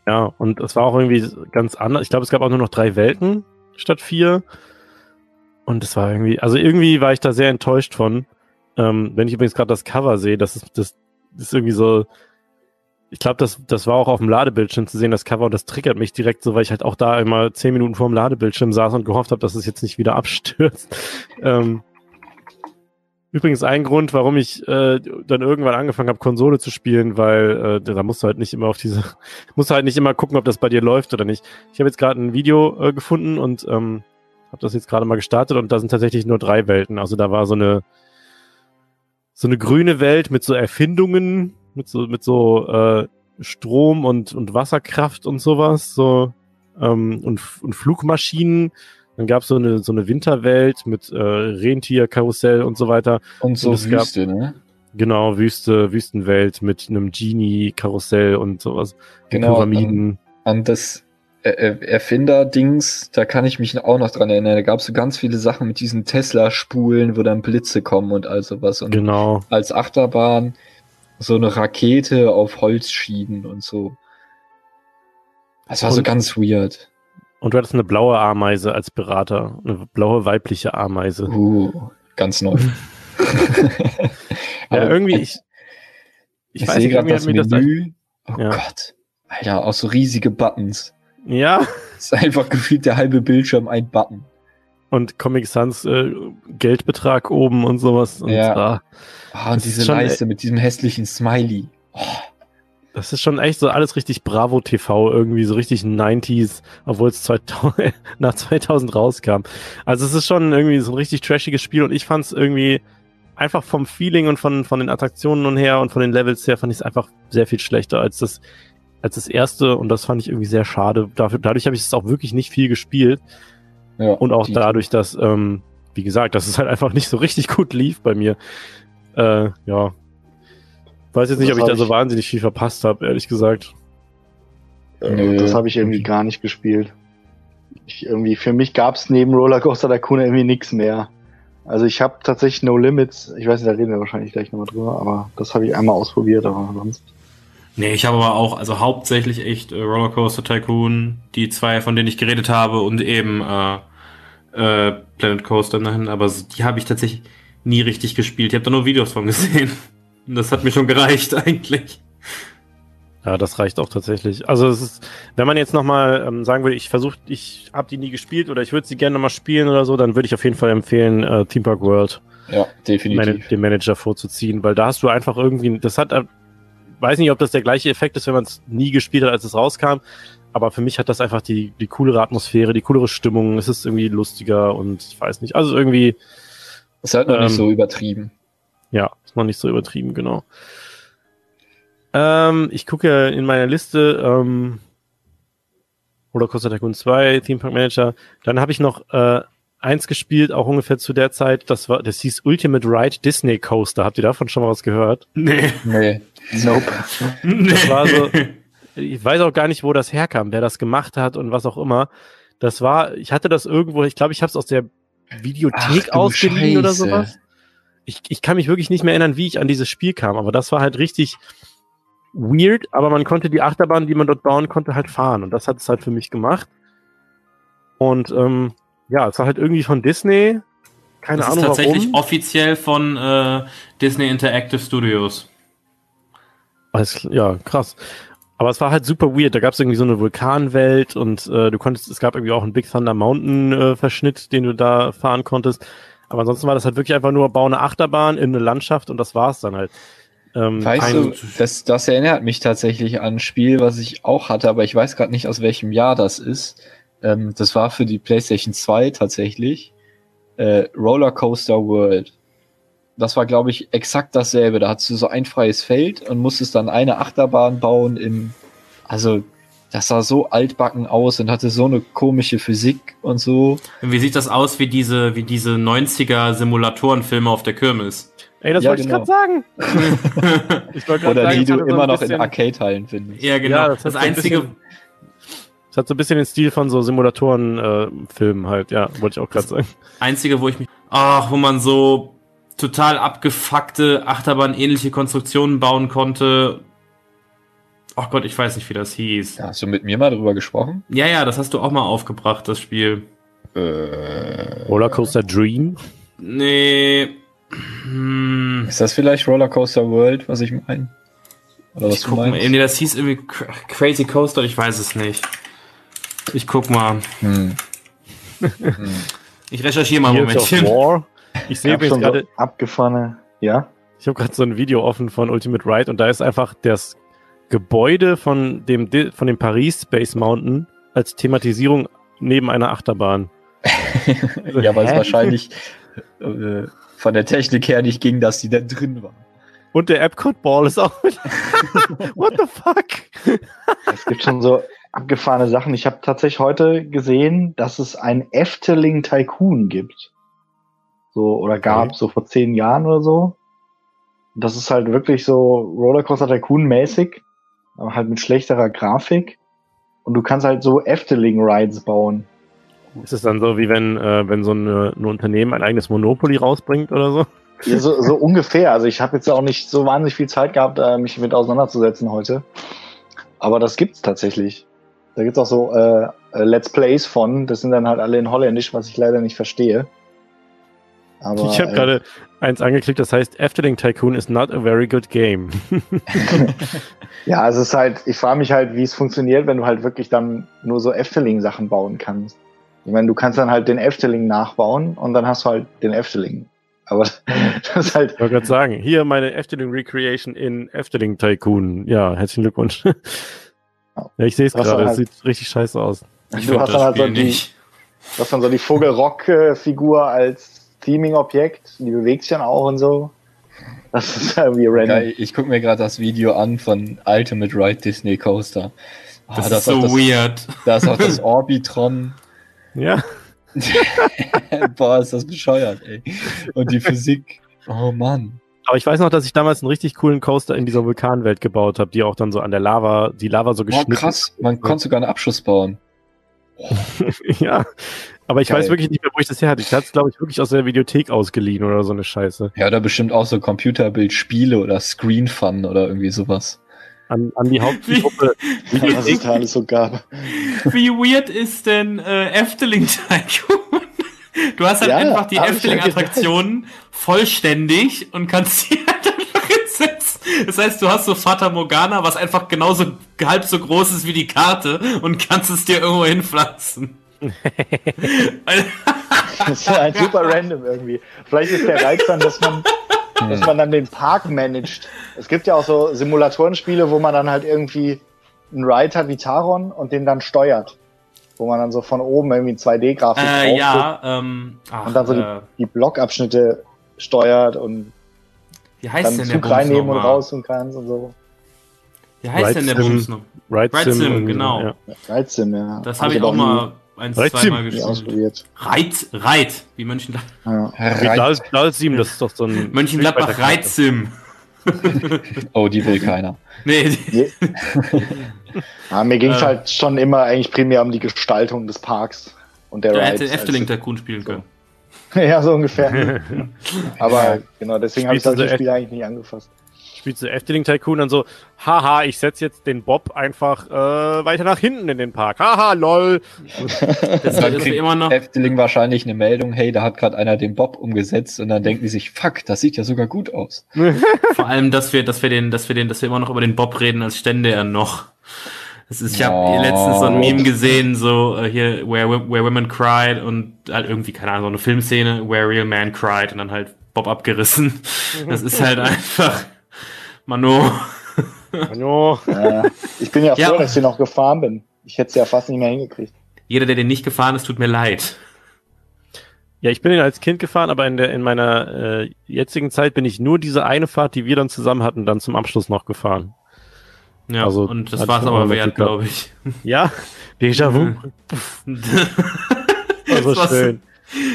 Ja, und es war auch irgendwie ganz anders. Ich glaube, es gab auch nur noch drei Welten statt vier. Und es war irgendwie, also irgendwie war ich da sehr enttäuscht von. Ähm, wenn ich übrigens gerade das Cover sehe, das ist, das, ist irgendwie so, ich glaube, das, das war auch auf dem Ladebildschirm zu sehen, das Cover, und das triggert mich direkt so, weil ich halt auch da immer zehn Minuten vor dem Ladebildschirm saß und gehofft habe, dass es jetzt nicht wieder abstürzt. *laughs* Ähm, übrigens ein Grund, warum ich äh, dann irgendwann angefangen habe, Konsole zu spielen, weil äh, da musst du halt nicht immer auf diese, *laughs* musst du halt nicht immer gucken, ob das bei dir läuft oder nicht. Ich habe jetzt gerade ein Video äh, gefunden und ähm, habe das jetzt gerade mal gestartet und da sind tatsächlich nur drei Welten. Also da war so eine so eine grüne Welt mit so Erfindungen, mit so, mit so äh, Strom und, und Wasserkraft und sowas, so ähm, und, und Flugmaschinen. Dann gab es so eine, so eine Winterwelt mit äh, Rentierkarussell und so weiter. Und so und Wüste, gab, ne? Genau, Wüste, Wüstenwelt mit einem Genie-Karussell und sowas. Genau. Pyramiden. An, an das Erfinder-Dings, da kann ich mich auch noch dran erinnern. Da gab es so ganz viele Sachen mit diesen Tesla-Spulen, wo dann Blitze kommen und all sowas. Und genau. als Achterbahn so eine Rakete auf Holzschienen und so. Das war und, so ganz weird. Und du hattest eine blaue Ameise als Berater. Eine blaue weibliche Ameise. Uh, ganz neu. *laughs* *laughs* ja, irgendwie, ich, ich, ich nicht, irgendwie das Menü. Das, oh ja. Gott. Alter, auch so riesige Buttons. Ja. Das *laughs* ist einfach gefühlt der halbe Bildschirm ein Button. Und Comic Sans äh, Geldbetrag oben und sowas. Und, ja. Ah, oh, und diese Leiste mit diesem hässlichen Smiley. Oh. Das ist schon echt so alles richtig Bravo TV, irgendwie so richtig 90s, obwohl es 2000, *laughs* nach 2000 rauskam. Also es ist schon irgendwie so ein richtig trashiges Spiel und ich fand es irgendwie einfach vom Feeling und von, von den Attraktionen und her und von den Levels her fand ich es einfach sehr viel schlechter als das als das erste und das fand ich irgendwie sehr schade. Dafür, dadurch habe ich es auch wirklich nicht viel gespielt. Ja, und auch dadurch, dass, ähm, wie gesagt, dass es halt einfach nicht so richtig gut lief bei mir. Äh, ja. Weiß jetzt nicht, das ob ich da so wahnsinnig viel verpasst habe, ehrlich gesagt. Nö. Das habe ich irgendwie gar nicht gespielt. Ich irgendwie, für mich gab es neben Rollercoaster Tycoon irgendwie nichts mehr. Also ich habe tatsächlich No Limits, ich weiß nicht, da reden wir wahrscheinlich gleich nochmal drüber, aber das habe ich einmal ausprobiert, aber sonst. Nee, ich habe aber auch, also hauptsächlich echt äh, Rollercoaster Tycoon, die zwei, von denen ich geredet habe, und eben äh, äh, Planet Coaster nein, aber die habe ich tatsächlich nie richtig gespielt. Ich habe da nur Videos von gesehen. *laughs* Und das hat mir schon gereicht *laughs* eigentlich. Ja, das reicht auch tatsächlich. Also es ist, wenn man jetzt nochmal ähm, sagen würde, ich versuche, ich habe die nie gespielt oder ich würde sie gerne nochmal spielen oder so, dann würde ich auf jeden Fall empfehlen, äh, Theme Park World. Ja, definitiv. Man den Manager vorzuziehen, weil da hast du einfach irgendwie, das hat weiß nicht, ob das der gleiche Effekt ist, wenn man es nie gespielt hat, als es rauskam. Aber für mich hat das einfach die, die coolere Atmosphäre, die coolere Stimmung. Es ist irgendwie lustiger und ich weiß nicht. Also irgendwie. Es ist halt noch ähm, nicht so übertrieben. Ja, ist noch nicht so übertrieben, genau. Ähm, ich gucke in meiner Liste ähm, Rollercoaster Tycoon 2, Theme Park Manager. Dann habe ich noch äh, eins gespielt, auch ungefähr zu der Zeit. Das war, das hieß Ultimate Ride Disney Coaster. Habt ihr davon schon mal was gehört? Nee. Nee. Nope. nee. Das war so, ich weiß auch gar nicht, wo das herkam, wer das gemacht hat und was auch immer. Das war, ich hatte das irgendwo, ich glaube, ich habe es aus der Videothek Ach, ausgeliehen oder sowas. Ich, ich kann mich wirklich nicht mehr erinnern, wie ich an dieses Spiel kam, aber das war halt richtig weird, aber man konnte die Achterbahn, die man dort bauen konnte, halt fahren und das hat es halt für mich gemacht. Und ähm, ja, es war halt irgendwie von Disney, keine das Ahnung ist tatsächlich warum. offiziell von äh, Disney Interactive Studios. Alles, ja, krass. Aber es war halt super weird. Da gab es irgendwie so eine Vulkanwelt und äh, du konntest, es gab irgendwie auch einen Big Thunder Mountain äh, Verschnitt, den du da fahren konntest. Aber ansonsten war das halt wirklich einfach nur bau eine Achterbahn in eine Landschaft und das war's dann halt. Ähm, Weißt du, das, das erinnert mich tatsächlich an ein Spiel, was ich auch hatte, aber ich weiß gerade nicht, aus welchem Jahr das ist. Ähm, das war für die PlayStation 2 tatsächlich. Äh, Roller Coaster World. Das war, glaube ich, exakt dasselbe. Da hattest du so ein freies Feld und musstest dann eine Achterbahn bauen in, also, das sah so altbacken aus und hatte so eine komische Physik und so. Wie sieht das aus wie diese, wie diese 90er Simulatorenfilme auf der Kirmes? Ey, das Ja, wollte genau. ich gerade sagen. *laughs* Ich wollte grad Oder sagen, die du so immer ein noch in Arcade-Hallen findest. ja, genau. Ja, das, das so einzige, Es hat so ein bisschen den Stil von so Simulatoren-Filmen halt, ja, wollte ich auch gerade sagen. einzige, wo ich mich, ach, wo man so total abgefuckte Achterbahn-ähnliche Konstruktionen bauen konnte. Ach Gott, ich weiß nicht, wie das hieß. Da hast du mit mir mal drüber gesprochen? Ja, ja, das hast du auch mal aufgebracht, das Spiel. Äh, Rollercoaster Dream. Nee. Hm. Ist das vielleicht Rollercoaster World, was ich meine? Oder was Ich du guck mal, meinst? nee, das hieß irgendwie Cra- Crazy Coaster, ich weiß es nicht. Ich guck mal. Hm. Ich recherchiere mal ein Momentchen. Ich sehe übrigens schon gerade, so abgefahrene, ja. ich habe gerade so ein Video offen von Ultimate Ride und da ist einfach das Gebäude von dem, von dem Paris Space Mountain als Thematisierung neben einer Achterbahn. *laughs* ja, weil es wahrscheinlich äh, von der Technik her nicht ging, dass die da drin war. Und der Epcot Ball ist auch mit. *laughs* What the fuck? Es gibt schon so abgefahrene Sachen. Ich habe tatsächlich heute gesehen, dass es ein Efteling Tycoon gibt. So, oder gab, Okay. so vor zehn Jahren oder so. Das ist halt wirklich so Rollercoaster Tycoon mäßig, aber halt mit schlechterer Grafik. Und du kannst halt so Efteling Rides bauen. Ist es dann so, wie wenn, äh, wenn so eine, ein Unternehmen ein eigenes Monopoly rausbringt oder so? Ja, so, so *laughs* ungefähr. Also ich habe jetzt auch nicht so wahnsinnig viel Zeit gehabt, äh, mich mit auseinanderzusetzen heute. Aber das gibt's tatsächlich. Da gibt's auch so äh, äh, Let's Plays von. Das sind dann halt alle in Holländisch, was ich leider nicht verstehe. Aber, ich habe äh, gerade eins angeklickt, das heißt Efteling Tycoon is not a very good game. *laughs* *laughs* Ja, es ist halt, ich frage mich halt, wie es funktioniert, wenn du halt wirklich dann nur so Efteling-Sachen bauen kannst. Ich meine, du kannst dann halt den Efteling nachbauen und dann hast du halt den Efteling. Aber *laughs* das ist halt, Ich wollte gerade sagen, hier meine Efteling Recreation in Efteling Tycoon. Ja, herzlichen Glückwunsch. Ja, ich sehe es Das gerade, halt- sieht richtig scheiße aus. Ich du hast dann halt so die, hast dann so die Vogelrock-Figur als Theming-Objekt, die bewegt sich dann auch und so. Das ist irgendwie random. Geil, ich gucke mir gerade das Video an von Ultimate Ride Disney Coaster. Ah, Das da ist so das, weird. Da ist auch das Orbitron. *laughs* Ja, *laughs* Boah, ist das bescheuert, ey. Und die Physik. Oh Mann. Aber ich weiß noch, dass ich damals einen richtig coolen Coaster in dieser Vulkanwelt gebaut habe, die auch dann so an der Lava, die Lava so Boah, geschnitten krass. Man konnte sogar einen Abschuss bauen. *laughs* ja, aber ich Geil. weiß wirklich nicht mehr, wo ich das her hatte. Ich hatte es, glaube ich, wirklich aus der Videothek ausgeliehen oder so eine Scheiße. Ja, oder bestimmt auch so Computerbildspiele oder Screen Fun oder irgendwie sowas. An, an die Hauptgruppe. *laughs* Was es da alles so gab. Wie weird ist denn äh, Efteling Tycoon? *laughs* Du hast halt Ja, einfach die Efteling-Attraktionen vollständig und kannst sie *laughs* halt einfach hinsetzen. Das heißt, du hast so Fata Morgana, was einfach genauso halb so groß ist wie die Karte und kannst es dir irgendwo hinpflanzen. *laughs* Das ist halt super random irgendwie. Vielleicht ist der Reiz dann, dass man, dass man dann den Park managt. Es gibt ja auch so Simulatorenspiele, wo man dann halt irgendwie einen Ride hat wie Taron und den dann steuert. Wo man dann so von oben irgendwie 2D-Grafik äh, ja, ähm, ach, und dann so äh, die, die Blockabschnitte steuert und Wie heißt dann denn der Zug reinnehmen und nochmal? raus und kannst und so. Wie heißt denn der Ride Sim. Bums noch? Ride Ride Sim, genau. Ja. Reizsim, ja. Das Hab habe ich aber auch mal ein, Ride zwei Sim. Mal nie gespielt. ausprobiert. Reit, Reit, wie Mönchengladbach. Ja. Reit- das ist doch so ein. *laughs* Mönchengladbach Reitsim. *laughs* *laughs* Oh, die will keiner. Nee, die- Ja, mir ging es Äh. halt schon immer eigentlich primär um die Gestaltung des Parks und der Rides. hätte Efteling Tycoon spielen können. *laughs* ja, so ungefähr. *laughs* Aber genau, deswegen habe ich solche so Spiele eigentlich nicht angefasst. Spielst du Efteling Tycoon dann so, haha, ich setze jetzt den Bob einfach äh, weiter nach hinten in den Park. Haha, lol. *laughs* Das Dann ist immer noch. Efteling wahrscheinlich eine Meldung, hey, da hat gerade einer den Bob umgesetzt und dann denken die sich, fuck, das sieht ja sogar gut aus. Vor allem, dass wir, dass wir den, dass wir den, dass wir immer noch über den Bob reden, als stände er noch. Das ist, ich habe Oh. letztens so ein Meme gesehen, so äh, hier Where, Where Women Cried und halt irgendwie, keine Ahnung, so eine Filmszene, Where Real Man Cried und dann halt Bob abgerissen. Das ist halt einfach, Mano. Hallo. Äh, ich bin ja froh, Ja. dass ich hier noch gefahren bin. Ich hätte es ja fast nicht mehr hingekriegt. Jeder, der den nicht gefahren ist, tut mir leid. Ja, ich bin den als Kind gefahren, aber in der in meiner äh, jetzigen Zeit bin ich nur diese eine Fahrt, die wir dann zusammen hatten, dann zum Abschluss noch gefahren. Ja, Also, und das ich auch aber wert, glaube ich. Ja, Déjà-vu. *laughs* Das so war schön.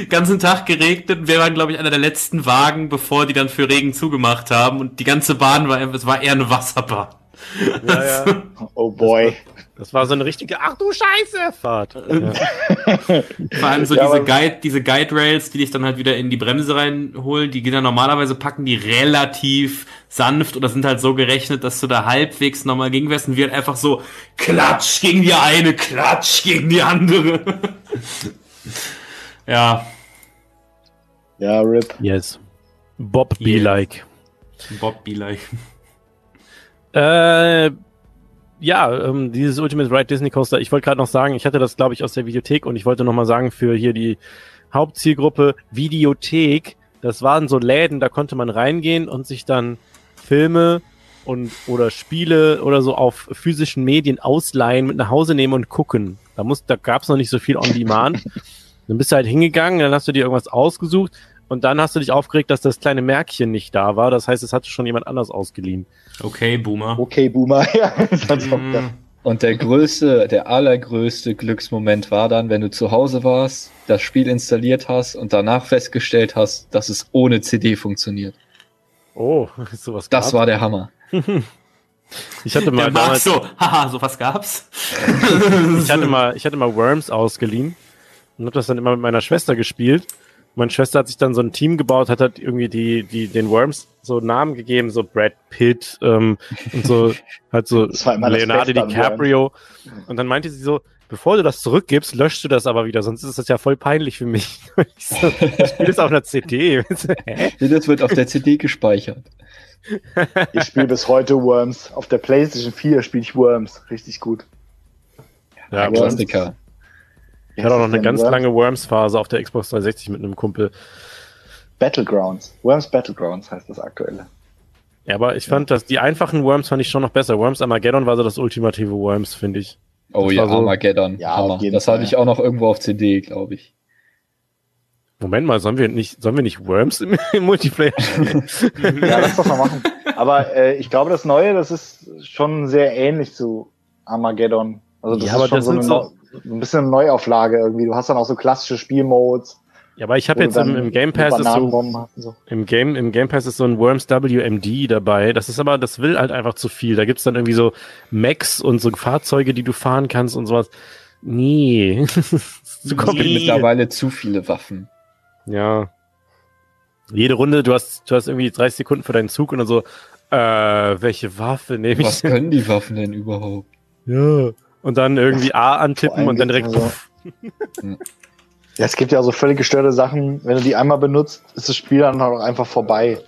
ganzen Tag geregnet. Wir waren, glaube ich, einer der letzten Wagen, bevor die dann für Regen zugemacht haben. Und die ganze Bahn war, es war eher eine Wasserbahn. Ja, ja. Oh boy. Das war so eine richtige Ach du Scheiße Fahrt. Ja. *laughs* Vor allem so Ja, diese Guide, diese Guide Rails, die dich dann halt wieder in die Bremse reinholen, die gehen dann normalerweise packen die relativ sanft oder sind halt so gerechnet, dass du da halbwegs nochmal gegenwärst und wir halt einfach so klatsch gegen die eine, klatsch gegen die andere. *laughs* ja, Ja, RIP. Yes. Bob be Yeah. like. Bob be like. Äh, ja, ähm, dieses Ultimate Ride Disney Coaster, ich wollte gerade noch sagen, ich hatte das, glaube ich, aus der Videothek und ich wollte noch mal sagen, für hier die Hauptzielgruppe Videothek, das waren so Läden, da konnte man reingehen und sich dann Filme und oder Spiele oder so auf physischen Medien ausleihen, mit nach Hause nehmen und gucken. Da muss, da gab's noch nicht so viel on demand. *laughs* dann bist du halt hingegangen, dann hast du dir irgendwas ausgesucht und dann hast du dich aufgeregt, dass das kleine Märkchen nicht da war. Das heißt, es hatte schon jemand anders ausgeliehen. Okay, Boomer. Okay, Boomer. *laughs* Ja, das. Mm, Und der größte, der allergrößte Glücksmoment war dann, wenn du zu Hause warst, das Spiel installiert hast und danach festgestellt hast, dass es ohne CD funktioniert. Oh, *laughs* sowas Das gab's. war der Hammer. *laughs* Ich hatte Der mal Marc damals, so, haha, sowas gab's. ich hatte mal, ich hatte mal Worms ausgeliehen und habe das dann immer mit meiner Schwester gespielt. Meine Schwester hat sich dann so ein Team gebaut, hat halt irgendwie die, die, den Worms so Namen gegeben, so Brad Pitt ähm, und so, *laughs* halt so Leonardo DiCaprio. Und dann meinte sie so, bevor du das zurückgibst, löschst du das aber wieder, sonst ist das ja voll peinlich für mich. *laughs* Ich so, das auf einer CD. *laughs* Das wird auf der CD gespeichert. Ich spiele bis heute Worms. Auf der PlayStation 4 spiele ich Worms. Richtig gut. Ja. Klassiker. Ich hatte auch noch eine ganz Worms? lange Worms-Phase auf der Xbox 360 mit einem Kumpel. Battlegrounds. Worms Battlegrounds heißt das aktuelle. Ja, aber ich fand, dass die einfachen Worms fand ich schon noch besser. Worms Armageddon war so das ultimative Worms, finde ich. Oh Das ja, so- Armageddon. Ja, Hammer. auf jeden Das Fall. hatte ich auch noch irgendwo auf CD, glaube ich. Moment mal, sollen wir nicht, sollen wir nicht Worms im, im Multiplayer spielen? Ja, lass das mal machen. Aber äh, ich glaube, das Neue, das ist schon sehr ähnlich zu Armageddon. Also das Ja, ist aber schon das so, eine sind so ein bisschen eine Neuauflage irgendwie. Du hast dann auch so klassische Spielmodes. ja, aber ich habe jetzt im, im Game Pass ist so, so. im Game, im Game Pass ist so ein Worms WMD dabei. Das ist aber, das will halt einfach zu viel. Da gibt's dann irgendwie so Mechs und so Fahrzeuge, die du fahren kannst und sowas. Nee. *laughs* zu Es gibt kompliziert. mittlerweile zu viele Waffen. Ja. Jede Runde, du hast, du hast irgendwie 30 Sekunden für deinen Zug und dann so, äh, welche Waffe nehme ich? Was können die Waffen denn überhaupt? Ja. Und dann irgendwie A antippen und dann direkt. *laughs* also-. Ja, es gibt ja auch so völlig gestörte Sachen. Wenn du die einmal benutzt, ist das Spiel dann auch einfach vorbei.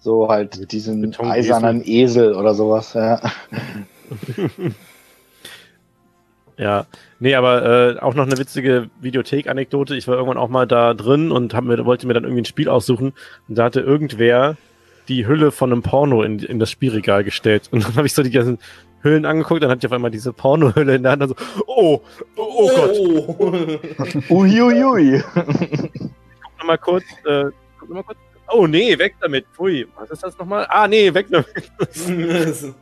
So halt diesen Betonesel. eisernen Esel oder sowas. Ja. *laughs* Ja, nee, aber äh, auch noch eine witzige Videothek-Anekdote. Ich war irgendwann auch mal da drin und hab mir, wollte mir dann irgendwie ein Spiel aussuchen und da hatte irgendwer die Hülle von einem Porno in, in das Spielregal gestellt. Und dann habe ich so die ganzen Hüllen angeguckt, dann hatte ich auf einmal diese Pornohülle in der Hand und so, oh, oh, oh Gott. *laughs* Uiuiui. Guck noch mal kurz, äh, guck noch mal kurz. Oh nee, weg damit. Pfui, was ist das nochmal? Ah nee, weg damit. *laughs*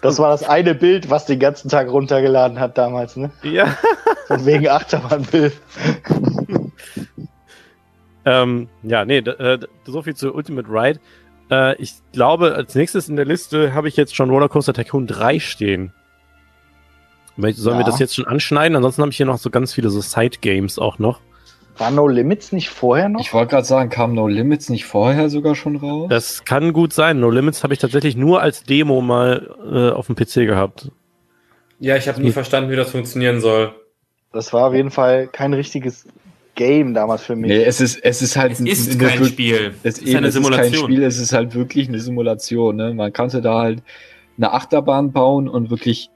Das war das eine Bild, was den ganzen Tag runtergeladen hat damals, ne? ja. *laughs* Von wegen Achterbahnbild. Ähm, ja, nee, äh, so viel zu Ultimate Ride. Äh, ich glaube, als nächstes in der Liste habe ich jetzt schon Rollercoaster Tycoon 3 stehen. Sollen wir Ja. das jetzt schon anschneiden? Ansonsten habe ich hier noch so ganz viele so Side-Games auch noch. War No Limits nicht vorher noch? Ich wollte gerade sagen, kam No Limits nicht vorher sogar schon raus? Das kann gut sein. No Limits habe ich tatsächlich nur als Demo mal äh, auf dem PC gehabt. Ja, ich habe nie verstanden, wie das funktionieren soll. Das war auf jeden Fall kein richtiges Game damals für mich. nee, es ist, es ist halt Es ist eine kein wir- Spiel. Es, Es ist, ist eine es ist kein Simulation. Spiel, es ist halt wirklich eine Simulation. Ne? Man konnte da halt eine Achterbahn bauen und wirklich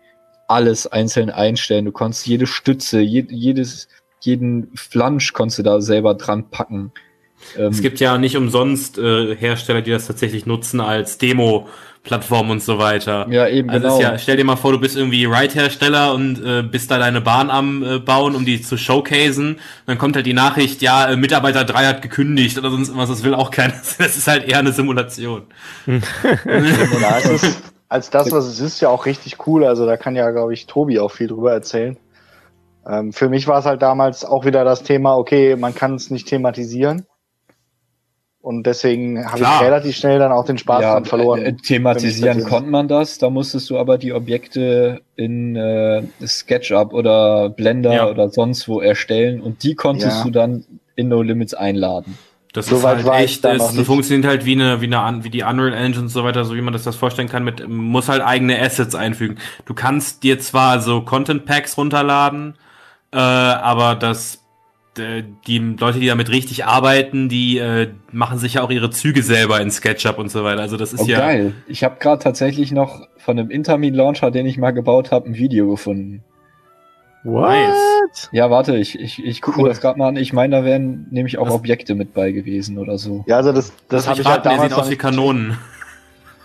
alles einzeln einstellen. Du konntest jede Stütze, je, jedes, jeden Flansch konntest du da selber dran packen. Ähm, Es gibt ja nicht umsonst äh, Hersteller, die das tatsächlich nutzen als Demo-Plattform und so weiter. ja eben Also genau. ist ja, stell dir mal vor, du bist irgendwie Ride-Hersteller und äh, bist da deine Bahn am äh, bauen, um die zu showcasen. Dann kommt halt die Nachricht, ja, äh, Mitarbeiter 3 hat gekündigt oder sonst was, das will auch keiner. *laughs* Das ist halt eher eine Simulation. Ist *laughs* als das, was es ist, ja auch richtig cool. Also da kann ja, glaube ich, Tobi auch viel drüber erzählen. Ähm, für mich war es halt damals auch wieder das Thema, okay, man kann es nicht thematisieren. Und deswegen habe ich relativ schnell dann auch den Spaß ja, dran verloren. äh, thematisieren konnte man das, da musstest du aber die Objekte in äh, SketchUp oder Blender Ja. oder sonst wo erstellen und die konntest Ja. du dann in No Limits einladen. Das So ist weit halt war ich echt, da es noch nicht. funktioniert halt wie eine, wie eine, wie die Unreal Engine und so weiter, so wie man das das vorstellen kann, mit, muss halt eigene Assets einfügen. Du kannst dir zwar so Content Packs runterladen, äh, aber das, äh, die Leute, die damit richtig arbeiten, die äh, machen sich ja auch ihre Züge selber in SketchUp und so weiter. Also das ist Oh, ja, geil. Ich habe gerade tatsächlich noch von einem Intermin Launcher, den ich mal gebaut habe, ein Video gefunden. What? Ja, warte, ich, ich, ich gucke Cool. mir das gerade mal an. Ich meine, da wären nämlich auch Was? Objekte mit bei gewesen oder so. ja, also das, das *laughs* das habe ich halt der damals sieht noch aus wie nicht Kanonen.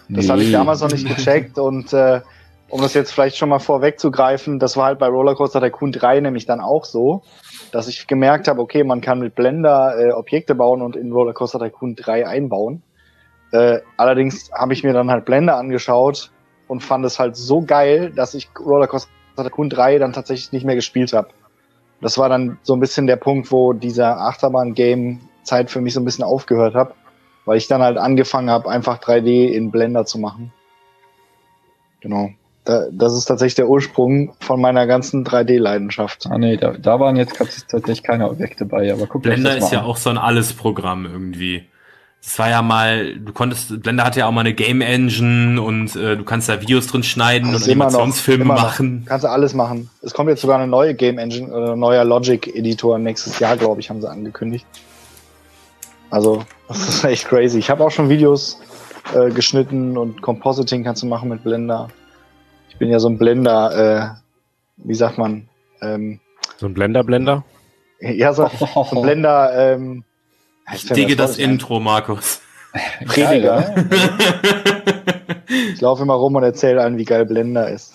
Das habe ich Nee. damals noch nicht gecheckt und äh, um das jetzt vielleicht schon mal vorwegzugreifen, das war halt bei Rollercoaster Tycoon 3 nämlich dann auch so, dass ich gemerkt habe, okay, man kann mit Blender äh, Objekte bauen und in Rollercoaster Tycoon 3 einbauen. Äh, allerdings habe ich mir dann halt Blender angeschaut und fand es halt so geil, dass ich Rollercoaster Tycoon 3 dann tatsächlich nicht mehr gespielt habe. Das war dann so ein bisschen der Punkt, wo dieser Achterbahn-Game-Zeit für mich so ein bisschen aufgehört hat, weil ich dann halt angefangen habe, einfach 3D in Blender zu machen. Genau. Da, das ist tatsächlich der Ursprung von meiner ganzen 3D-Leidenschaft. Ah nee, da, da waren jetzt tatsächlich keine Objekte bei, aber guck Blender das ist mal ja an. auch so ein Alles-Programm irgendwie. Es war ja mal, du konntest, Blender hatte ja auch mal eine Game Engine und äh, du kannst da Videos drin schneiden Das und ist immer noch- Animationsfilme machen. Kannst du alles machen. Es kommt jetzt sogar eine neue Game Engine oder ein neuer Logic-Editor nächstes Jahr, glaube ich, haben sie angekündigt. Also, das ist echt crazy. Ich habe auch schon Videos äh, geschnitten und Compositing kannst du machen mit Blender. Ich bin ja so ein Blender, äh, wie sagt man, ähm, So ein Blender-Blender? ja, so, so ein Blender, ähm, Ich digge das in Intro, Markus. Prediger. *laughs* Geil, Ich laufe immer rum und erzähle allen, wie geil Blender ist.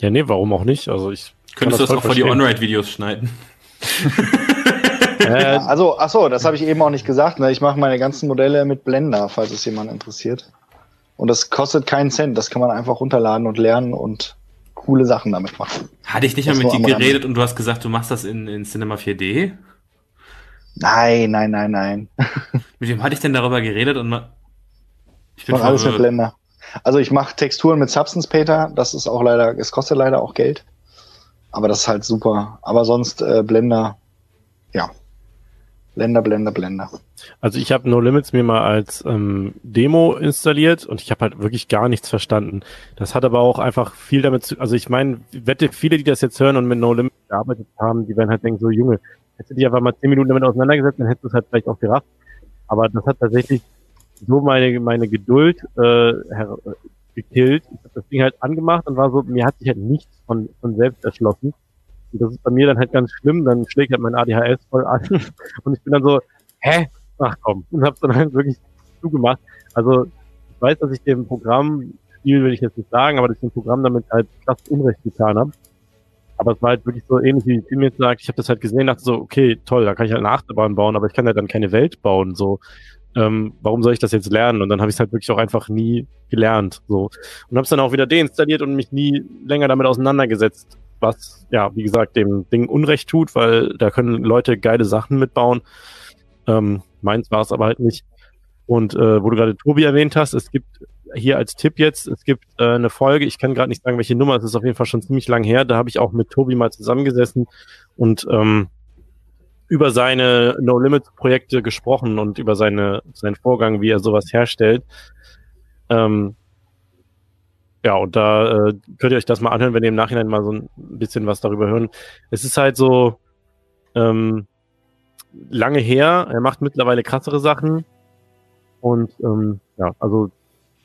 Ja, nee, warum auch nicht? Also ich Könntest du das voll auch vor die. On-Ride-Videos schneiden? *laughs* Äh, Ja, also, ach so, das habe ich eben auch nicht gesagt. Ne? Ich mache meine ganzen Modelle mit Blender, falls es jemand interessiert. Und das kostet keinen Cent. Das kann man einfach runterladen und lernen und coole Sachen damit machen. Hatte ich nicht mal mit dir geredet und du hast gesagt, du machst das in, in Cinema 4D? Nein, nein, nein, nein. *laughs* Mit wem hatte ich denn darüber geredet und ma ich mache alles mit. Blender. Also ich mache Texturen mit Substance Painter. Das ist auch leider, es kostet leider auch Geld. Aber das ist halt super. Aber sonst äh, Blender, ja. Blender, Blender, Blender. Also ich habe No Limits mir mal als ähm, Demo installiert und ich habe halt wirklich gar nichts verstanden. Das hat aber auch einfach viel damit zu, also ich meine, wette, viele, die das jetzt hören und mit No Limits gearbeitet haben, die werden halt denken, so Junge, hättest du dich einfach mal zehn Minuten damit auseinandergesetzt, dann hättest du es halt vielleicht auch gerafft. Aber das hat tatsächlich so meine, meine Geduld äh, äh, gekillt. Ich habe das Ding halt angemacht und war so, mir hat sich halt nichts von, von selbst erschlossen. Und das ist bei mir dann halt ganz schlimm, dann schlägt halt mein ADHS voll an *laughs* und ich bin dann so, hä? Ach komm. Und hab's dann halt wirklich zugemacht. Also ich weiß, dass ich dem Programm, Spiel will ich jetzt nicht sagen, aber dass ich dem Programm damit halt krass Unrecht getan habe. Aber es war halt wirklich so ähnlich, wie Tim jetzt sagt. Ich habe das halt gesehen, dachte so, okay, toll, da kann ich halt eine Achterbahn bauen, aber ich kann ja dann keine Welt bauen. So, ähm, warum soll ich das jetzt lernen? Und dann habe ich es halt wirklich auch einfach nie gelernt. So. Und habe es dann auch wieder deinstalliert und mich nie länger damit auseinandergesetzt, was, ja, wie gesagt, dem Ding Unrecht tut, weil da können Leute geile Sachen mitbauen. Ähm, meins war es aber halt nicht. Und äh, wo du gerade Tobi erwähnt hast, es gibt hier als Tipp jetzt, es gibt äh, eine Folge, ich kann gerade nicht sagen, welche Nummer, es ist auf jeden Fall schon ziemlich lang her, da habe ich auch mit Tobi mal zusammengesessen und ähm, über seine No Limits Projekte gesprochen und über seine seinen Vorgang, wie er sowas herstellt. Ähm, ja, und da äh, könnt ihr euch das mal anhören, wenn ihr im Nachhinein mal so ein bisschen was darüber hören. Es ist halt so ähm, lange her, er macht mittlerweile krassere Sachen und ähm, ja, also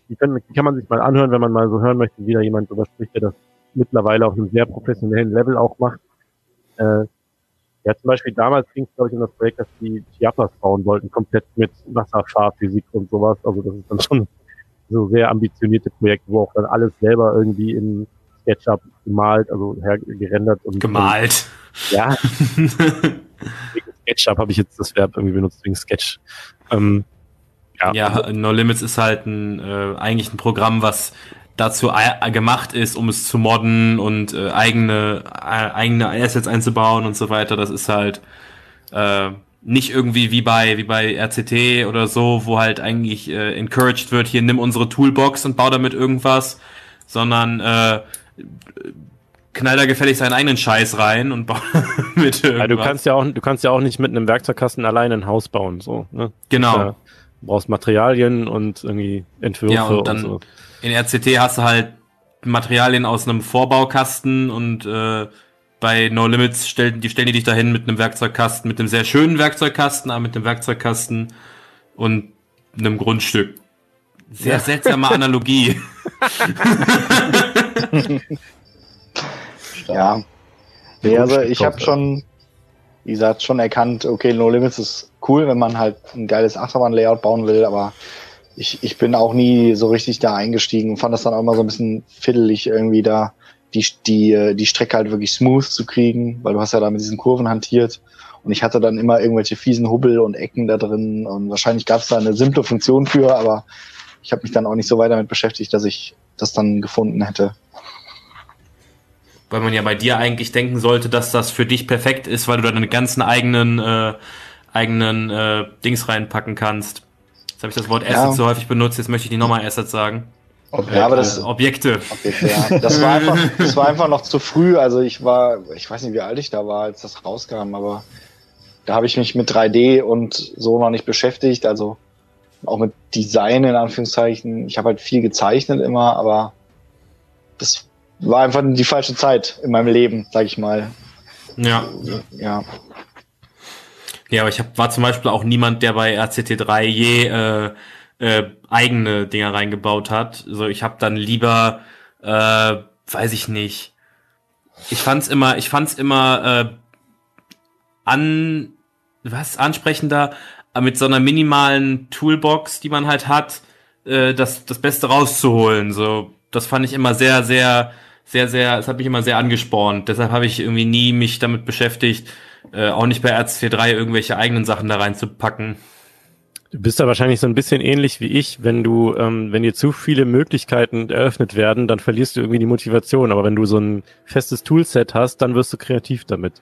die, können, die kann man sich mal anhören, wenn man mal so hören möchte, wie da jemand drüber spricht, der das mittlerweile auf einem sehr professionellen Level auch macht. Äh, ja, zum Beispiel damals ging es, glaube ich, um das Projekt, dass die Chiapas bauen wollten, komplett mit Wasserscharphysik und sowas. Also das ist dann schon so sehr ambitionierte Projekte, wo auch dann alles selber irgendwie in SketchUp gemalt, also gerendert und gemalt. Und, ja. SketchUp habe ich jetzt das Verb irgendwie benutzt wegen Sketch. Ähm, ja. ja, No Limits ist halt ein äh, eigentlich ein Programm, was dazu gemacht ist, um es zu modden und äh, eigene äh, eigene Assets einzubauen und so weiter. Das ist halt äh, nicht irgendwie wie bei wie bei RCT oder so, wo halt eigentlich äh, encouraged wird, hier nimm unsere Toolbox und bau damit irgendwas, sondern äh, knall da gefällig seinen eigenen Scheiß rein und bau *laughs* mit irgendwas. Ja, du kannst ja auch du kannst ja auch nicht mit einem Werkzeugkasten alleine ein Haus bauen, so. Ne? Genau. Ja, du brauchst Materialien und irgendwie Entwürfe ja, und, dann, und so in RCT hast du halt Materialien aus einem Vorbaukasten und äh, bei No Limits stellen die, stellen die dich dahin mit einem Werkzeugkasten, mit einem sehr schönen Werkzeugkasten, aber mit einem Werkzeugkasten und einem Grundstück. Sehr ja. seltsame *laughs* Analogie. *laughs* ja. Nee, also ich habe schon, wie gesagt, schon erkannt, okay, No Limits ist cool, wenn man halt ein geiles Achterbahn-Layout bauen will, aber ich, ich bin auch nie so richtig da eingestiegen und fand das dann auch immer so ein bisschen fiddelig irgendwie da die, die, die Strecke halt wirklich smooth zu kriegen, weil du hast ja da mit diesen Kurven hantiert und ich hatte dann immer irgendwelche fiesen Hubbel und Ecken da drin und wahrscheinlich gab es da eine simple Funktion für, aber ich habe mich dann auch nicht so weit damit beschäftigt, dass ich das dann gefunden hätte. Weil man ja bei dir eigentlich denken sollte, dass das für dich perfekt ist, weil du da deine ganzen eigenen, äh, eigenen äh, Dings reinpacken kannst. Jetzt habe ich das Wort Asset ja. so häufig benutzt, jetzt möchte ich nicht nochmal Asset sagen. Objekte. Ja, aber das, Objekte. Objekte ja. das, war einfach, das war einfach noch zu früh. Also ich war, ich weiß nicht, wie alt ich da war, als das rauskam, aber da habe ich mich mit 3D und so noch nicht beschäftigt. Also auch mit Design in Anführungszeichen. Ich habe halt viel gezeichnet immer, aber das war einfach die falsche Zeit in meinem Leben, sag ich mal. Ja. Ja. Ja, aber ich hab, war zum Beispiel auch niemand, der bei RCT3 je äh, äh, eigene Dinger reingebaut hat. Also ich habe dann lieber, äh, weiß ich nicht. Ich fand's immer, ich fand's immer äh, an, was ansprechender, äh, mit so einer minimalen Toolbox, die man halt hat, äh, das das Beste rauszuholen. So, das fand ich immer sehr, sehr, sehr, sehr. Das hat mich immer sehr angespornt. Deshalb habe ich irgendwie nie mich damit beschäftigt äh, auch nicht bei RC3 irgendwelche eigenen Sachen da reinzupacken. Du bist da wahrscheinlich so ein bisschen ähnlich wie ich, wenn du, ähm, wenn dir zu viele Möglichkeiten eröffnet werden, dann verlierst du irgendwie die Motivation. Aber wenn du so ein festes Toolset hast, dann wirst du kreativ damit.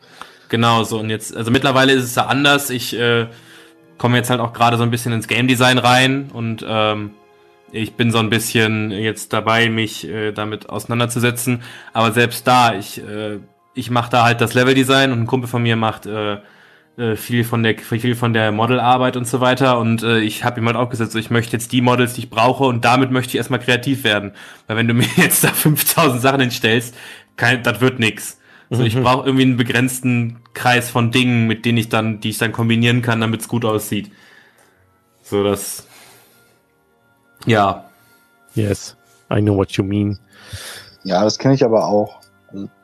Genau, so und jetzt, also mittlerweile ist es ja anders. Ich äh, komme jetzt halt auch gerade so ein bisschen ins Game Design rein und ähm, ich bin so ein bisschen jetzt dabei, mich äh, damit auseinanderzusetzen. Aber selbst da, ich äh, ich mache da halt das Leveldesign und ein Kumpel von mir macht äh, viel von der viel von der Modelarbeit und so weiter und äh, ich habe ihm halt auch gesagt, so, ich möchte jetzt die Models, die ich brauche und damit möchte ich erstmal kreativ werden, weil wenn du *laughs* mir jetzt da 5000 Sachen hinstellst, kein, das wird nix. So, ich mhm. brauche irgendwie einen begrenzten Kreis von Dingen, mit denen ich dann, die ich dann kombinieren kann, damit es gut aussieht. So das. Ja. Yes, I know what you mean. Ja, das kenne ich aber auch.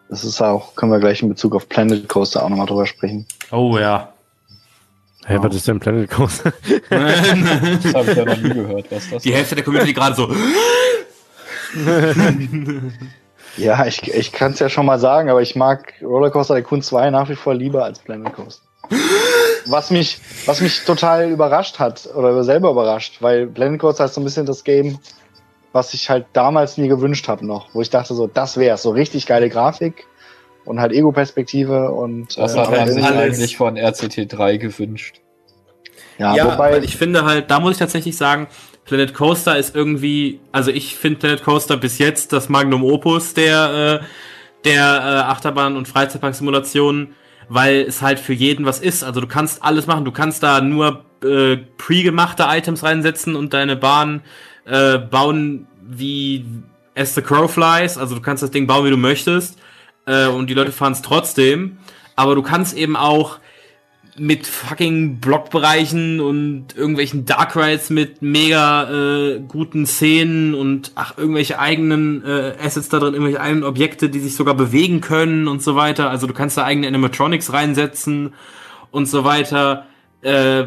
Das ist auch, können wir gleich in Bezug auf Planet Coaster auch nochmal drüber sprechen. Oh ja. Hä, hey, was ist denn Planet Coaster? *laughs* das habe ich ja noch nie gehört. Was das Die Hälfte der Community gerade so. *laughs* Ja, ich, ich kann es ja schon mal sagen, aber ich mag Rollercoaster Tycoon 2 nach wie vor lieber als Planet Coaster. was mich, was mich total überrascht hat oder selber überrascht, weil Planet Coaster ist so ein bisschen das Game, was ich halt damals mir gewünscht habe noch, wo ich dachte so, das wäre so richtig geile Grafik und halt Ego-Perspektive und Das äh, hat man sich alles- eigentlich von RCT 3 gewünscht. ja, Ja, wobei weil ich finde halt, da muss ich tatsächlich sagen, Planet Coaster ist irgendwie, also ich finde Planet Coaster bis jetzt das Magnum Opus der, äh, der äh, Achterbahn- und Freizeitpark-Simulationen, weil es halt für jeden was ist. Also du kannst alles machen, du kannst da nur äh, pre-gemachte Items reinsetzen und deine Bahn äh, bauen wie as the crow flies, also du kannst das Ding bauen, wie du möchtest äh, und die Leute fahren es trotzdem, aber du kannst eben auch mit fucking Blockbereichen und irgendwelchen Dark Rides mit mega äh, guten Szenen und ach irgendwelche eigenen äh, Assets da drin, irgendwelche eigenen Objekte, die sich sogar bewegen können und so weiter. Also du kannst da eigene Animatronics reinsetzen und so weiter. Äh,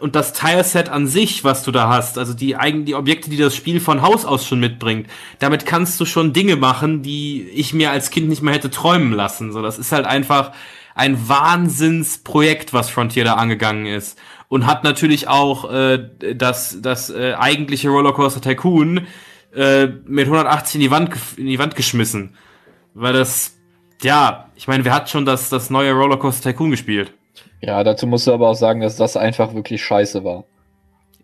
und das Tileset an sich, was du da hast, also die eigen, die Objekte, die das Spiel von Haus aus schon mitbringt, damit kannst du schon Dinge machen, die ich mir als Kind nicht mehr hätte träumen lassen. So, das ist halt einfach ein Wahnsinnsprojekt, was Frontier da angegangen ist. Und hat natürlich auch äh, das, das äh, eigentliche Rollercoaster Tycoon äh, mit 180 in die Wand, in die Wand geschmissen. Weil das, ja, ich meine, wer hat schon das, das neue Rollercoaster Tycoon gespielt? Ja, dazu musst du aber auch sagen, dass das einfach wirklich scheiße war.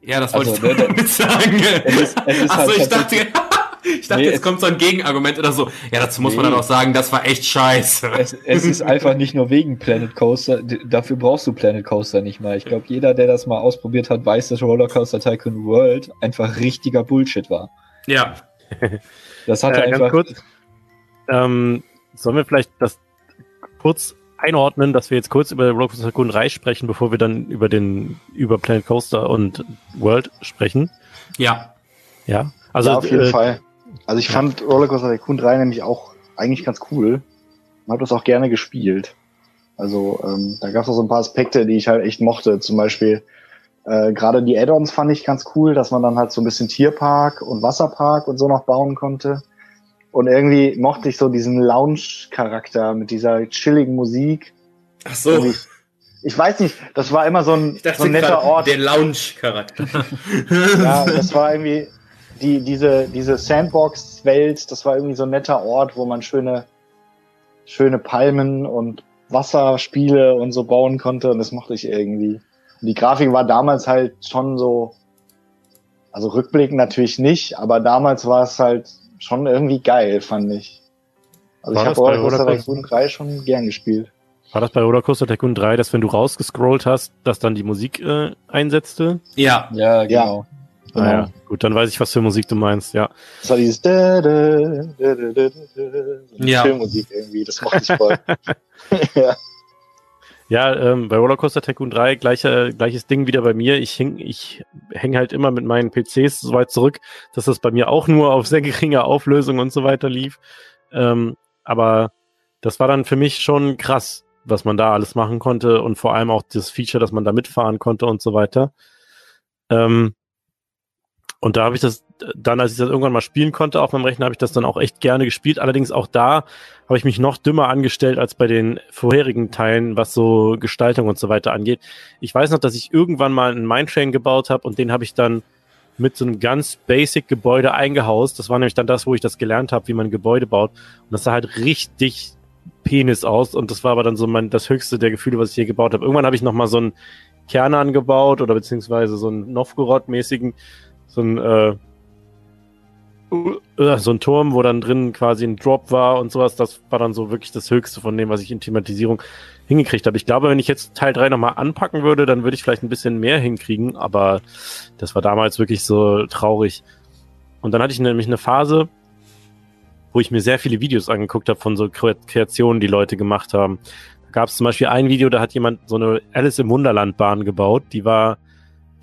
Ja, das Also, wollte ich der- damit sagen. Es ist, es ist Achso, halt ich dachte, *laughs* ich dachte, Nee, jetzt es- kommt so ein Gegenargument oder so. Ja, dazu muss man Nee. dann auch sagen, das war echt scheiße. es, es ist *laughs* einfach nicht nur wegen Planet Coaster, dafür brauchst du Planet Coaster nicht mal. Ich glaube, jeder, der das mal ausprobiert hat, weiß, dass Rollercoaster Tycoon World einfach richtiger Bullshit war. Ja. Das hatte Äh, ganz einfach. kurz. Ähm, sollen wir vielleicht das kurz einordnen, dass wir jetzt kurz über Rollercoaster Tycoon 3 sprechen, bevor wir dann über den über Planet Coaster und World sprechen? Ja. Ja. Also ja, auf jeden äh, Fall. Also ich fand Rollercoaster Tycoon 3 nämlich auch eigentlich ganz cool. Und habe das auch gerne gespielt. Also ähm, da gab es auch so ein paar Aspekte, die ich halt echt mochte. Zum Beispiel äh, gerade die Add-ons fand ich ganz cool, dass man dann halt so ein bisschen Tierpark und Wasserpark und so noch bauen konnte. Und irgendwie mochte ich so diesen Lounge-Charakter mit dieser chilligen Musik. Ach so. Ich, ich weiß nicht, das war immer so ein, so ein netter Ort. Der Lounge-Charakter. Ja, das war irgendwie die, diese, diese Sandbox-Welt, das war irgendwie so ein netter Ort, wo man schöne, schöne Palmen und Wasserspiele und so bauen konnte und das mochte ich irgendwie. Und die Grafik war damals halt schon so, also rückblickend natürlich nicht, aber damals war es halt schon irgendwie geil, fand ich. Also War ich habe bei Rollercoaster? Tycoon 3 schon gern gespielt. war das bei Rollercoaster Tycoon 3, dass wenn du rausgescrollt hast, dass dann die Musik äh, einsetzte? ja. Ja, genau. Genau. Ah, ja. Gut, dann weiß ich, was für Musik du meinst, ja. Das war dieses da, da, da, da, da, da, so eine Ja. Filmmusik irgendwie, das mochte ich voll. *laughs* ja. Ja, ähm, bei Rollercoaster Tycoon 3 gleicher, gleiches Ding wieder bei mir. Ich häng, ich häng halt immer mit meinen PCs so weit zurück, dass das bei mir auch nur auf sehr geringer Auflösung und so weiter lief. Ähm, aber das war dann für mich schon krass, was man da alles machen konnte und vor allem auch das Feature, dass man da mitfahren konnte und so weiter. Ähm, und da habe ich das dann, als ich das irgendwann mal spielen konnte auf meinem Rechner, habe ich das dann auch echt gerne gespielt. Allerdings auch da habe ich mich noch dümmer angestellt als bei den vorherigen Teilen, was so Gestaltung und so weiter angeht. Ich weiß noch, dass ich irgendwann mal einen Mindtrain gebaut habe und den habe ich dann mit so einem ganz basic Gebäude eingehaust. Das war nämlich dann das, wo ich das gelernt habe, wie man Gebäude baut. Und das sah halt richtig Penis aus und das war aber dann so mein, das höchste der Gefühle, was ich hier gebaut habe. Irgendwann habe ich noch mal so einen Kern angebaut oder beziehungsweise so einen Novgorod-mäßigen, so ein äh, äh, so ein Turm, wo dann drin quasi ein Drop war und sowas. Das war dann so wirklich das Höchste von dem, was ich in Thematisierung hingekriegt habe. Ich glaube, wenn ich jetzt Teil 3 nochmal anpacken würde, dann würde ich vielleicht ein bisschen mehr hinkriegen, aber das war damals wirklich so traurig. Und dann hatte ich nämlich eine Phase, wo ich mir sehr viele Videos angeguckt habe von so Kre- Kreationen, die Leute gemacht haben. Da gab es zum Beispiel ein Video, da hat jemand so eine Alice im Wunderland Bahn gebaut. Die war,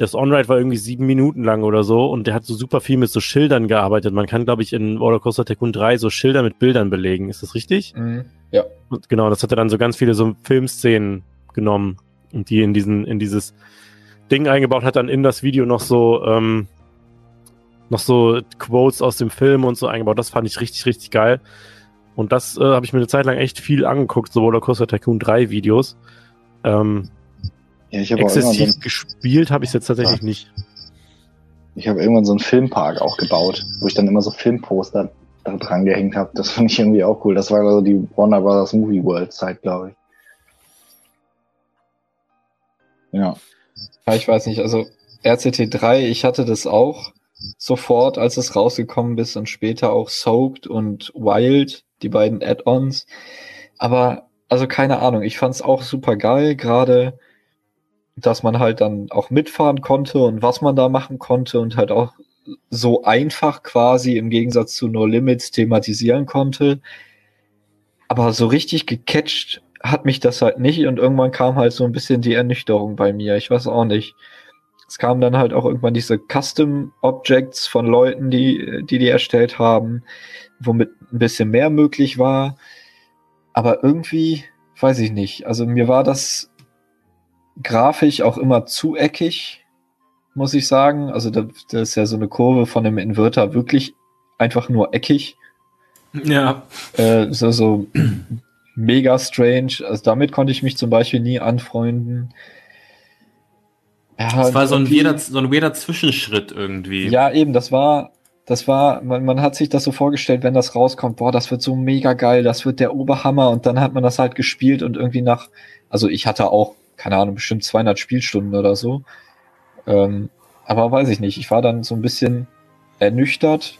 das On-Ride war irgendwie sieben Minuten lang oder so und der hat so super viel mit so Schildern gearbeitet. Man kann, glaube ich, in Rollercoaster Tycoon 3 so Schilder mit Bildern belegen. Ist das richtig? Mhm. Ja. Und genau, das hat er dann so ganz viele so Filmszenen genommen und die in diesen, in dieses Ding eingebaut, hat dann in das Video noch so, ähm, noch so Quotes aus dem Film und so eingebaut. Das fand ich richtig, richtig geil. Und das äh, habe ich mir eine Zeit lang echt viel angeguckt, so Rollercoaster Tycoon 3 Videos. Ähm, Ja, ich habe exzessiv so, gespielt habe ich es jetzt tatsächlich Ah. nicht. ich habe irgendwann so einen Filmpark auch gebaut, wo ich dann immer so Filmposter da dran gehängt habe. Das fand ich irgendwie auch cool. Das war so die Warner Brothers Movie World Zeit, glaube ich. Ja. Ja, ich weiß nicht, also RCT 3, ich hatte das auch sofort, als es rausgekommen ist und später auch Soaked und Wild, die beiden Add-ons. Aber, also keine Ahnung, ich fand's auch super geil, gerade, dass man halt dann auch mitfahren konnte und was man da machen konnte und halt auch so einfach quasi im Gegensatz zu No Limits thematisieren konnte. Aber so richtig gecatcht hat mich das halt nicht und irgendwann kam halt so ein bisschen die Ernüchterung bei mir. Ich weiß auch nicht. Es kamen dann halt auch irgendwann diese Custom Objects von Leuten, die, die die erstellt haben, womit ein bisschen mehr möglich war. Aber irgendwie, weiß ich nicht. Also mir war das grafisch auch immer zu eckig, muss ich sagen. Also da, da ist ja so eine Kurve von dem Inverter wirklich einfach nur eckig. Ja. Äh, so, so *clears throat* mega strange. Also damit konnte ich mich zum Beispiel nie anfreunden. Ja, Das war so ein weirder, so ein weirder Zwischenschritt irgendwie. Ja, eben, das war, das war, man, man hat sich das so vorgestellt, wenn das rauskommt, boah, das wird so mega geil, das wird der Oberhammer und dann hat man das halt gespielt und irgendwie nach, also ich hatte auch, keine Ahnung, bestimmt 200 Spielstunden oder so. Ähm, aber weiß ich nicht, ich war dann so ein bisschen ernüchtert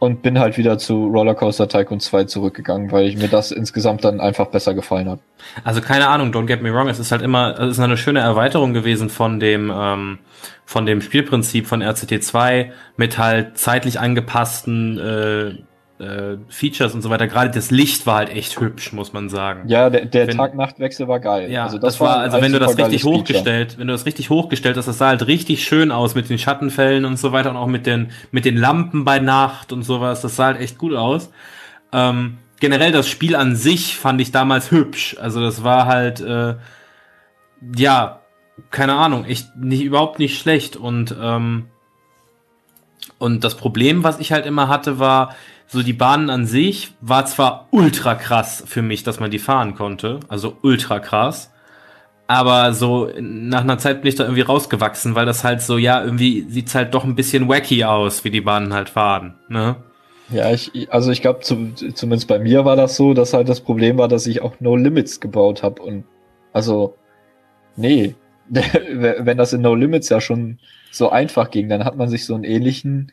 und bin halt wieder zu Rollercoaster Tycoon 2 zurückgegangen, weil ich mir das insgesamt dann einfach besser gefallen hat. Also keine Ahnung, don't get me wrong, es ist halt immer, es ist eine schöne Erweiterung gewesen von dem, ähm, von dem Spielprinzip von RCT 2 mit halt zeitlich angepassten äh, äh, Features und so weiter. Gerade das Licht war halt echt hübsch, muss man sagen. Ja, der, der Tag-Nacht-Wechsel war geil. Ja, das, war, also wenn du das richtig Feature. hochgestellt, wenn du das richtig hochgestellt hast, das sah halt richtig schön aus mit den Schattenfällen und so weiter und auch mit den, mit den Lampen bei Nacht und sowas, das sah halt echt gut aus. Ähm, generell das Spiel an sich fand ich damals hübsch, also das war halt, äh, ja, keine Ahnung, echt nicht, überhaupt nicht schlecht und, ähm, und das Problem, was ich halt immer hatte, war, so die Bahnen an sich war zwar ultra krass für mich, dass man die fahren konnte, also ultra krass, aber so nach einer Zeit bin ich da irgendwie rausgewachsen, weil das halt so, ja, irgendwie sieht's halt doch ein bisschen wacky aus, wie die Bahnen halt fahren, ne? Ja, ich, also ich glaube, zu, zumindest bei mir war das so, dass halt das Problem war, dass ich auch No Limits gebaut habe. Und also, nee, *laughs* wenn das in No Limits ja schon so einfach ging, dann hat man sich so einen ähnlichen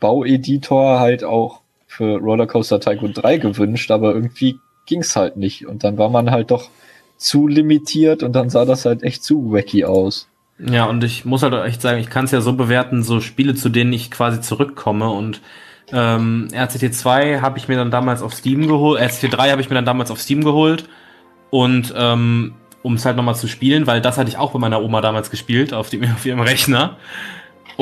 Baueditor halt auch für Rollercoaster Tycoon 3 gewünscht, aber irgendwie ging's halt nicht. Und dann war man halt doch zu limitiert und dann sah das halt echt zu wacky aus. Ja, und ich muss halt echt sagen, ich kann es ja so bewerten, so Spiele, zu denen ich quasi zurückkomme und ähm, RCT 2 habe ich mir dann damals auf Steam geholt, RCT 3 habe ich mir dann damals auf Steam geholt und ähm, um es halt nochmal zu spielen, weil das hatte ich auch bei meiner Oma damals gespielt, auf, dem, *laughs* auf ihrem Rechner.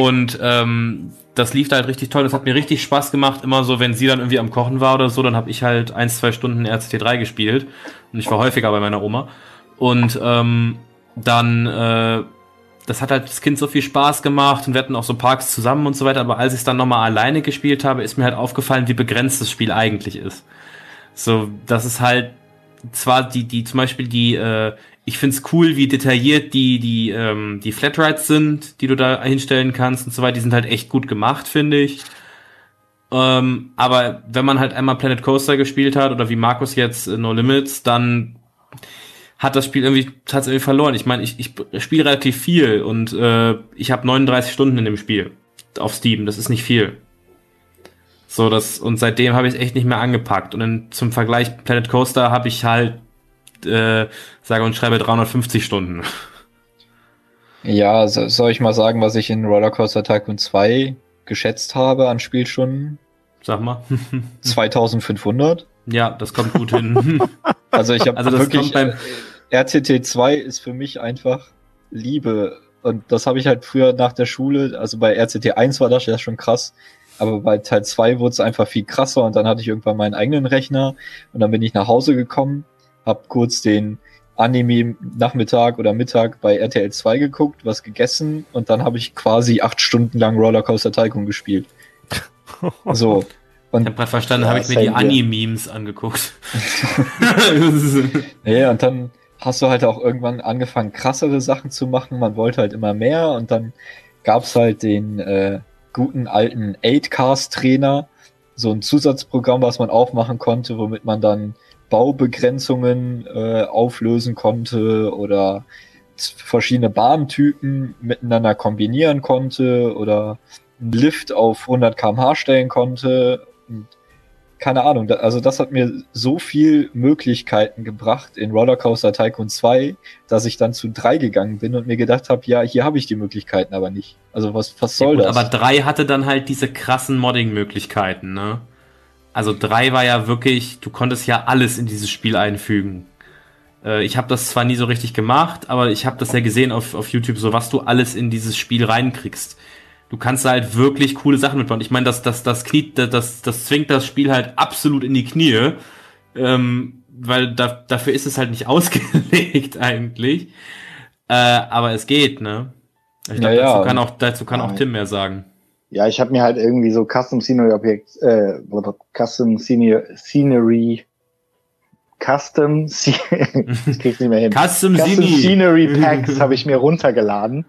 Und ähm, das lief da halt richtig toll, das hat mir richtig Spaß gemacht, immer so, wenn sie dann irgendwie am Kochen war oder so, dann habe ich halt ein, zwei Stunden RCT 3 gespielt und ich war häufiger bei meiner Oma. Und ähm, dann äh, das hat halt das Kind so viel Spaß gemacht und wir hatten auch so Parks zusammen und so weiter, aber als ich es dann nochmal alleine gespielt habe, ist mir halt aufgefallen, wie begrenzt das Spiel eigentlich ist. So, das ist halt zwar die, die, zum Beispiel die, äh, ich find's cool, wie detailliert die, die, ähm, die Flatrides sind, die du da hinstellen kannst und so weiter, die sind halt echt gut gemacht, finde ich. Ähm, aber wenn man halt einmal Planet Coaster gespielt hat oder wie Markus jetzt äh, No Limits, dann hat das Spiel irgendwie tatsächlich verloren. Ich meine, ich, ich spiele relativ viel und äh, ich habe 39 Stunden in dem Spiel auf Steam. Das ist nicht viel. So, das und seitdem habe ich echt nicht mehr angepackt. Und dann zum Vergleich Planet Coaster habe ich halt äh, sage und schreibe 350 Stunden. Ja, so, soll ich mal sagen, was ich in Rollercoaster Tycoon 2 geschätzt habe an Spielstunden? Sag mal. *laughs* 2500. ja, das kommt gut hin. *laughs* Also ich habe Also das wirklich kommt beim RCT 2 ist für mich einfach Liebe und das habe ich halt früher nach der Schule, also bei RCT 1 war das ja schon krass, aber bei Teil 2 wurde es einfach viel krasser und dann hatte ich irgendwann meinen eigenen Rechner und dann bin ich nach Hause gekommen, habe kurz den Anime-Nachmittag oder Mittag bei RTL 2 geguckt, was gegessen und dann habe ich quasi acht Stunden lang Rollercoaster Tycoon gespielt. *laughs* So. Und ich habe gerade verstanden, ja, habe ich mir die Anime-Memes angeguckt. *laughs* ja, und dann hast du halt auch irgendwann angefangen, krassere Sachen zu machen. Man wollte halt immer mehr und dann gab's halt den äh, guten alten 8-Cast-Trainer, so ein Zusatzprogramm, was man aufmachen konnte, womit man dann Baubegrenzungen äh, auflösen konnte oder verschiedene Bahntypen miteinander kombinieren konnte oder einen Lift auf 100 km/h stellen konnte. Und keine Ahnung, also das hat mir so viel Möglichkeiten gebracht in Rollercoaster Tycoon 2, dass ich dann zu 3 gegangen bin und mir gedacht habe, ja, hier habe ich die Möglichkeiten aber nicht. Also was, was soll ja, gut, das? Aber 3 hatte dann halt diese krassen Modding-Möglichkeiten, ne? Also 3 war ja wirklich, du konntest ja alles in dieses Spiel einfügen. Äh, ich habe das zwar nie so richtig gemacht, aber ich habe das ja gesehen auf, auf YouTube, so was du alles in dieses Spiel reinkriegst du kannst halt wirklich coole Sachen mitbauen. Ich meine, das, das, das, Knie, das, das zwingt das Spiel halt absolut in die Knie, ähm, weil da, dafür ist es halt nicht *laughs* ausgelegt eigentlich. Äh, aber es geht, ne? Ich glaube, ja, dazu kann auch, dazu kann auch Tim mehr sagen. Ja, ich habe mir halt irgendwie so Custom Scenery Objekt, äh, Custom Scenery, Scenery Custom, ich *laughs* krieg's nicht mehr hin. Custom, Custom Scenery *laughs* Packs habe ich mir runtergeladen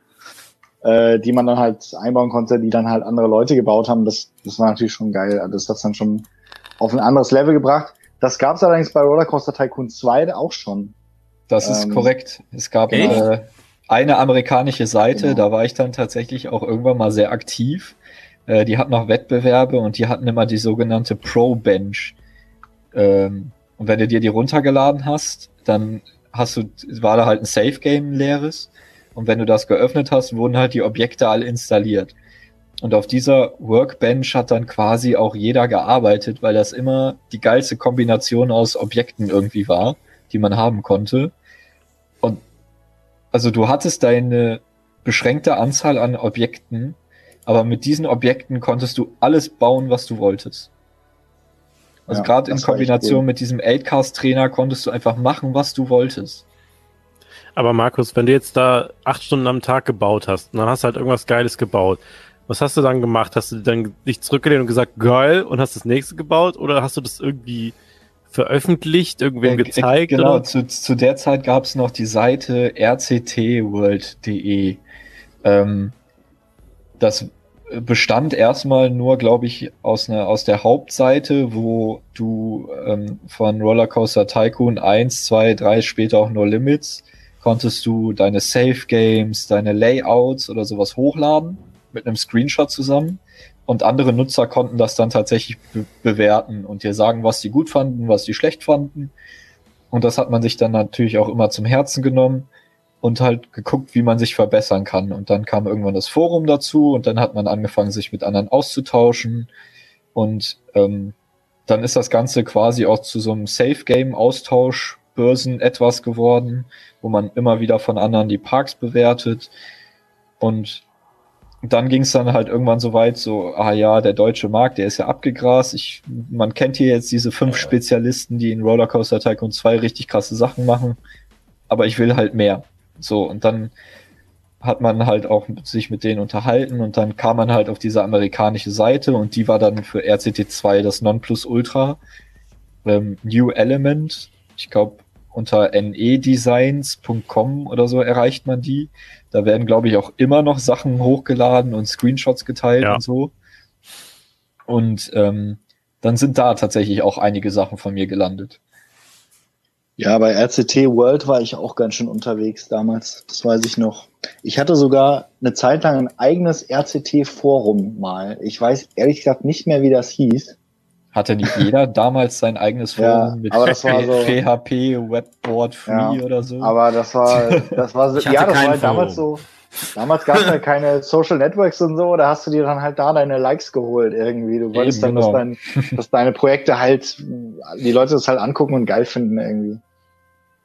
äh, die man dann halt einbauen konnte, die dann halt andere Leute gebaut haben. Das, das war natürlich schon geil. Also das hat dann schon auf ein anderes Level gebracht. Das gab es allerdings bei Rollercoaster Tycoon 2 auch schon. Das ist ähm, korrekt. Es gab äh, eine amerikanische Seite, genau. da war ich dann tatsächlich auch irgendwann mal sehr aktiv. Äh, die hatten noch Wettbewerbe und die hatten immer die sogenannte Pro Bench. Ähm, und wenn du dir die runtergeladen hast, dann hast du, war da halt ein Safe Game leeres und wenn du das geöffnet hast, wurden halt die Objekte alle installiert. Und auf dieser Workbench hat dann quasi auch jeder gearbeitet, weil das immer die geilste Kombination aus Objekten irgendwie war, die man haben konnte. Und also du hattest deine beschränkte Anzahl an Objekten, aber mit diesen Objekten konntest du alles bauen, was du wolltest. Also ja, gerade in Kombination mit diesem 8-Cast-Trainer konntest du einfach machen, was du wolltest. Aber Markus, wenn du jetzt da acht Stunden am Tag gebaut hast und dann hast du halt irgendwas Geiles gebaut, was hast du dann gemacht? Hast du dann dich zurückgelehnt und gesagt, geil, und hast das nächste gebaut? Oder hast du das irgendwie veröffentlicht, irgendwem äh, gezeigt? Genau, Zu, zu der Zeit gab es noch die Seite rctworld.de. Ähm, das bestand erstmal nur, glaube ich, aus, einer, aus der Hauptseite, wo du ähm, von Rollercoaster Tycoon 1, 2, 3, später auch No Limits konntest du deine Save Games, deine Layouts oder sowas hochladen mit einem Screenshot zusammen. Und andere Nutzer konnten das dann tatsächlich be bewerten und dir sagen, was die gut fanden, was die schlecht fanden. Und das hat man sich dann natürlich auch immer zum Herzen genommen und halt geguckt, wie man sich verbessern kann. Und dann kam irgendwann das Forum dazu und dann hat man angefangen, sich mit anderen auszutauschen. Und ähm, dann ist das Ganze quasi auch zu so einem Safe-Game-Austausch Börsen etwas geworden, wo man immer wieder von anderen die Parks bewertet. Und dann ging es dann halt irgendwann so weit, so, ah ja, der deutsche Markt, der ist ja abgegrast. Ich, man kennt hier jetzt diese fünf Spezialisten, die in Rollercoaster Tycoon 2 richtig krasse Sachen machen, aber ich will halt mehr. So, und dann hat man halt auch sich mit denen unterhalten und dann kam man halt auf diese amerikanische Seite und die war dann für RCT2 das Nonplusultra. Ähm, New Element ich glaube, unter nedesigns.com oder so erreicht man die. Da werden, glaube ich, auch immer noch Sachen hochgeladen und Screenshots geteilt ja. und so. Und ähm, dann sind da tatsächlich auch einige Sachen von mir gelandet. Ja, bei RCT World war ich auch ganz schön unterwegs damals. Das weiß ich noch. Ich hatte sogar eine Zeit lang ein eigenes RCT-Forum mal. Ich weiß ehrlich gesagt nicht mehr, wie das hieß. Hatte nicht jeder *laughs* damals sein eigenes Forum ja, mit aber das war so, PHP, Webboard Free ja, oder so? Aber das war, *laughs* das war, so, ja, das war halt damals so. Damals gab es halt keine Social Networks und so, da hast du dir dann halt da deine Likes geholt irgendwie. Du wolltest Eben, dann, genau. dass, dein, dass deine Projekte halt, die Leute das halt angucken und geil finden irgendwie.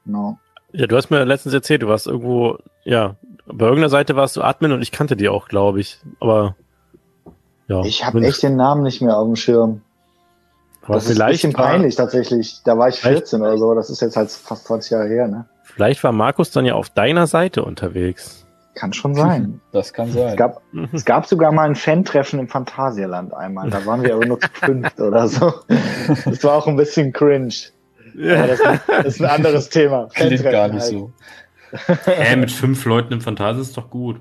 Genau. Ja, du hast mir letztens erzählt, du warst irgendwo, ja, bei irgendeiner Seite warst du Admin und ich kannte die auch, glaube ich. Aber ja. Ich habe echt den Namen nicht mehr auf dem Schirm. Aber das ist ein bisschen peinlich tatsächlich. Da war ich 14 oder so. Das ist jetzt halt fast 20 Jahre her, ne? Vielleicht war Markus dann ja auf deiner Seite unterwegs. Kann schon sein. *laughs* Das kann sein. Es gab, es gab sogar mal ein Fan-Treffen im Phantasialand einmal. Da waren wir aber nur zu fünft oder so. *laughs* Das war auch ein bisschen cringe. Ja, das, das ist ein anderes *laughs* Thema. Klingt gar nicht halt. so. Hä, mit fünf Leuten im Phantasia ist doch gut.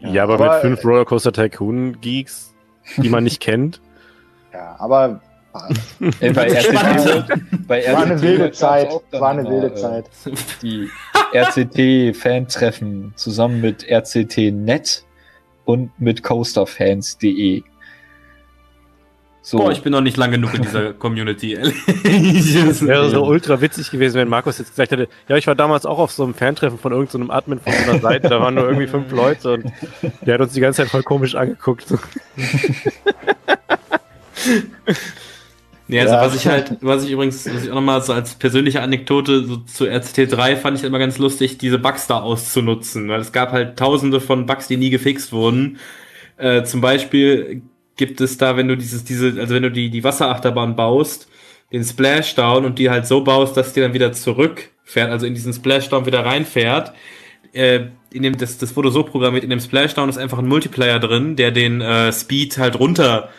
Ja, aber, aber- mit fünf Rollercoaster Tycoon Geeks, die man nicht kennt. *laughs* Ja, aber Ey, bei *laughs* RCT, bei war eine RCT wilde Zeit. War eine wilde äh, Zeit. Die RCT-Fan-Treffen zusammen mit RCT-Net und mit coasterfans.de. So, Boah, ich bin noch nicht lang genug in dieser *laughs* Community, ehrlich. Das wäre so ultra witzig gewesen, wenn Markus jetzt gesagt hätte, ja, ich war damals auch auf so einem Fantreffen von irgendeinem Admin von so einer Seite, da waren nur irgendwie fünf Leute und der hat uns die ganze Zeit voll komisch angeguckt. Nee, also Ja. was ich halt, was ich übrigens, was ich auch nochmal so als persönliche Anekdote so zu RCT3 fand ich immer ganz lustig, diese Bugs da auszunutzen, weil es gab halt tausende von Bugs, die nie gefixt wurden. Äh, zum Beispiel gibt es da, wenn du dieses, diese, also wenn du die, die Wasserachterbahn baust, den Splashdown und die halt so baust, dass die dann wieder zurückfährt, also in diesen Splashdown wieder reinfährt, äh, in dem, das, das wurde so programmiert, in dem Splashdown ist einfach ein Multiplayer drin, der den äh, Speed halt runter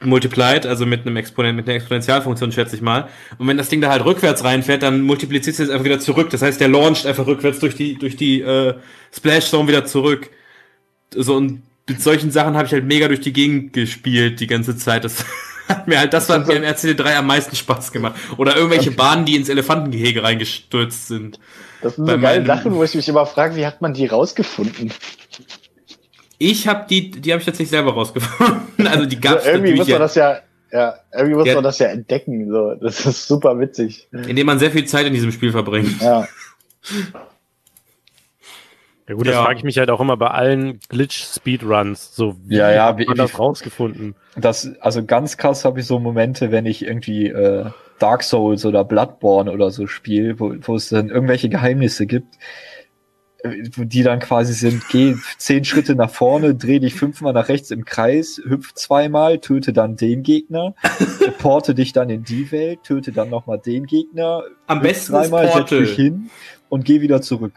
multiplied, also mit einem Exponent, mit einer Exponentialfunktion, schätze ich mal. Und wenn das Ding da halt rückwärts reinfährt, dann multipliziert es einfach wieder zurück. Das heißt, der launcht einfach rückwärts durch die, durch die äh, Splash Zone wieder zurück. So, und mit solchen Sachen habe ich halt mega durch die Gegend gespielt die ganze Zeit. Das *laughs* hat mir halt, das hat mir im RCD3 am meisten Spaß gemacht. Oder irgendwelche Bahnen, die ins Elefantengehege reingestürzt sind. Das sind bei so geile Sachen, wo ich mich immer frage, wie hat man die rausgefunden? Ich habe die, die habe ich tatsächlich selber rausgefunden. Also die *laughs* gab's Also irgendwie muss man das ja, ja, irgendwie muss Ja. man das ja entdecken. So. Das ist super witzig. indem man sehr viel Zeit in diesem Spiel verbringt. Ja. *laughs* Ja gut, das Ja. frage ich mich halt auch immer bei allen Glitch-Speedruns. So, wie Ja, ja, hat wie- man wie- das rausgefunden? das, also ganz krass habe ich so Momente, wenn ich irgendwie äh, Dark Souls oder Bloodborne oder so spiele, wo, wo es dann irgendwelche Geheimnisse gibt, äh, wo die dann quasi sind, geh zehn Schritte nach vorne, dreh dich fünfmal nach rechts im Kreis, hüpf zweimal, töte dann den Gegner, *laughs* porte dich dann in die Welt, töte dann nochmal den Gegner, Am besten dreimal, setz dich hin und geh wieder zurück.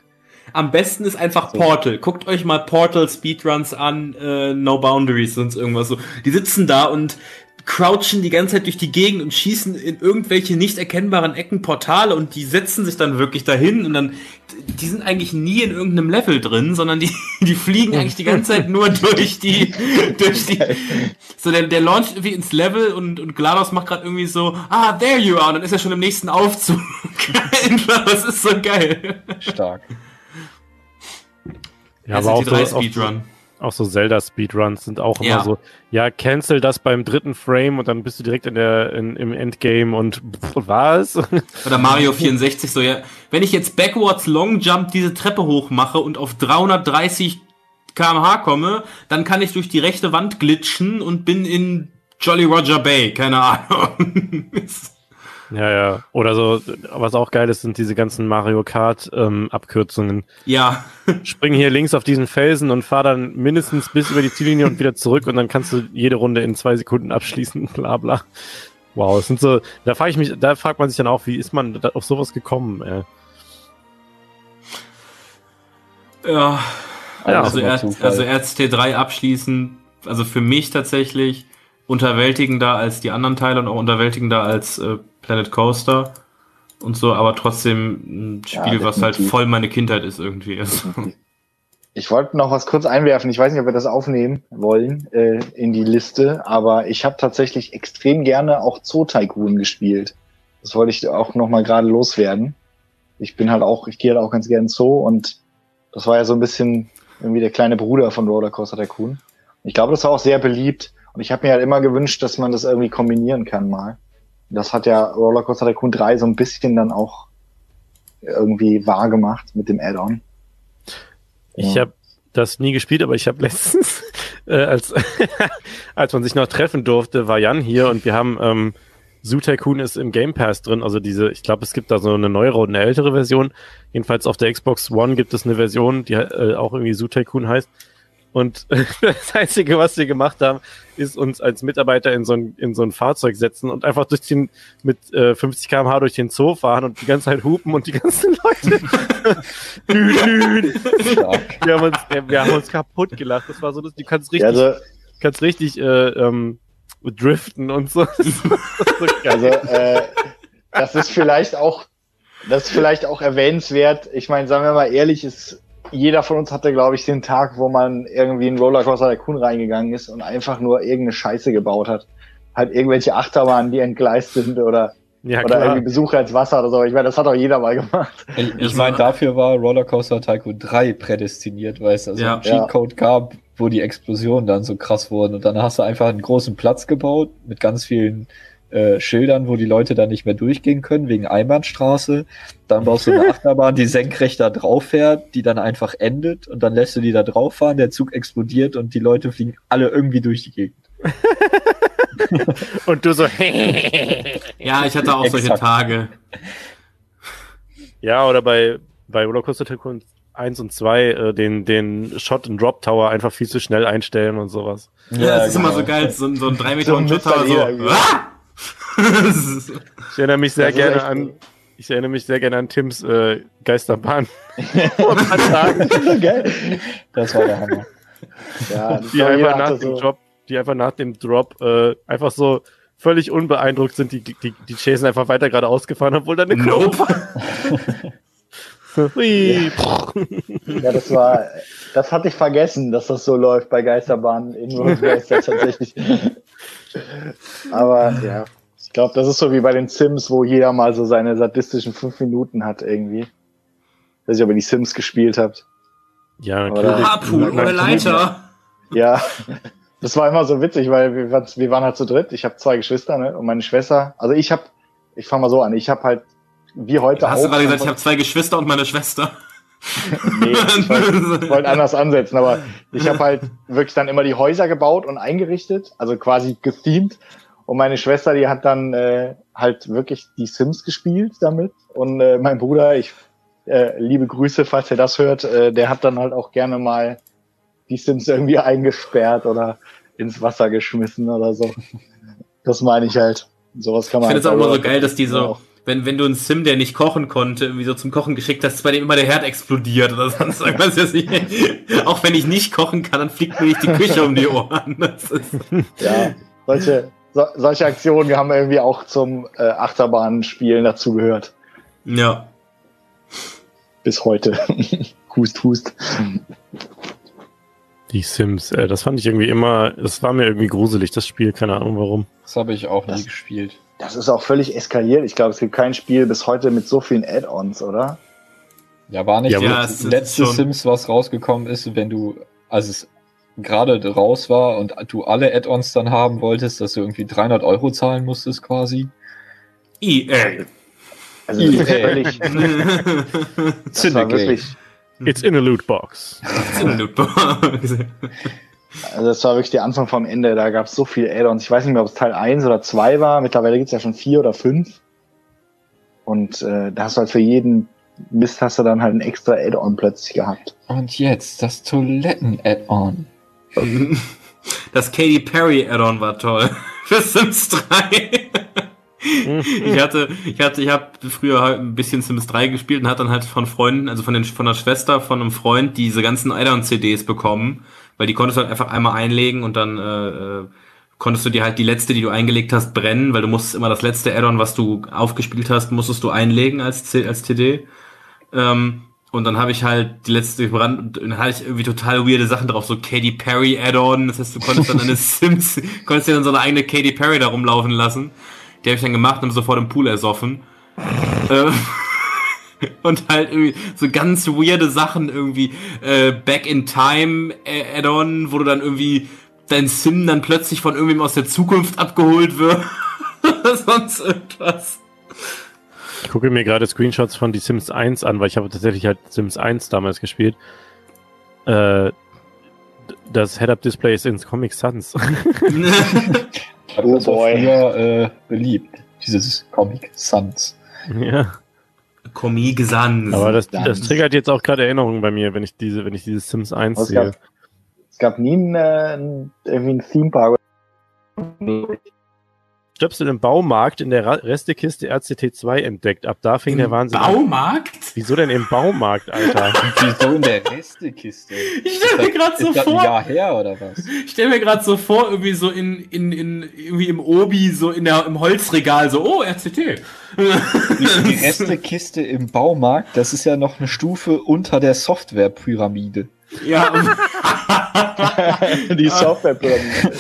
Am besten ist einfach So. Portal. Guckt euch mal Portal Speedruns an, äh, No Boundaries, sonst irgendwas so. Die sitzen da und crouchen die ganze Zeit durch die Gegend und schießen in irgendwelche nicht erkennbaren Ecken Portale und die setzen sich dann wirklich dahin und dann, die sind eigentlich nie in irgendeinem Level drin, sondern die, *laughs* die fliegen eigentlich die ganze Zeit nur durch die, *laughs* durch die, so der, der launcht irgendwie ins Level und, und GLaDOS macht gerade irgendwie so, ah, there you are, und dann ist er schon im nächsten Aufzug. *laughs* Das ist so geil. Stark. Ja, aber auch so, SCT3 auch, Speedrun. auch so Zelda-Speedruns sind auch immer Ja. so, ja, cancel das beim dritten Frame und dann bist du direkt in der, in, im Endgame und pff, *laughs* was? Oder Mario 64 so, ja. Wenn ich jetzt backwards Long Jump diese Treppe hoch mache und auf 330 kmh komme, dann kann ich durch die rechte Wand glitschen und bin in Jolly Roger Bay. Keine Ahnung. *laughs* Ja, ja. Oder so, was auch geil ist, sind diese ganzen Mario Kart ähm, Abkürzungen. ja. *laughs* Spring hier links auf diesen Felsen und fahr dann mindestens bis über die Ziellinie und wieder zurück und dann kannst du jede Runde in zwei Sekunden abschließen, *laughs* bla bla. Wow, es sind so, da frage ich mich, da fragt man sich dann auch, wie ist man da auf sowas gekommen? Äh? Ja. Ja, also, immer R also RCT3 abschließen, also für mich tatsächlich unterwältigender als die anderen Teile und auch unterwältigender als äh, Planet Coaster und so, aber trotzdem ein Ja, Spiel, was halt voll meine Kindheit ist irgendwie. Also, Ich wollte noch was kurz einwerfen. Ich weiß nicht, ob wir das aufnehmen wollen äh, in die Liste, aber ich habe tatsächlich extrem gerne auch Zoo Tycoon gespielt. Das wollte ich auch noch mal gerade loswerden. Ich bin halt auch, ich gehe halt auch ganz gerne Zoo und das war ja so ein bisschen irgendwie der kleine Bruder von Rollercoaster Tycoon. Ich glaube, das war auch sehr beliebt und ich habe mir halt immer gewünscht, dass man das irgendwie kombinieren kann mal. Das hat ja Rollercoaster Tycoon 3 so ein bisschen dann auch irgendwie wahr gemacht mit dem Add-on. Ich Ja. habe das nie gespielt, aber ich habe *laughs* letztens, äh, als, *laughs* als man sich noch treffen durfte, war Jan hier und wir haben ähm, Zoo Tycoon ist im Game Pass drin, also diese, ich glaube, es gibt da so eine neuere und eine ältere Version. Jedenfalls auf der Xbox One gibt es eine Version, die äh, auch irgendwie Zoo Tycoon heißt. Und *laughs* das Einzige, was wir gemacht haben, ist uns als Mitarbeiter in so ein, in so ein Fahrzeug setzen und einfach durch den, mit äh, 50 km/h durch den Zoo fahren und die ganze Zeit hupen und die ganzen *laughs* Leute. Dü, dü. Wir, haben uns, äh, wir haben uns kaputt gelacht. Das war so, du kannst richtig, also, kannst richtig äh, ähm, driften und so. *laughs* So also äh, das ist vielleicht auch, das ist vielleicht auch erwähnenswert. Ich meine, sagen wir mal ehrlich, ist jeder von uns hatte, glaube ich, den Tag, wo man irgendwie in Rollercoaster der Kuhn reingegangen ist und einfach nur irgendeine Scheiße gebaut hat. Halt irgendwelche Achterbahnen, die entgleist sind oder, ja, oder irgendwie Besucher ins Wasser oder so. Ich meine, das hat auch jeder mal gemacht. *laughs* Ich, ich meine, dafür war Rollercoaster Tycoon 3 prädestiniert, weil es also Ja. einen Cheatcode gab, wo die Explosionen dann so krass wurden. Und dann hast du einfach einen großen Platz gebaut mit ganz vielen äh, Schildern, wo die Leute dann nicht mehr durchgehen können, wegen Einbahnstraße. Dann baust du eine *laughs* Achterbahn, die senkrecht da drauf fährt, die dann einfach endet und dann lässt du die da drauf fahren, der Zug explodiert und die Leute fliegen alle irgendwie durch die Gegend. *laughs* Und du so, *laughs* Ja, ich hatte auch solche Exakt. Tage. ja, oder bei, bei Rollercoaster Tycoon 1 und 2 äh, den, den Shot and Drop Tower einfach viel zu schnell einstellen und sowas. Ja, das ist immer genau. so geil, so, ein- so ein 3 Meter So hohen Shot Tower, so. Ah! Ich erinnere mich sehr gerne echt an, ich erinnere mich sehr gerne an Tims äh, Geisterbahn. *laughs* Das war der Hammer. Ja, die einfach nach dem so- Drop, die einfach nach dem Drop äh, einfach so völlig unbeeindruckt sind, die, die, die Chasen einfach weiter geradeaus gefahren, obwohl da eine Nope. Kurve *laughs* Hui. Ja, das war, das hatte ich vergessen, dass das so läuft bei Geisterbahnen in tatsächlich. Aber ja, ich glaube, das ist so wie bei den Sims, wo jeder mal so seine sadistischen fünf Minuten hat irgendwie. Ich weiß nicht, ob ihr die Sims gespielt habt. Ja, Oder-. Harpoon oder Leiter. Ja, das war immer so witzig, weil wir, waren- wir waren halt zu dritt. Ich habe zwei Geschwister, ne? Und meine Schwester, also ich habe, ich fange mal so an, ich habe halt wie heute Hast du auch gerade gesagt, ich habe zwei Geschwister und meine Schwester. Nee, ich wollte wollt anders ansetzen, aber ich habe halt wirklich dann immer die Häuser gebaut und eingerichtet, also quasi gethemed. Und meine Schwester, die hat dann äh, halt wirklich die Sims gespielt damit. Und äh, mein Bruder, ich äh, liebe Grüße, falls er das hört, äh, der hat dann halt auch gerne mal die Sims irgendwie eingesperrt oder ins Wasser geschmissen oder so. Das meine ich halt. Sowas kann Ich man finde es auch halt immer so geil, dass die so, auch. Wenn, wenn du einen Sim, der nicht kochen konnte, irgendwie so zum Kochen geschickt hast, bei dem immer der Herd explodiert oder sonst irgendwas. Auch wenn ich nicht kochen kann, dann fliegt mir nicht die Küche um die Ohren. Das ist, Ja, solche, so, solche Aktionen haben irgendwie auch zum äh, Achterbahnspielen dazugehört. ja. Bis heute. *laughs* hust, hust. Die Sims, äh, das fand ich irgendwie immer, das war mir irgendwie gruselig, das Spiel, keine Ahnung warum. Das habe ich auch nie Das- gespielt. Das ist auch völlig eskaliert. Ich glaube, es gibt kein Spiel bis heute mit so vielen Add-ons, oder? Ja, war nicht Ja, das letzte Sims, was rausgekommen ist, wenn du, als es gerade raus war und du alle Add-ons dann haben wolltest, dass du irgendwie 300 Euro zahlen musstest quasi. EA. Also EA. völlig, das war wirklich, *laughs* *laughs* It's in a loot box. *laughs* also das war wirklich der Anfang vom Ende. Da gab es so viele Add-ons. Ich weiß nicht mehr, ob es Teil 1 oder 2 war. Mittlerweile gibt's ja schon vier oder fünf. Und äh, da hast du halt für jeden Mist hast du dann halt ein extra Add-on plötzlich gehabt. Und jetzt das Toiletten-Add-on. *laughs* Das Katy Perry Add-on war toll. *laughs* Für Sims 3. Ich hatte, ich hatte, ich habe früher halt ein bisschen Sims 3 gespielt und hat dann halt von Freunden, also von den, von der Schwester von einem Freund diese ganzen Add-on-CDs bekommen, weil die konntest du halt einfach einmal einlegen und dann äh, äh, konntest du dir halt die letzte, die du eingelegt hast, brennen, weil du musstest immer das letzte Add-on, was du aufgespielt hast, musstest du einlegen als, C als CD. Ähm, und dann habe ich halt die letzte gebrannt und dann hatte ich irgendwie total weirde Sachen drauf, so Katy Perry Add-on. Das heißt, du konntest dann deine *laughs* Sims, konntest dir dann so eine eigene Katy Perry da rumlaufen lassen. Die habe ich dann gemacht und sofort im Pool ersoffen. Ähm, *laughs* und halt irgendwie so ganz weirde Sachen irgendwie äh, Back in Time äh, Add-on, wo du dann irgendwie dein Sim dann plötzlich von irgendwem aus der Zukunft abgeholt wird. *laughs* Sonst irgendwas. Ich gucke mir gerade Screenshots von die Sims 1 an, weil ich habe tatsächlich halt Sims 1 damals gespielt. Äh, das Head-Up-Display ist ins Comic Sans. *laughs* Das war früher äh, beliebt, dieses Comic Sans. ja. Comic Sans. Aber das, das triggert jetzt auch gerade Erinnerungen bei mir, wenn ich diese, wenn ich dieses Sims 1 Es sehe. gab, es gab nie einen, äh, einen- irgendwie einen Theme-Park. Stöpsel im Baumarkt in der Ra- Restekiste RCT2 entdeckt. Ab da fing der Im Wahnsinn an. Baumarkt? Wieso denn im Baumarkt, Alter? *laughs* Wieso in der Restekiste? Ich stelle mir gerade so Ist das ein vor, Jahr her oder was? ich stell mir gerade so vor, irgendwie so in, in, in, irgendwie im Obi, so in der, im Holzregal, so, oh, RCT. Die *laughs* Restekiste im Baumarkt, das ist ja noch eine Stufe unter der Softwarepyramide. ja, *laughs* Die Software-Pyramide.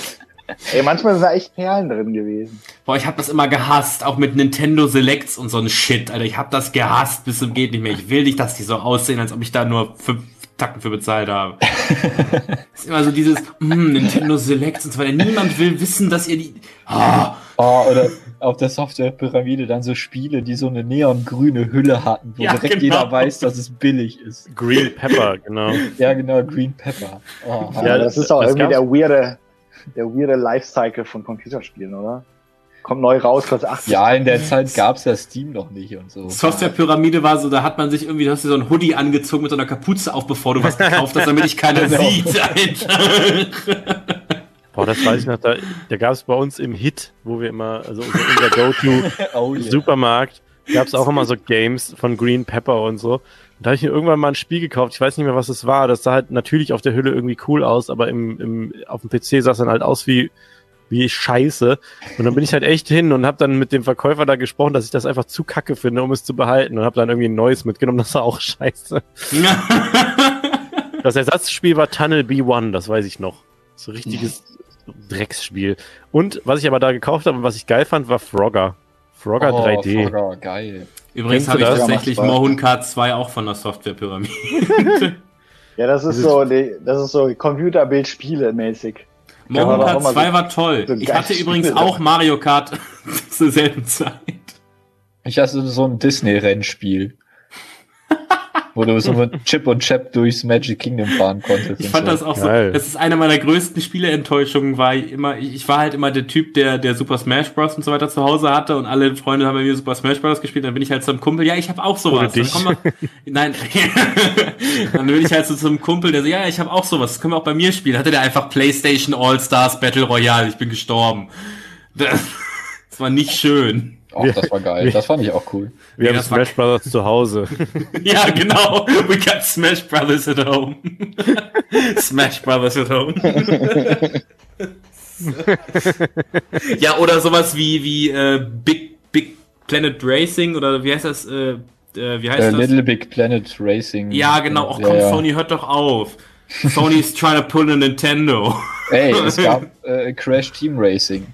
Ey, manchmal sind da echt Perlen drin gewesen. boah, ich habe das immer gehasst, auch mit Nintendo Selects und so ein Shit, Alter. Ich habe das gehasst bis zum geht nicht mehr. Ich will nicht, dass die so aussehen, als ob ich da nur fünf Tacken für bezahlt habe. *laughs* ist immer so dieses, mm, Nintendo Selects und so weiter. Niemand will wissen, dass ihr die, ah, Oh, oder auf der Softwarepyramide dann so Spiele, die so eine neongrüne Hülle hatten, wo Ja, direkt genau. jeder weiß, dass es billig ist. Green Pepper, genau. Ja, genau, Green Pepper. Oh, Ja, das, das- ist auch das irgendwie der weirde, der weirde Lifecycle von Computerspielen, oder? Kommt neu raus, kostet 80. ja, in der Zeit gab's ja Steam noch nicht und so. Softwarepyramide war so, da hat man sich irgendwie, da hast du so ein Hoodie angezogen mit so einer Kapuze auf, bevor du was gekauft hast, damit dich keiner Genau. sieht, Alter. Boah, das weiß ich noch. Da, da gab es bei uns im Hit, wo wir immer, also unser, unser Go-To *laughs* Oh, yeah. Supermarkt, gab es auch immer so Games von Green Pepper und so. Und da habe ich mir irgendwann mal ein Spiel gekauft. Ich weiß nicht mehr, was es war. Das sah halt natürlich auf der Hülle irgendwie cool aus, aber im, im, auf dem PC sah es dann halt aus wie, wie Scheiße. Und dann bin ich halt echt hin und habe dann mit dem Verkäufer da gesprochen, dass ich das einfach zu kacke finde, um es zu behalten. Und habe dann irgendwie ein neues mitgenommen. Das war auch *laughs* scheiße. *laughs* Das Ersatzspiel war Tunnel B1, das weiß ich noch. So richtiges Drecksspiel. Und was ich aber da gekauft habe und was ich geil fand, war Frogger. Frogger oh, 3D. Frogger, geil. Übrigens habe ich das? tatsächlich. Mohun Kart 2 auch von der Softwarepyramide. *laughs* Ja, das ist so, das ist so Computerbild-Spiele mäßig. Mohun auch Kart immer 2 so- war toll. so Ich hatte übrigens Spiele auch sein. Mario Kart *laughs* zur selben Zeit. Ich hatte so ein Disney-Rennspiel. Wo du so mit Chip und Chap durchs Magic Kingdom fahren konntest. Ich fand so. das auch Geil. so. Das ist eine meiner größten Spieleenttäuschungen, war ich immer, ich war halt immer der Typ, der, der Super Smash Bros. und so weiter zu Hause hatte und alle Freunde haben bei mir Super Smash Bros. gespielt, dann bin ich halt zum Kumpel, ja, ich habe auch sowas. Dann komm mal, *laughs* nein, *laughs* dann bin ich halt so zum Kumpel, der so, ja, ich habe auch sowas, das können wir auch bei mir spielen. Hatte der einfach PlayStation All-Stars Battle Royale, ich bin gestorben. Das, *laughs* das war nicht schön. Ach, das war geil. Das fand ich auch cool. Wir Nee, haben Smash Brothers zu Hause. *laughs* Ja, genau. We got Smash Brothers at home. *laughs* Smash Brothers at home. *laughs* ja, oder sowas wie, wie äh, Big, Big Planet Racing oder wie heißt das? Äh, äh, wie heißt Äh, das? Little Big Planet Racing. ja, genau. Ja, komm, ja. Sony, hört doch auf. Sony's trying to pull a Nintendo. Ey, es gab äh, Crash Team Racing.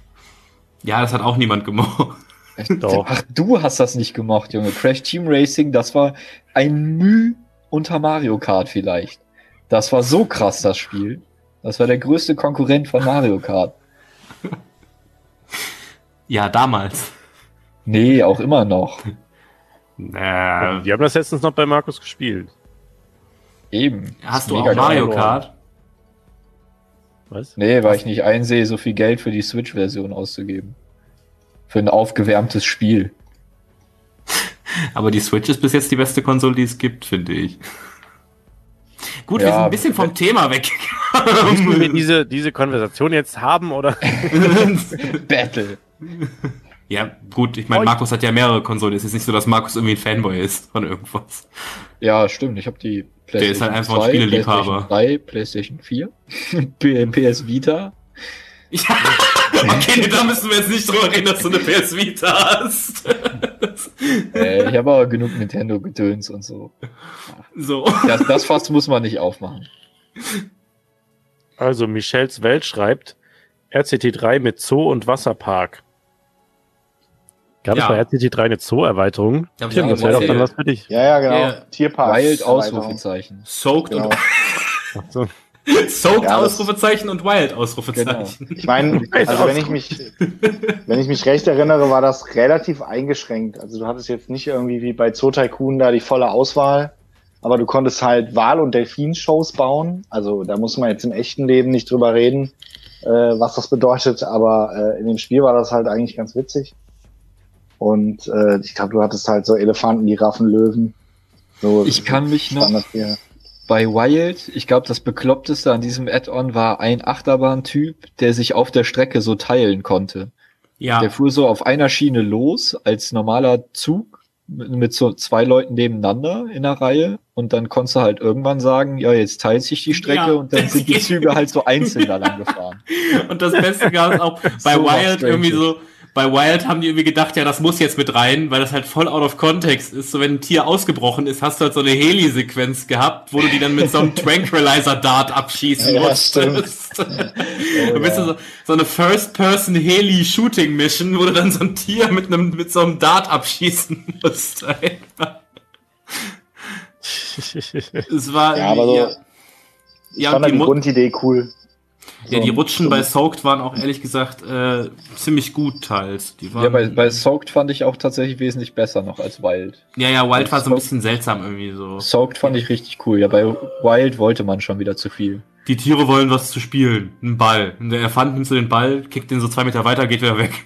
Ja, das hat auch niemand gemocht. *laughs* Doch. Ach, du hast das nicht gemocht, Junge. Crash Team Racing, das war ein Müh unter Mario Kart vielleicht. Das war so krass, das Spiel. Das war der größte Konkurrent von Mario Kart. *laughs* Ja, damals. Nee, auch immer noch. *laughs* Naja. Wir haben das letztens noch bei Markus gespielt. Eben. Hast du auch Mario. Kart? Was? Nee, weil ich nicht einsehe, so viel Geld für die Switch-Version auszugeben. Für ein aufgewärmtes Spiel. *laughs* Aber die Switch ist bis jetzt die beste Konsole, die es gibt, finde ich. Gut, wir Ja, sind ein bisschen vom Thema Müssen wir diese, diese Konversation jetzt haben oder? *laughs* Battle. ja, gut, ich meine, Markus hat ja mehrere Konsolen. Es ist nicht so, dass Markus irgendwie ein Fanboy ist von irgendwas. Ja, stimmt. Ich habe die PlayStation ist halt einfach ein Spieleliebhaber. PlayStation 3, PlayStation 4, *laughs* P- PS Vita. Ja, okay, nee, da müssen wir jetzt nicht drüber reden, dass du eine PS Vita hast. *laughs* Äh, ich habe aber genug Nintendo-Gedöns und so. so. Das, das Fass muss man nicht aufmachen. Also Michels Welt schreibt RCT3 mit Zoo und Wasserpark. Gab es Ja. bei RCT3 eine Zoo-Erweiterung? Tim, auch das wäre doch dann was für dich. Ja, ja, genau. Ja. Tierpark. Wild. Ausrufezeichen. Soaked Genau. und *laughs* So. Soaked Ja, Ausrufezeichen und Wild Ausrufezeichen. Ich meine, *laughs* also wenn ich mich, wenn ich mich recht erinnere, war das relativ eingeschränkt. Also du hattest jetzt nicht irgendwie wie bei Zoo Tycoon da die volle Auswahl, aber du konntest halt Wal- und Delfinshows bauen. Also da muss man jetzt im echten Leben nicht drüber reden, äh, was das bedeutet, aber äh, in dem Spiel war das halt eigentlich ganz witzig. Und äh, ich glaube, du hattest halt so Elefanten, Giraffen, Löwen. So Ich kann mich noch hier. Bei Wild, ich glaube, das Bekloppteste an diesem Add-on war ein Achterbahn-Typ, der sich auf der Strecke so teilen konnte. Ja. Der fuhr so auf einer Schiene los als normaler Zug mit, so zwei Leuten nebeneinander in der Reihe und dann konntest du halt irgendwann sagen, ja, jetzt teilt sich die Strecke Ja. und dann sind die *laughs* Züge halt so einzeln da lang gefahren. Und das Beste gab es auch *laughs* bei So Wild irgendwie so. Bei Wild haben die irgendwie gedacht, ja, das muss jetzt mit rein, weil das halt voll out of context ist. So, wenn ein Tier ausgebrochen ist, hast du halt so eine Heli-Sequenz gehabt, wo du die dann mit so einem *laughs* Tranquilizer-Dart abschießen Ja, musstest. *laughs* Oh, du bist ja. so, so eine First-Person-Heli-Shooting-Mission, wo du dann so ein Tier mit einem, mit so einem Dart abschießen musst. *laughs* Es war, Ja, aber so, ja, ich ja, fand die die, Grundidee cool. Ja, die Rutschen bei Soaked waren auch ehrlich gesagt äh, ziemlich gut teils. Ja, bei, bei Soaked fand ich auch tatsächlich wesentlich besser noch als Wild. ja, ja, Wild war so ein bisschen seltsam irgendwie so. Soaked fand ich richtig cool. Ja, bei Wild wollte man schon wieder zu viel. Die Tiere wollen was zu spielen. Ein Ball. Und der Elefant nimmt so den Ball, kickt den so zwei Meter weiter, geht wieder weg. *laughs*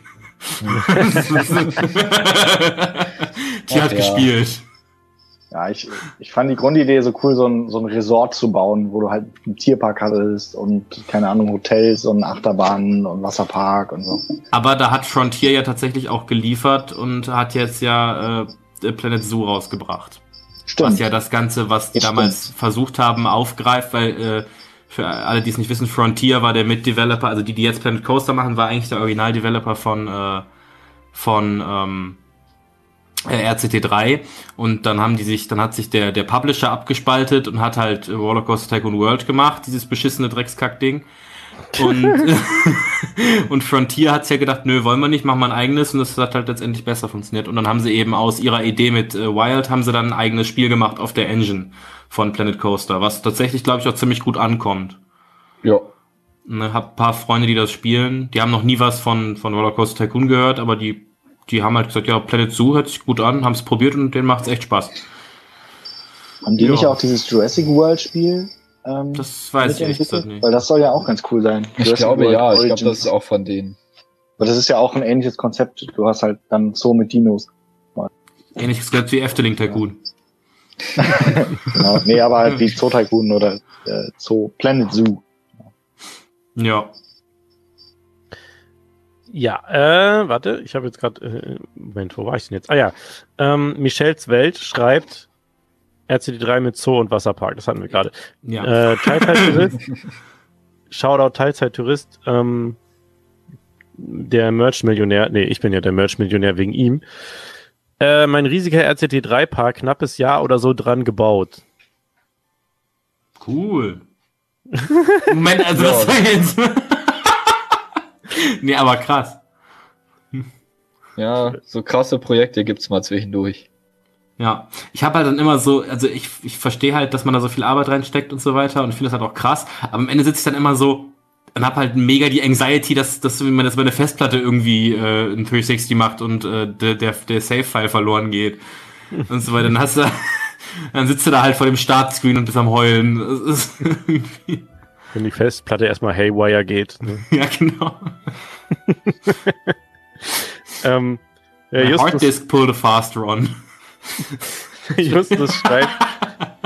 *laughs* Tier Ach hat ja. gespielt. Ja, ich, ich fand die Grundidee so cool, so ein, so ein Resort zu bauen, wo du halt einen Tierpark hattest und, keine Ahnung, Hotels und Achterbahnen und Wasserpark und so. Aber da hat Frontier ja tatsächlich auch geliefert und hat jetzt ja äh, Planet Zoo rausgebracht. Stimmt. Was ja das Ganze, was die Das damals versucht haben, aufgreift, weil äh, für alle, die es nicht wissen, Frontier war der Mitdeveloper, also die, die jetzt Planet Coaster machen, war eigentlich der Originaldeveloper von, äh, von ähm, äh, RCT3 und dann haben die sich, dann hat sich der, der Publisher abgespaltet und hat halt äh, Rollercoaster Tycoon World gemacht, dieses beschissene Dreckskack-Ding. Und, *laughs* *laughs* und Frontier hat's ja gedacht, nö, wollen wir nicht, machen wir ein eigenes und das hat halt letztendlich besser funktioniert. Und dann haben sie eben aus ihrer Idee mit äh, Wild haben sie dann ein eigenes Spiel gemacht auf der Engine von Planet Coaster, was tatsächlich, glaube ich, auch ziemlich gut ankommt. Ja. Ne, hab ein paar Freunde, die das spielen. Die haben noch nie was von, von Rollercoaster Tycoon gehört, aber die, die haben halt gesagt, ja, Planet Zoo hört sich gut an, haben es probiert und denen macht's echt Spaß. Haben die Ja. nicht auch dieses Jurassic World Spiel? Ähm, Das weiß ich nicht. Weil das soll ja auch ganz cool sein. Ich Jurassic glaube World ja, ich glaube, Origins. das ist auch von denen. Aber das ist ja auch ein ähnliches Konzept. Du hast halt dann so mit Dinos. Ähnliches gesagt wie Efteling Tycoon. *laughs* Genau. Nee, aber halt wie Zoo Tycoon oder äh, Zoo Planet Zoo. Ja. Ja, äh, warte, ich habe jetzt gerade, äh, Moment, wo war ich denn jetzt? Ah ja, ähm, Michels Welt schreibt RCD3 mit Zoo und Wasserpark, das hatten wir gerade. Ja. Äh, Teilzeittourist, *laughs* Shoutout Teilzeittourist, ähm, der Merch-Millionär, nee, ich bin ja der Merch-Millionär wegen ihm. Äh, mein riesiger RCT3-Park, knappes Jahr oder so dran gebaut. Cool. *laughs* Moment, also Ja. das war jetzt. *laughs* nee, aber krass. Ja, so krasse Projekte gibt's mal zwischendurch. Ja, ich habe halt dann immer so, also ich, ich verstehe halt, dass man da so viel Arbeit reinsteckt und so weiter und ich finde das halt auch krass, aber am Ende sitze ich dann immer so und hab halt mega die Anxiety, dass, dass wenn man das meine Festplatte irgendwie äh, in 360 macht und äh, der, der, der Save-File verloren geht und so weiter, dann hast du, *laughs* dann sitzt du da halt vor dem Startscreen und bist am Heulen. Das ist *laughs* irgendwie, Wenn die Festplatte erstmal Haywire geht. Ne? *laughs* ja, genau. *laughs* Ähm, ja, My Justus, Harddisk pulled a fast run. *laughs* Justus schreibt,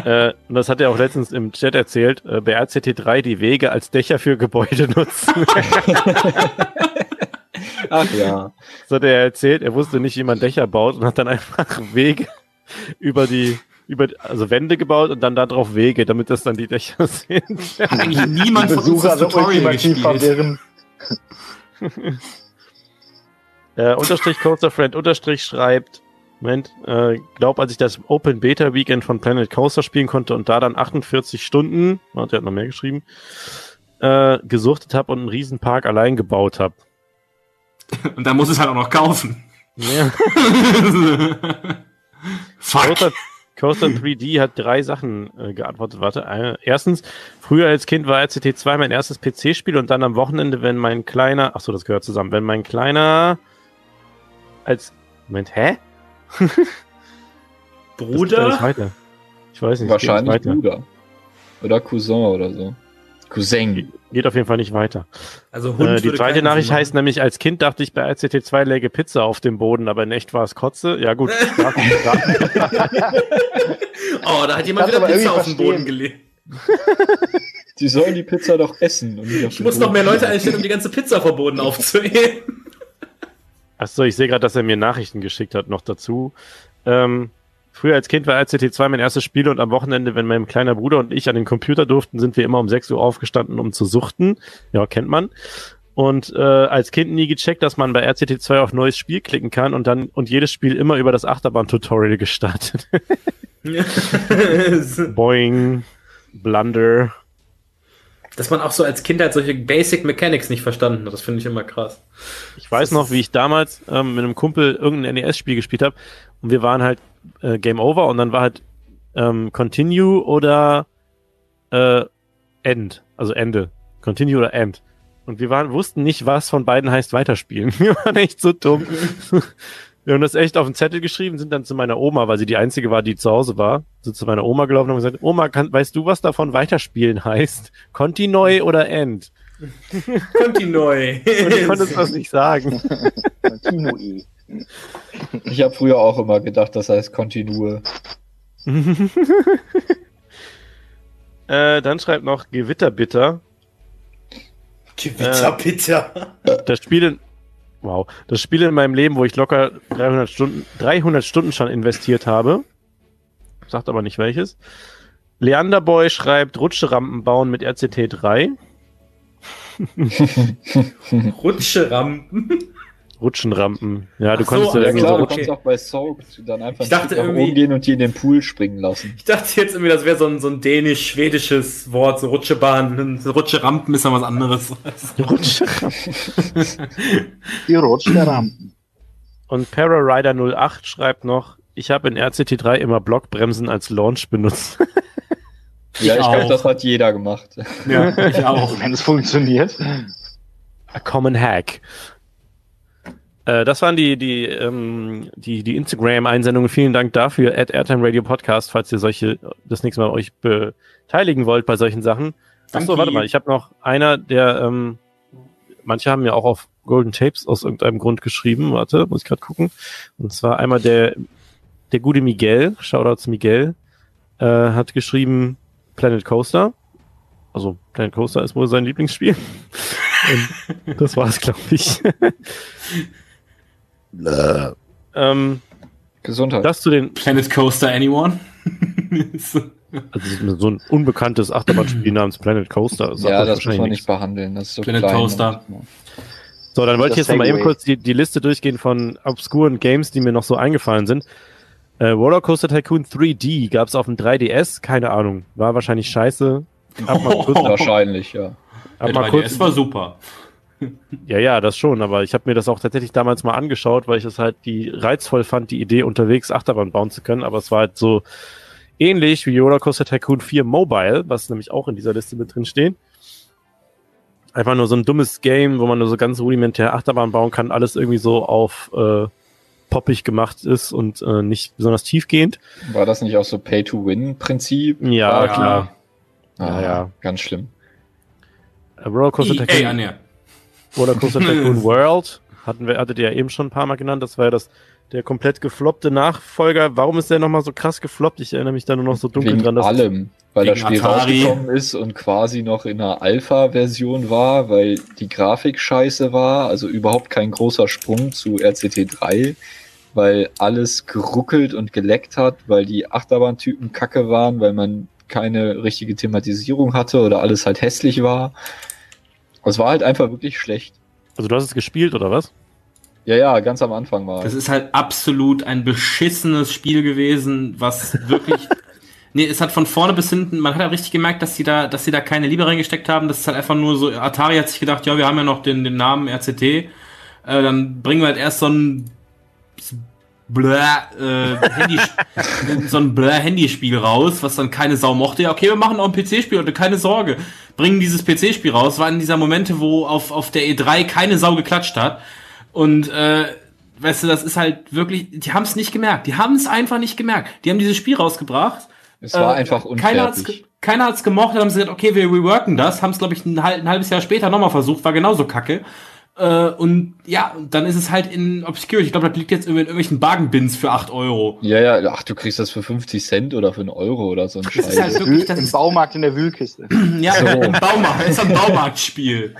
äh, und das hat er auch letztens im Chat erzählt, äh, bei RCT3 die Wege als Dächer für Gebäude nutzen. Ach ja. Das hat er erzählt, er wusste nicht, wie man Dächer baut und hat dann einfach Wege über die, über, also Wände gebaut und dann darauf Wege, damit das dann die Dächer *laughs* sind. Hat eigentlich niemand von uns das so Tutorial gespielt. *laughs* äh, unterstrich Coaster Friend unterstrich schreibt, Moment, äh, glaub, als ich das Open Beta Weekend von Planet Coaster spielen konnte und da dann 48 Stunden, oh, der hat noch mehr geschrieben, äh, gesuchtet habe und einen Riesenpark allein gebaut habe. *laughs* Und dann muss es halt auch noch kaufen. Ja. Fuck. Coaster, Coaster 3D hat drei Sachen äh, geantwortet. Warte, äh, erstens, früher als Kind war RCT 2 mein erstes PC-Spiel und dann am Wochenende, wenn mein kleiner, ach so, das gehört zusammen, wenn mein kleiner als, Moment, hä? *laughs* Das Bruder? weiter. Ich weiß nicht. Wahrscheinlich. Bruder. Oder Cousin oder so. Cousin. Geht auf jeden Fall nicht weiter. Also Äh, die würde zweite keinen Nachricht heißt nämlich, als Kind dachte ich bei RCT 2 läge Pizza auf dem Boden, aber in echt war es Kotze. Ja gut, *laughs* *laughs* Oh, da hat jemand wieder Pizza auf den Boden gelegt. *laughs* Die sollen die Pizza doch essen. Und nicht auf Ich den muss noch Boden mehr Leute einstellen, um die ganze Pizza verboten aufzuheben. Achso, ich sehe gerade, dass er mir Nachrichten geschickt hat noch dazu. Ähm, früher als Kind war RCT2 mein erstes Spiel und am Wochenende, wenn mein kleiner Bruder und ich an den Computer durften, sind wir immer um 6 Uhr aufgestanden, um zu suchten. Ja, kennt man. Und äh, als Kind nie gecheckt, dass man bei RCT2 auf neues Spiel klicken kann und dann und jedes Spiel immer über das Achterbahn-Tutorial gestartet. *laughs* Boing, Blunder. Dass man auch so als Kind halt solche Basic Mechanics nicht verstanden hat, das finde ich immer krass. Ich weiß noch, wie ich damals ähm, mit einem Kumpel irgendein NES-Spiel gespielt habe und wir waren halt äh, Game Over und dann war halt ähm, Continue oder äh, End, also Ende. Continue oder End. Und wir waren, wussten nicht, was von beiden heißt weiterspielen. *laughs* Wir waren echt so dumm. Wir haben das echt auf den Zettel geschrieben, sind dann zu meiner Oma, weil sie die einzige war, die zu Hause war, sind zu meiner Oma gelaufen und haben gesagt, Oma, kann, weißt du, was davon weiterspielen heißt? Continue oder End? Continue. *laughs* Und ich konnte es das nicht sagen. *laughs* Timo E. Ich habe früher auch immer gedacht, das heißt Kontinue. *laughs* äh, dann schreibt noch Gewitterbitter. Gewitter, bitter. Das Spiel in, wow, das Spiel in meinem Leben, wo ich locker 300 Stunden, 300 Stunden schon investiert habe. Sagt aber nicht welches. Leanderboy schreibt Rutscherampen bauen mit RCT 3. *laughs* Rutscherampen. Rutschenrampen. Ja, du Ach so, konntest ja ja, Ja irgendwie klar, so du okay. kannst auch bei Soaked dann einfach Ich dachte nach irgendwie- oben gehen und die in den Pool springen lassen. Ich dachte jetzt irgendwie, das wäre so ein, so ein dänisch-schwedisches Wort, so Rutschebahn. Rutscherampen ist ja was anderes. Rutscherampen. Die rutscht der Rampen. Und Pararider 08 schreibt noch, ich habe in RCT 3 immer Blockbremsen als Launch benutzt. Ja, ich auch. glaube, das hat jeder gemacht. Ja, ich *laughs* auch. Wenn es funktioniert. A common hack. Äh, das waren die, die, ähm, die, die Instagram-Einsendungen. Vielen Dank dafür. At Airtime Radio Podcast, falls ihr solche, das nächste Mal euch beteiligen wollt bei solchen Sachen. Achso, warte mal. Ich habe noch einer, der, ähm, manche haben ja auch auf Golden Tapes aus irgendeinem Grund geschrieben. Warte, muss ich gerade gucken. Und zwar einmal der, der gute Miguel, Shoutouts Miguel, äh, hat geschrieben Planet Coaster. Also Planet Coaster ist wohl sein Lieblingsspiel. *laughs* Und das war's, glaube ich. *laughs* ähm, Gesundheit. das zu den, Planet Coaster, anyone? also so ein unbekanntes Achterbahnspiel namens Planet Coaster. sagt ja, das muss man nichts. nicht behandeln. Das ist so Planet klein Coaster. So, dann wollte ich Das jetzt noch mal eben kurz die, die Liste durchgehen von obskuren Games, die mir noch so eingefallen sind. Äh, Rollercoaster Tycoon 3D gab es auf dem 3DS, keine Ahnung, war wahrscheinlich scheiße. Hab mal *laughs* kurz, Wahrscheinlich, ja. Der mal kurz 3DS war super. Ja, ja, das schon, aber ich habe mir das auch tatsächlich damals mal angeschaut, weil ich es halt die reizvoll fand, die Idee unterwegs Achterbahn bauen zu können, aber es war halt so ähnlich wie Rollercoaster Tycoon 4 Mobile, was nämlich auch in dieser Liste mit drin steht. Einfach nur so ein dummes Game, wo man nur so ganz rudimentär Achterbahn bauen kann, alles irgendwie so auf äh, poppig gemacht ist und äh, nicht besonders tiefgehend. War das nicht auch so Pay-to-Win-Prinzip? Ja, Ah, klar. Ah, Ja, ja. Ganz schlimm. Äh, Rollercoaster EA, Tycoon ah, nee. Rollercoaster *laughs* Tycoon World hatten wir, hattet ihr ja eben schon ein paar Mal genannt. Das war ja das, der komplett gefloppte Nachfolger. Warum ist der nochmal so krass gefloppt? Ich erinnere mich da nur noch so dunkel Wegen dran. Dass allem. Weil das Spiel Atari. rausgekommen ist und quasi noch in einer Alpha-Version war, weil die Grafik scheiße war. Also überhaupt kein großer Sprung zu RCT 3, weil alles geruckelt und geleckt hat, weil die Achterbahntypen kacke waren, weil man keine richtige Thematisierung hatte oder alles halt hässlich war. Es war halt einfach wirklich schlecht. also du hast es gespielt oder was? Ja, ja, ganz am Anfang war Das es. ist halt absolut ein beschissenes Spiel gewesen, was wirklich. *laughs* nee, es hat von vorne bis hinten, man hat halt richtig gemerkt, dass sie da, dass sie da keine Liebe reingesteckt haben. Das ist halt einfach nur so, Atari hat sich gedacht, ja, wir haben ja noch den, den Namen RCT, äh, dann bringen wir halt erst so ein Blur, äh, Handy, *laughs* so ein Blur-Handyspiel raus, was dann keine Sau mochte. Ja, okay, wir machen auch ein PC-Spiel, und keine Sorge. Bringen dieses PC-Spiel raus. War in dieser Momente, wo auf, auf der E3 keine Sau geklatscht hat. Und äh, weißt du, das ist halt wirklich, die haben es nicht gemerkt. Die haben es einfach nicht gemerkt. Die haben dieses Spiel rausgebracht. Es war äh, einfach Keiner hat's, unfertig. keiner hat's gemocht, dann haben sie gesagt, okay, wir reworken das, haben es, glaube ich, ein, ein halbes Jahr später nochmal versucht, war genauso kacke. Äh, und ja, und dann ist es halt in Obscurity. Ich glaube, das liegt jetzt in irgendwelchen Bargain-Bins für 8 Euro. Ja, ja, ach, du kriegst das für 50 Cent oder für einen Euro oder so ein Das ist Scheiß. halt wirklich, das Im ist, Baumarkt in der Wühlkiste. *clears throat* ja, So. im Baumarkt. Das ist ein Baumarktspiel.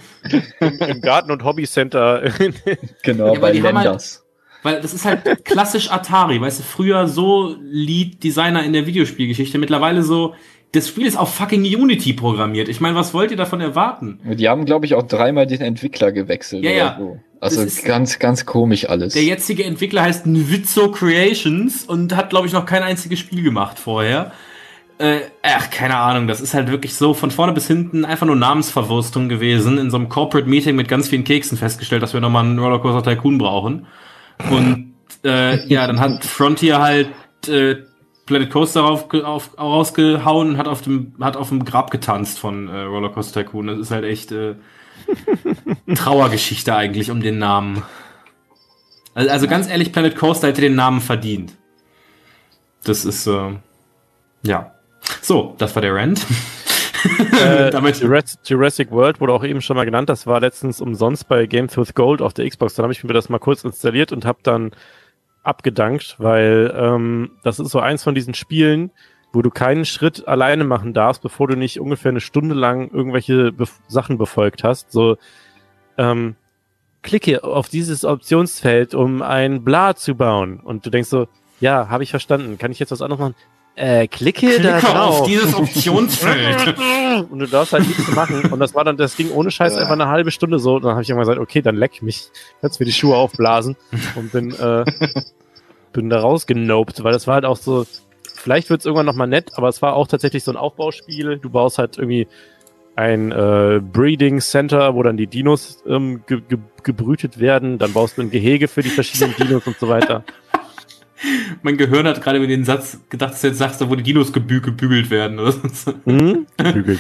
Im Garten- und Hobbycenter. *laughs* genau, Ja, bei die haben halt- Lenders. Weil das ist halt klassisch Atari, weißt du, früher so Lead-Designer in der Videospielgeschichte, mittlerweile so, das Spiel ist auf fucking Unity programmiert. Ich meine, was wollt ihr davon erwarten? Die haben, glaube ich, auch dreimal den Entwickler gewechselt. Ja, ja. So. Also ganz, ganz komisch alles. Der jetzige Entwickler heißt Nvizo Creations und hat, glaube ich, noch kein einziges Spiel gemacht vorher. Äh, ach, keine Ahnung, das ist halt wirklich so von vorne bis hinten einfach nur Namensverwurstung gewesen. In so einem Corporate Meeting mit ganz vielen Keksen festgestellt, dass wir nochmal einen Rollercoaster Tycoon brauchen. Und äh, ja, dann hat Frontier halt äh, Planet Coaster auf, auf, rausgehauen und hat auf dem, hat auf dem Grab getanzt von äh, Rollercoaster Tycoon. Das ist halt echt äh, *laughs* Trauergeschichte eigentlich um den Namen. Also, also ganz ehrlich, Planet Coaster hätte den Namen verdient. Das ist, äh, ja. So, das war der Rant. *laughs* Äh, *laughs* Damit, Jurassic, Jurassic World wurde auch eben schon mal genannt. Das war letztens umsonst bei Games with Gold auf der Xbox. Dann habe ich mir das mal kurz installiert und habe dann abgedankt, weil ähm, das ist so eins von diesen Spielen, wo du keinen Schritt alleine machen darfst, bevor du nicht ungefähr eine Stunde lang irgendwelche Bef Sachen befolgt hast. So, ähm, klicke auf dieses Optionsfeld, um ein Bla zu bauen. Und du denkst so, ja, habe ich verstanden. Kann ich jetzt was anderes machen? Äh, klicke, da klicke drauf. auf dieses Optionsfeld. *laughs* Und du darfst halt nichts machen. Und das war dann, das ging ohne Scheiß einfach eine halbe Stunde so. Und dann habe ich irgendwann gesagt, okay, dann leck mich. Kannst mir die Schuhe aufblasen. Und bin, äh, *laughs* bin da rausgenopt, weil das war halt auch so, vielleicht wird's irgendwann nochmal nett, aber es war auch tatsächlich so ein Aufbauspiel. Du baust halt irgendwie ein äh, Breeding Center, wo dann die Dinos ähm, ge ge gebrütet werden. Dann baust du ein Gehege für die verschiedenen *laughs* Dinos und so weiter. Mein Gehirn hat gerade über den Satz gedacht, dass du jetzt sagst, wo die Dinos gebü gebügelt werden. Mhm. Bügel.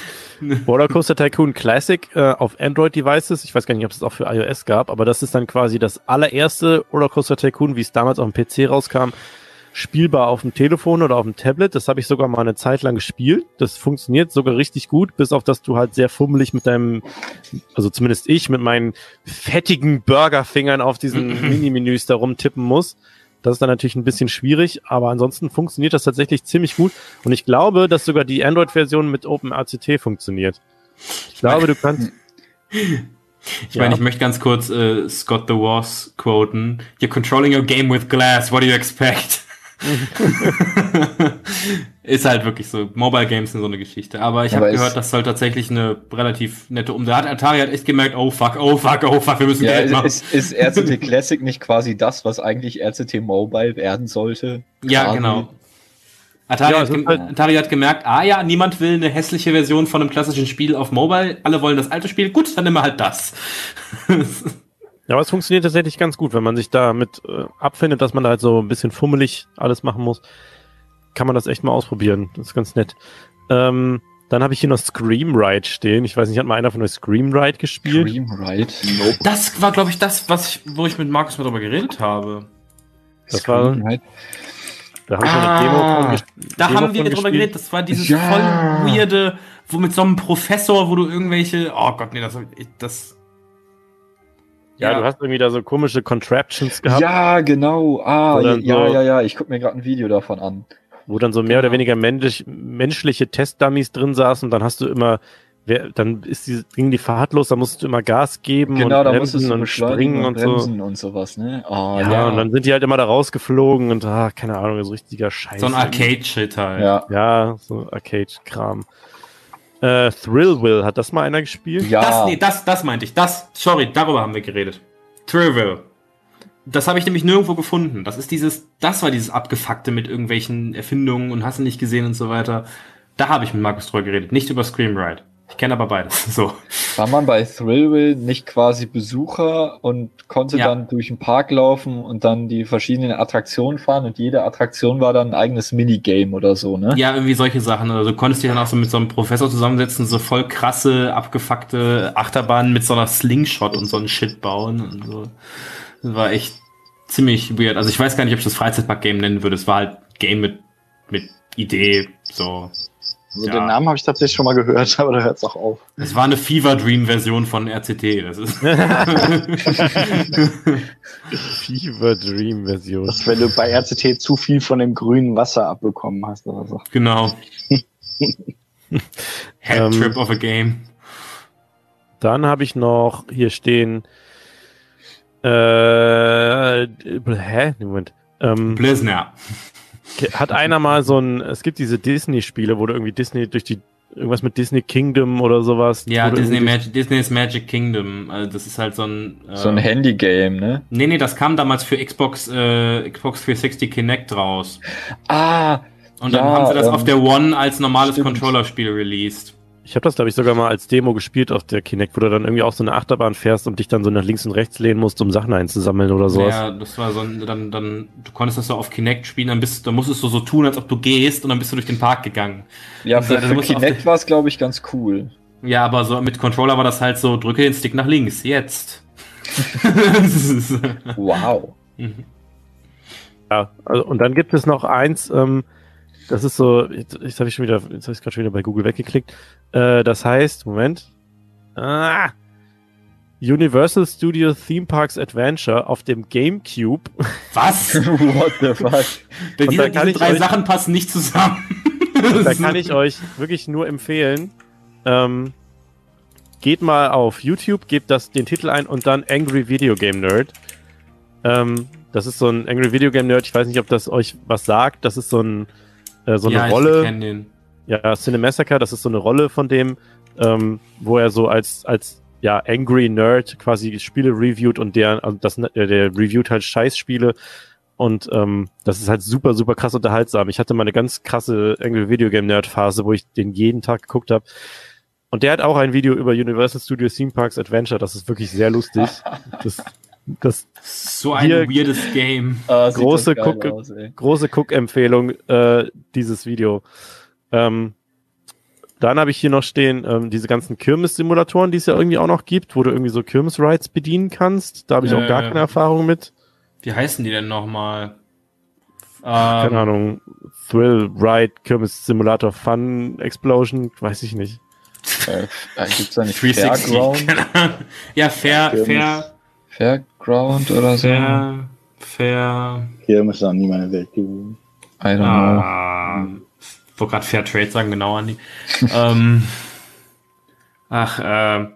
Roller Coaster Tycoon Classic äh, auf Android-Devices. Ich weiß gar nicht, ob es das auch für iOS gab, aber das ist dann quasi das allererste Roller Coaster Tycoon, wie es damals auf dem PC rauskam, spielbar auf dem Telefon oder auf dem Tablet. Das habe ich sogar mal eine Zeit lang gespielt. Das funktioniert sogar richtig gut, bis auf dass du halt sehr fummelig mit deinem, also zumindest ich, mit meinen fettigen Burgerfingern auf diesen *laughs* Mini-Menüs da rumtippen muss. Das ist dann natürlich ein bisschen schwierig, aber ansonsten funktioniert das tatsächlich ziemlich gut. Und ich glaube, dass sogar die Android-Version mit OpenRCT funktioniert. Ich glaube, du kannst. *laughs* Ich meine, ich möchte ganz kurz äh, Scott the Wars quoten. You're controlling your game with glass. What do you expect? *laughs* ist halt wirklich so. Mobile Games sind so eine Geschichte. Aber ich habe gehört, das soll tatsächlich eine relativ nette um. Da hat Atari hat echt gemerkt, oh fuck, oh fuck, oh fuck, wir müssen Ja, Geld machen. ist, ist RCT Classic nicht quasi das, was eigentlich RCT Mobile werden sollte? ja, Quasi. genau. Atari, Ja, hat halt- Atari hat gemerkt, ah ja, niemand will eine hässliche Version von einem klassischen Spiel auf Mobile. Alle wollen das alte Spiel. Gut, dann nehmen wir halt das. *laughs* Ja, aber es funktioniert tatsächlich ganz gut, wenn man sich damit äh, abfindet, dass man da halt so ein bisschen fummelig alles machen muss. Kann man das echt mal ausprobieren. Das ist ganz nett. Ähm, dann habe ich hier noch Scream Ride stehen. Ich weiß nicht, hat mal einer von euch Scream Ride gespielt? Dream Ride. Das war, glaube ich, das, was ich, wo ich mit Markus mal drüber geredet habe. Das war- Scream Ride. Da habe ich Ah, eine Demo von Da Demo haben wir von drüber gespielt. geredet. Das war dieses Ja. voll weirde, wo mit so einem Professor, wo du irgendwelche, oh Gott, nee, das, das, Ja, du hast irgendwie da so komische Contraptions gehabt, Ja, genau. Ah, Oder ja, so- ja, ja. Ich guck mir gerade ein Video davon an. wo dann so mehr oder Genau. weniger menschlich, menschliche Testdummies drin saßen und dann hast du immer, wer, dann ist die, ging die Fahrt los, da musst du immer Gas geben Genau, und da musstest bremsen du und springen und und, so. bremsen und sowas, ne? Ah, Ja, ja. und dann sind die halt immer da rausgeflogen und ah, keine Ahnung, so richtiger Scheiß. so ein Arcade-Shit halt. ja. Ja, so Arcade-Kram. Äh, Thrillville, hat das mal einer gespielt? Ja. Das, nee, das, das meinte ich. Das, sorry, darüber haben wir geredet. Trivial. Das habe ich nämlich nirgendwo gefunden. Das ist dieses, das war dieses Abgefuckte mit irgendwelchen Erfindungen und hast du nicht gesehen und so weiter. Da habe ich mit Markus drüber geredet, nicht über Scream Ride. Ich kenne aber beides. *laughs* So. War man bei Thrillville nicht quasi Besucher und konnte Ja. dann durch den Park laufen und dann die verschiedenen Attraktionen fahren und jede Attraktion war dann ein eigenes Minigame oder so, ne? Ja, irgendwie solche Sachen. Also du konntest dich dann auch so mit so einem Professor zusammensetzen, so voll krasse, abgefuckte Achterbahnen mit so einer Slingshot und so einen Shit bauen und so. Das war echt ziemlich weird. Also ich weiß gar nicht, ob ich das Freizeitpark-Game nennen würde. Es war halt Game mit, mit Idee, so. Also Ja. den Namen habe ich tatsächlich schon mal gehört, *laughs* aber da hört es auch auf. Es war eine Fever Dream Version von RCT. Das ist. *laughs* *laughs* Fever Dream Version. Das ist, wenn du bei RCT zu viel von dem grünen Wasser abbekommen hast oder so. genau. Head Ähm, Trip of a Game. Dann habe ich noch hier stehen. Äh, hä? Moment. Ähm, Blizzner. Hat einer mal so ein. Es gibt diese Disney-Spiele, wo du irgendwie Disney durch die. Irgendwas mit Disney Kingdom oder sowas. Ja, Disney Magic, Disney's Magic Kingdom. Also das ist halt so ein. Äh, So ein Handy-Game, ne? Nee, nee, das kam damals für Xbox, äh, Xbox 360 Kinect raus. Ah, Und dann Ja, haben sie das ähm, auf der One als normales. Controller-Spiel released. Ich habe das, glaube ich, sogar mal als Demo gespielt auf der Kinect, wo du dann irgendwie auch so eine Achterbahn fährst und dich dann so nach links und rechts lehnen musst, um Sachen einzusammeln oder sowas. Ja, das war so ein, dann, dann, du konntest das so auf Kinect spielen, dann bist, dann musstest du so tun, als ob du gehst und dann bist du durch den Park gegangen. ja, für, Also, für du auf Kinect war es, glaube ich, ganz cool. Ja, aber so mit Controller war das halt so, drücke den Stick nach links, jetzt. *laughs* Wow. Mhm. Ja, also, und dann gibt es noch eins, ähm, das ist so, jetzt, jetzt habe ich schon wieder, jetzt habe ich gerade schon wieder bei Google weggeklickt. Äh, das heißt, Moment. Ah, Universal Studio Theme Parks Adventure auf dem GameCube. Was? *laughs* What the fuck? *laughs* Diese, kann diese ich drei euch- Sachen passen nicht zusammen. da kann ich euch wirklich nur empfehlen. Ähm, geht mal auf YouTube, gebt das den Titel ein und dann Angry Video Game Nerd. Ähm, das ist so ein Angry Video Game Nerd. Ich weiß nicht, ob das euch was sagt. Das ist so, ein, äh, so eine ja, Rolle. Ja, Cinemassacre, das ist so eine Rolle von dem, ähm, wo er so als, als ja, Angry Nerd quasi Spiele reviewt und der, also das, äh, der reviewt halt Scheißspiele und ähm, das ist halt super, super krass unterhaltsam. Ich hatte mal eine ganz krasse Angry Video Game Nerd Phase, wo ich den jeden Tag geguckt habe. Und der hat auch ein Video über Universal Studios Theme Parks Adventure, das ist wirklich sehr lustig. Das, das So ein Hier- weirdes Game. Ah, Große Guck- aus, große Cook-Empfehlung, äh, dieses Video. Ähm, dann habe ich hier noch stehen, ähm, diese ganzen Kirmes-Simulatoren, die es ja irgendwie auch noch gibt, wo du irgendwie so Kirmes-Rides bedienen kannst. Da habe ich auch gar Äh. keine Erfahrung mit. Wie heißen die denn nochmal? Keine Ähm, Ahnung. Thrill, Ride, Kirmes-Simulator, Fun, Explosion, weiß ich nicht. Äh, äh, gibt's da nicht 360. Fairground? Keine ja, fair, Kirmes. fair, Fairground oder so? fair, fair. Hier müsste noch nie meine Welt gewesen. I don't know. Ah, ich wollte gerade Fair Trade sagen, genau, Andi. *laughs* ähm, ach, äh,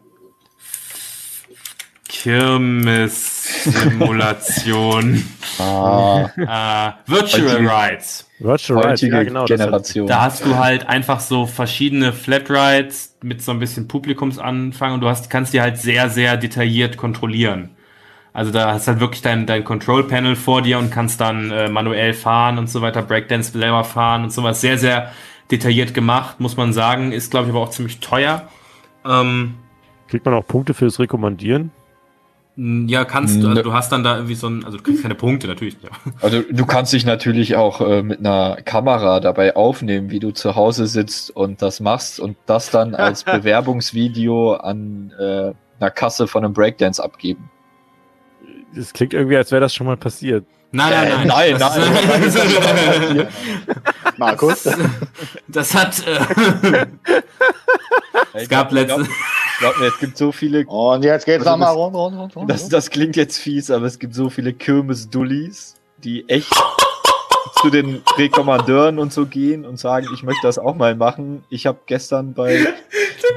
Kirmes-Simulation. *laughs* Ah, äh, Virtual Heutige- Rides. Virtual Rides, ja genau. das Generation. Da hast du halt einfach so verschiedene Flat Rides mit so ein bisschen Publikumsanfang und du hast, kannst die halt sehr, sehr detailliert kontrollieren. Also da hast halt wirklich dein, dein Control Panel vor dir und kannst dann äh, manuell fahren und so weiter, Breakdance selber fahren und sowas. Sehr, sehr detailliert gemacht, muss man sagen. Ist, glaube ich, aber auch ziemlich teuer. Ähm, Kriegt man auch Punkte fürs Rekommandieren? ja, kannst du, also du hast dann da irgendwie so ein, also du kriegst keine Punkte natürlich. Ja. Also du kannst dich natürlich auch äh, mit einer Kamera dabei aufnehmen, wie du zu Hause sitzt und das machst und das dann als *laughs* Bewerbungsvideo an äh, einer Kasse von einem Breakdance abgeben. Das klingt irgendwie, als wäre das schon mal passiert. Nein, nein, nein, Das- nein, nein, das ist schon *laughs* passiert. Markus? Das hat, äh, es gab letzte, glaub- mir, es gibt so viele. Und jetzt geht's Also nochmal das- rund, rund, rund, rund. Das, das klingt jetzt fies, aber es gibt so viele Kirmes-Dullis, die echt zu den Rekommandeuren und so gehen und sagen, ich möchte das auch mal machen. Ich habe gestern bei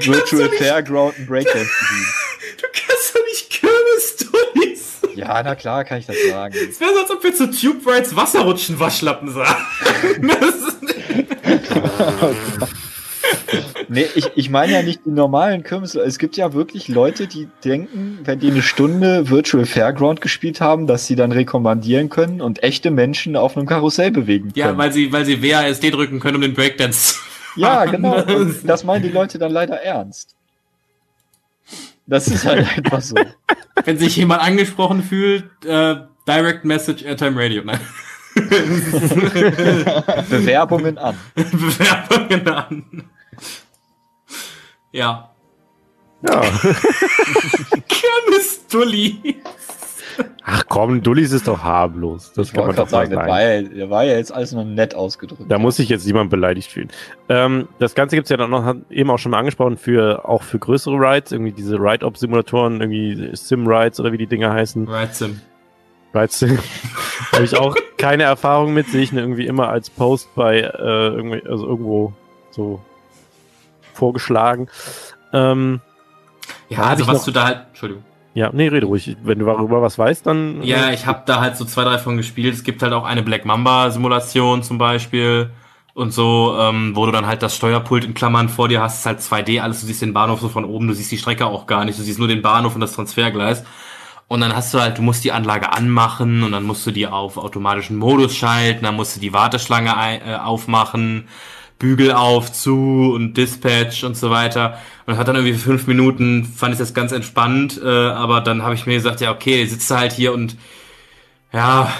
Virtual Fairground ein Breakdance bedient. *laughs* Du kannst. Ja, na klar, kann ich das sagen. Es wäre so, als ob wir zu Tube Rides Wasserrutschen Waschlappen sagen. *laughs* Nee, ich, ich meine ja nicht die normalen Kirmes. Es gibt ja wirklich Leute, die denken, wenn die eine Stunde Virtual Fairground gespielt haben, dass sie dann rekommandieren können und echte Menschen auf einem Karussell bewegen können. ja, weil sie, weil sie WASD drücken können, um den Breakdance zu Ja, genau. Und das meinen die Leute dann leider ernst. Das ist halt einfach so. *laughs* Wenn sich jemand angesprochen fühlt, äh, Direct Message Airtime Radio. Nein. *laughs* Bewerbungen an. *laughs* Bewerbungen an. Ja. Ja. Kirmes Dulli. Ach komm, Dullis ist doch harmlos. Das Ich kann man doch sagen, das war, ja, war ja jetzt alles nur nett ausgedrückt. Da muss sich jetzt niemand beleidigt fühlen. Ähm, das Ganze gibt's ja dann noch, hat eben auch schon mal angesprochen, für auch für größere Rides, irgendwie diese Ride-Op-Simulatoren, irgendwie Sim-Rides oder wie die Dinger heißen. Right Sim. Ride-Sim. *laughs* Habe ich auch keine Erfahrung mit, sehe ich irgendwie immer als Post bei äh, irgendwie, also irgendwo so vorgeschlagen. Ähm, Ja, also was noch- du da halt, Entschuldigung. Ja, nee, rede ruhig. Wenn du darüber was weißt, dann. Ja, äh, ich habe da halt so zwei, drei von gespielt. Es gibt halt auch eine Black Mamba Simulation zum Beispiel und so, ähm, wo du dann halt das Steuerpult in Klammern vor dir hast, ist halt 2D, alles, du siehst den Bahnhof so von oben, du siehst die Strecke auch gar nicht, du siehst nur den Bahnhof und das Transfergleis. Und dann hast du halt, du musst die Anlage anmachen und dann musst du die auf automatischen Modus schalten, dann musst du die Warteschlange ein, äh, aufmachen, Bügel auf, zu und Dispatch und so weiter. Und hat dann irgendwie für fünf Minuten, fand ich das ganz entspannt, äh, aber dann habe ich mir gesagt, ja, okay, sitzt halt hier und ja,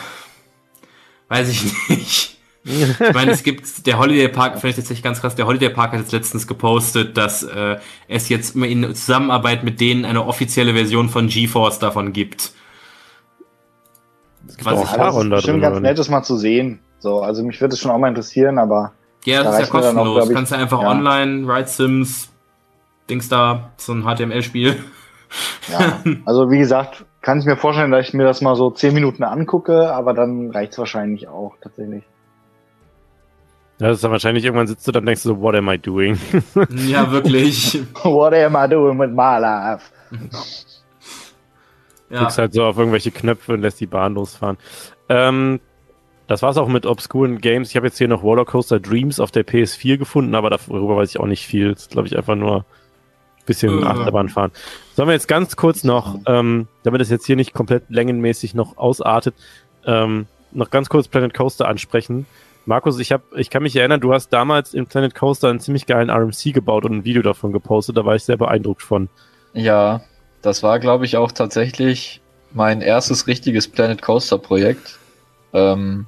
weiß ich *laughs* nicht. Ich meine, es gibt, der Holiday Park, finde ich tatsächlich ganz krass, der Holiday Park hat jetzt letztens gepostet, dass äh, es jetzt in Zusammenarbeit mit denen eine offizielle Version von GeForce davon gibt. es gibt was auch da bestimmt ganz nett, das mal zu sehen. So, also mich würde es schon auch mal interessieren, aber Ja, Da das ist ja reicht mir dann auch, kostenlos. Kannst du einfach ja. online, Ride Sims, Dings da, so ein HTML-Spiel. ja. also wie gesagt, kann ich mir vorstellen, dass ich mir das mal so zehn Minuten angucke, aber dann reicht's wahrscheinlich auch tatsächlich. Ja, das ist dann wahrscheinlich irgendwann sitzt du dann und denkst du so, what am I doing? *laughs* ja, wirklich. *laughs* What am I doing with my life? Ja. Klickst halt so auf irgendwelche Knöpfe und lässt die Bahn losfahren. Ähm, das war's auch mit obskuren Games. Ich habe jetzt hier noch Rollercoaster Dreams auf der PS4 gefunden, aber darüber weiß ich auch nicht viel. Das ist, glaube ich, einfach nur ein bisschen Äh. Achterbahn fahren. Sollen wir jetzt ganz kurz noch, ähm, damit es jetzt hier nicht komplett längenmäßig noch ausartet, ähm, noch ganz kurz Planet Coaster ansprechen. Markus, ich hab, ich kann mich erinnern, du hast damals in Planet Coaster einen ziemlich geilen RMC gebaut und ein Video davon gepostet. Da war ich sehr beeindruckt von. Ja, das war, glaube ich, auch tatsächlich mein erstes richtiges Planet Coaster Projekt. Ähm,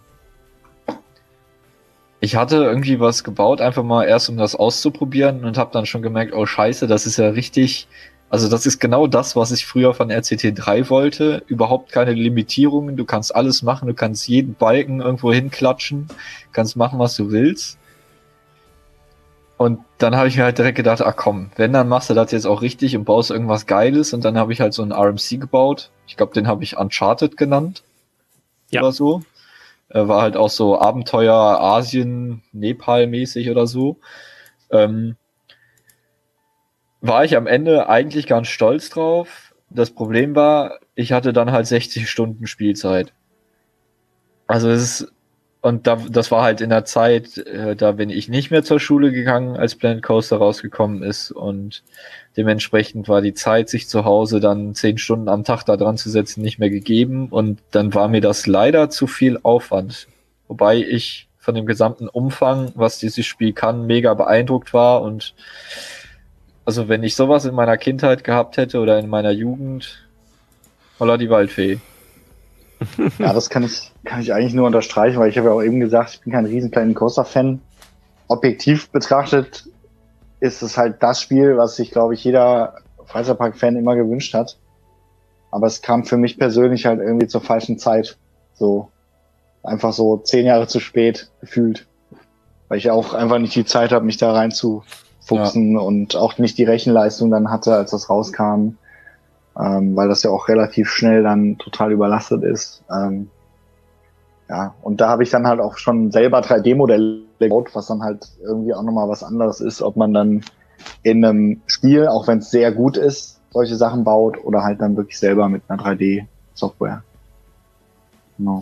ich hatte irgendwie was gebaut, einfach mal erst um das auszuprobieren und habe dann schon gemerkt, oh scheiße, das ist ja richtig, also das ist genau das, was ich früher von RCT3 wollte. Überhaupt keine Limitierungen, du kannst alles machen, du kannst jeden Balken irgendwo hinklatschen, kannst machen, was du willst. Und dann habe ich mir halt direkt gedacht, ach komm, wenn, dann machst du das jetzt auch richtig und baust irgendwas Geiles. Und dann habe ich halt so einen RMC gebaut. Ich glaube, den habe ich Uncharted genannt. Ja. Oder so. Äh, war halt auch so Abenteuer Asien, Nepal mäßig oder so. Ähm, war ich am Ende eigentlich ganz stolz drauf. Das Problem war, ich hatte dann halt 60 Stunden Spielzeit. Also es ist und da, das war halt in der Zeit, äh, da bin ich nicht mehr zur Schule gegangen, als Planet Coaster rausgekommen ist. Und dementsprechend war die Zeit, sich zu Hause dann zehn Stunden am Tag da dran zu setzen, nicht mehr gegeben. Und dann war mir das leider zu viel Aufwand. Wobei ich von dem gesamten Umfang, was dieses Spiel kann, mega beeindruckt war. Und also wenn ich sowas in meiner Kindheit gehabt hätte oder in meiner Jugend, holla die Waldfee. *laughs* Ja, das kann ich, kann ich eigentlich nur unterstreichen, weil ich habe ja auch eben gesagt, ich bin kein riesen Planet Coaster-Fan. Objektiv betrachtet ist es halt das Spiel, was sich, glaube ich, jeder Freizeitpark-Fan immer gewünscht hat. Aber es kam für mich persönlich halt irgendwie zur falschen Zeit. So einfach so zehn Jahre zu spät gefühlt. Weil ich auch einfach nicht die Zeit habe, mich da reinzufuchsen und auch nicht die Rechenleistung dann hatte, als das rauskam ähm, weil das ja auch relativ schnell dann total überlastet ist. Ähm, ja, und da habe ich dann halt auch schon selber 3D-Modelle gebaut, was dann halt irgendwie auch nochmal was anderes ist, ob man dann in einem Spiel, auch wenn es sehr gut ist, solche Sachen baut oder halt dann wirklich selber mit einer 3D-Software. Genau.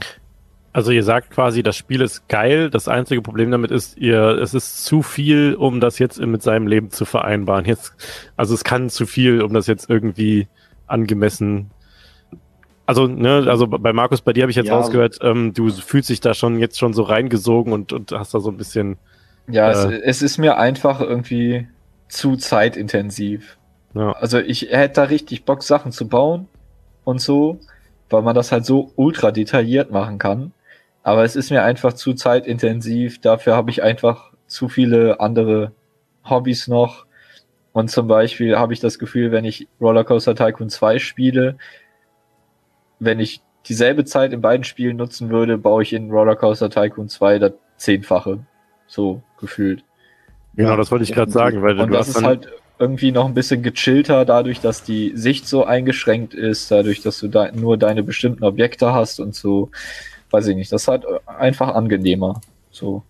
Also ihr sagt quasi, das Spiel ist geil. Das einzige Problem damit ist, ihr, es ist zu viel, um das jetzt mit seinem Leben zu vereinbaren. Jetzt, also es kann zu viel, um das jetzt irgendwie angemessen. Also, ne, also bei Markus, bei dir habe ich jetzt Ja, rausgehört, ähm, du fühlst dich da schon jetzt schon so reingesogen und, und hast da so ein bisschen. Ja, es, Äh. es ist mir einfach irgendwie zu zeitintensiv. Ja. Also ich hätte da richtig Bock, Sachen zu bauen und so, weil man das halt so ultra detailliert machen kann. Aber es ist mir einfach zu zeitintensiv. Dafür habe ich einfach zu viele andere Hobbys noch. Und zum Beispiel habe ich das Gefühl, wenn ich Rollercoaster Tycoon 2 spiele, wenn ich dieselbe Zeit in beiden Spielen nutzen würde, baue ich in Rollercoaster Tycoon 2 das Zehnfache. So gefühlt. Genau, das wollte ich gerade sagen, weil Und du das hast ist halt irgendwie noch ein bisschen gechillter, dadurch, dass die Sicht so eingeschränkt ist, dadurch, dass du da nur deine bestimmten Objekte hast und so, weiß ich nicht, das ist halt einfach angenehmer. So.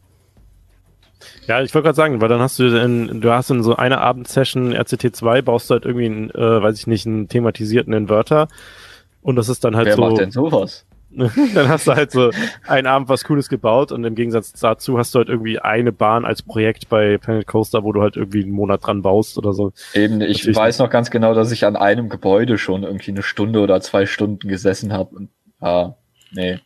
ja, ich wollte gerade sagen, weil dann hast du in, du hast in so einer Abendsession RCT2 baust du halt irgendwie einen, äh, weiß ich nicht, einen thematisierten Inverter und das ist dann halt Wer so, macht denn sowas? *laughs* dann hast du halt so einen Abend was Cooles gebaut und im Gegensatz dazu hast du halt irgendwie eine Bahn als Projekt bei Planet Coaster, wo du halt irgendwie einen Monat dran baust oder so. Eben, ich Natürlich weiß noch ganz genau, dass ich an einem Gebäude schon irgendwie eine Stunde oder zwei Stunden gesessen habe. Und ah, nee.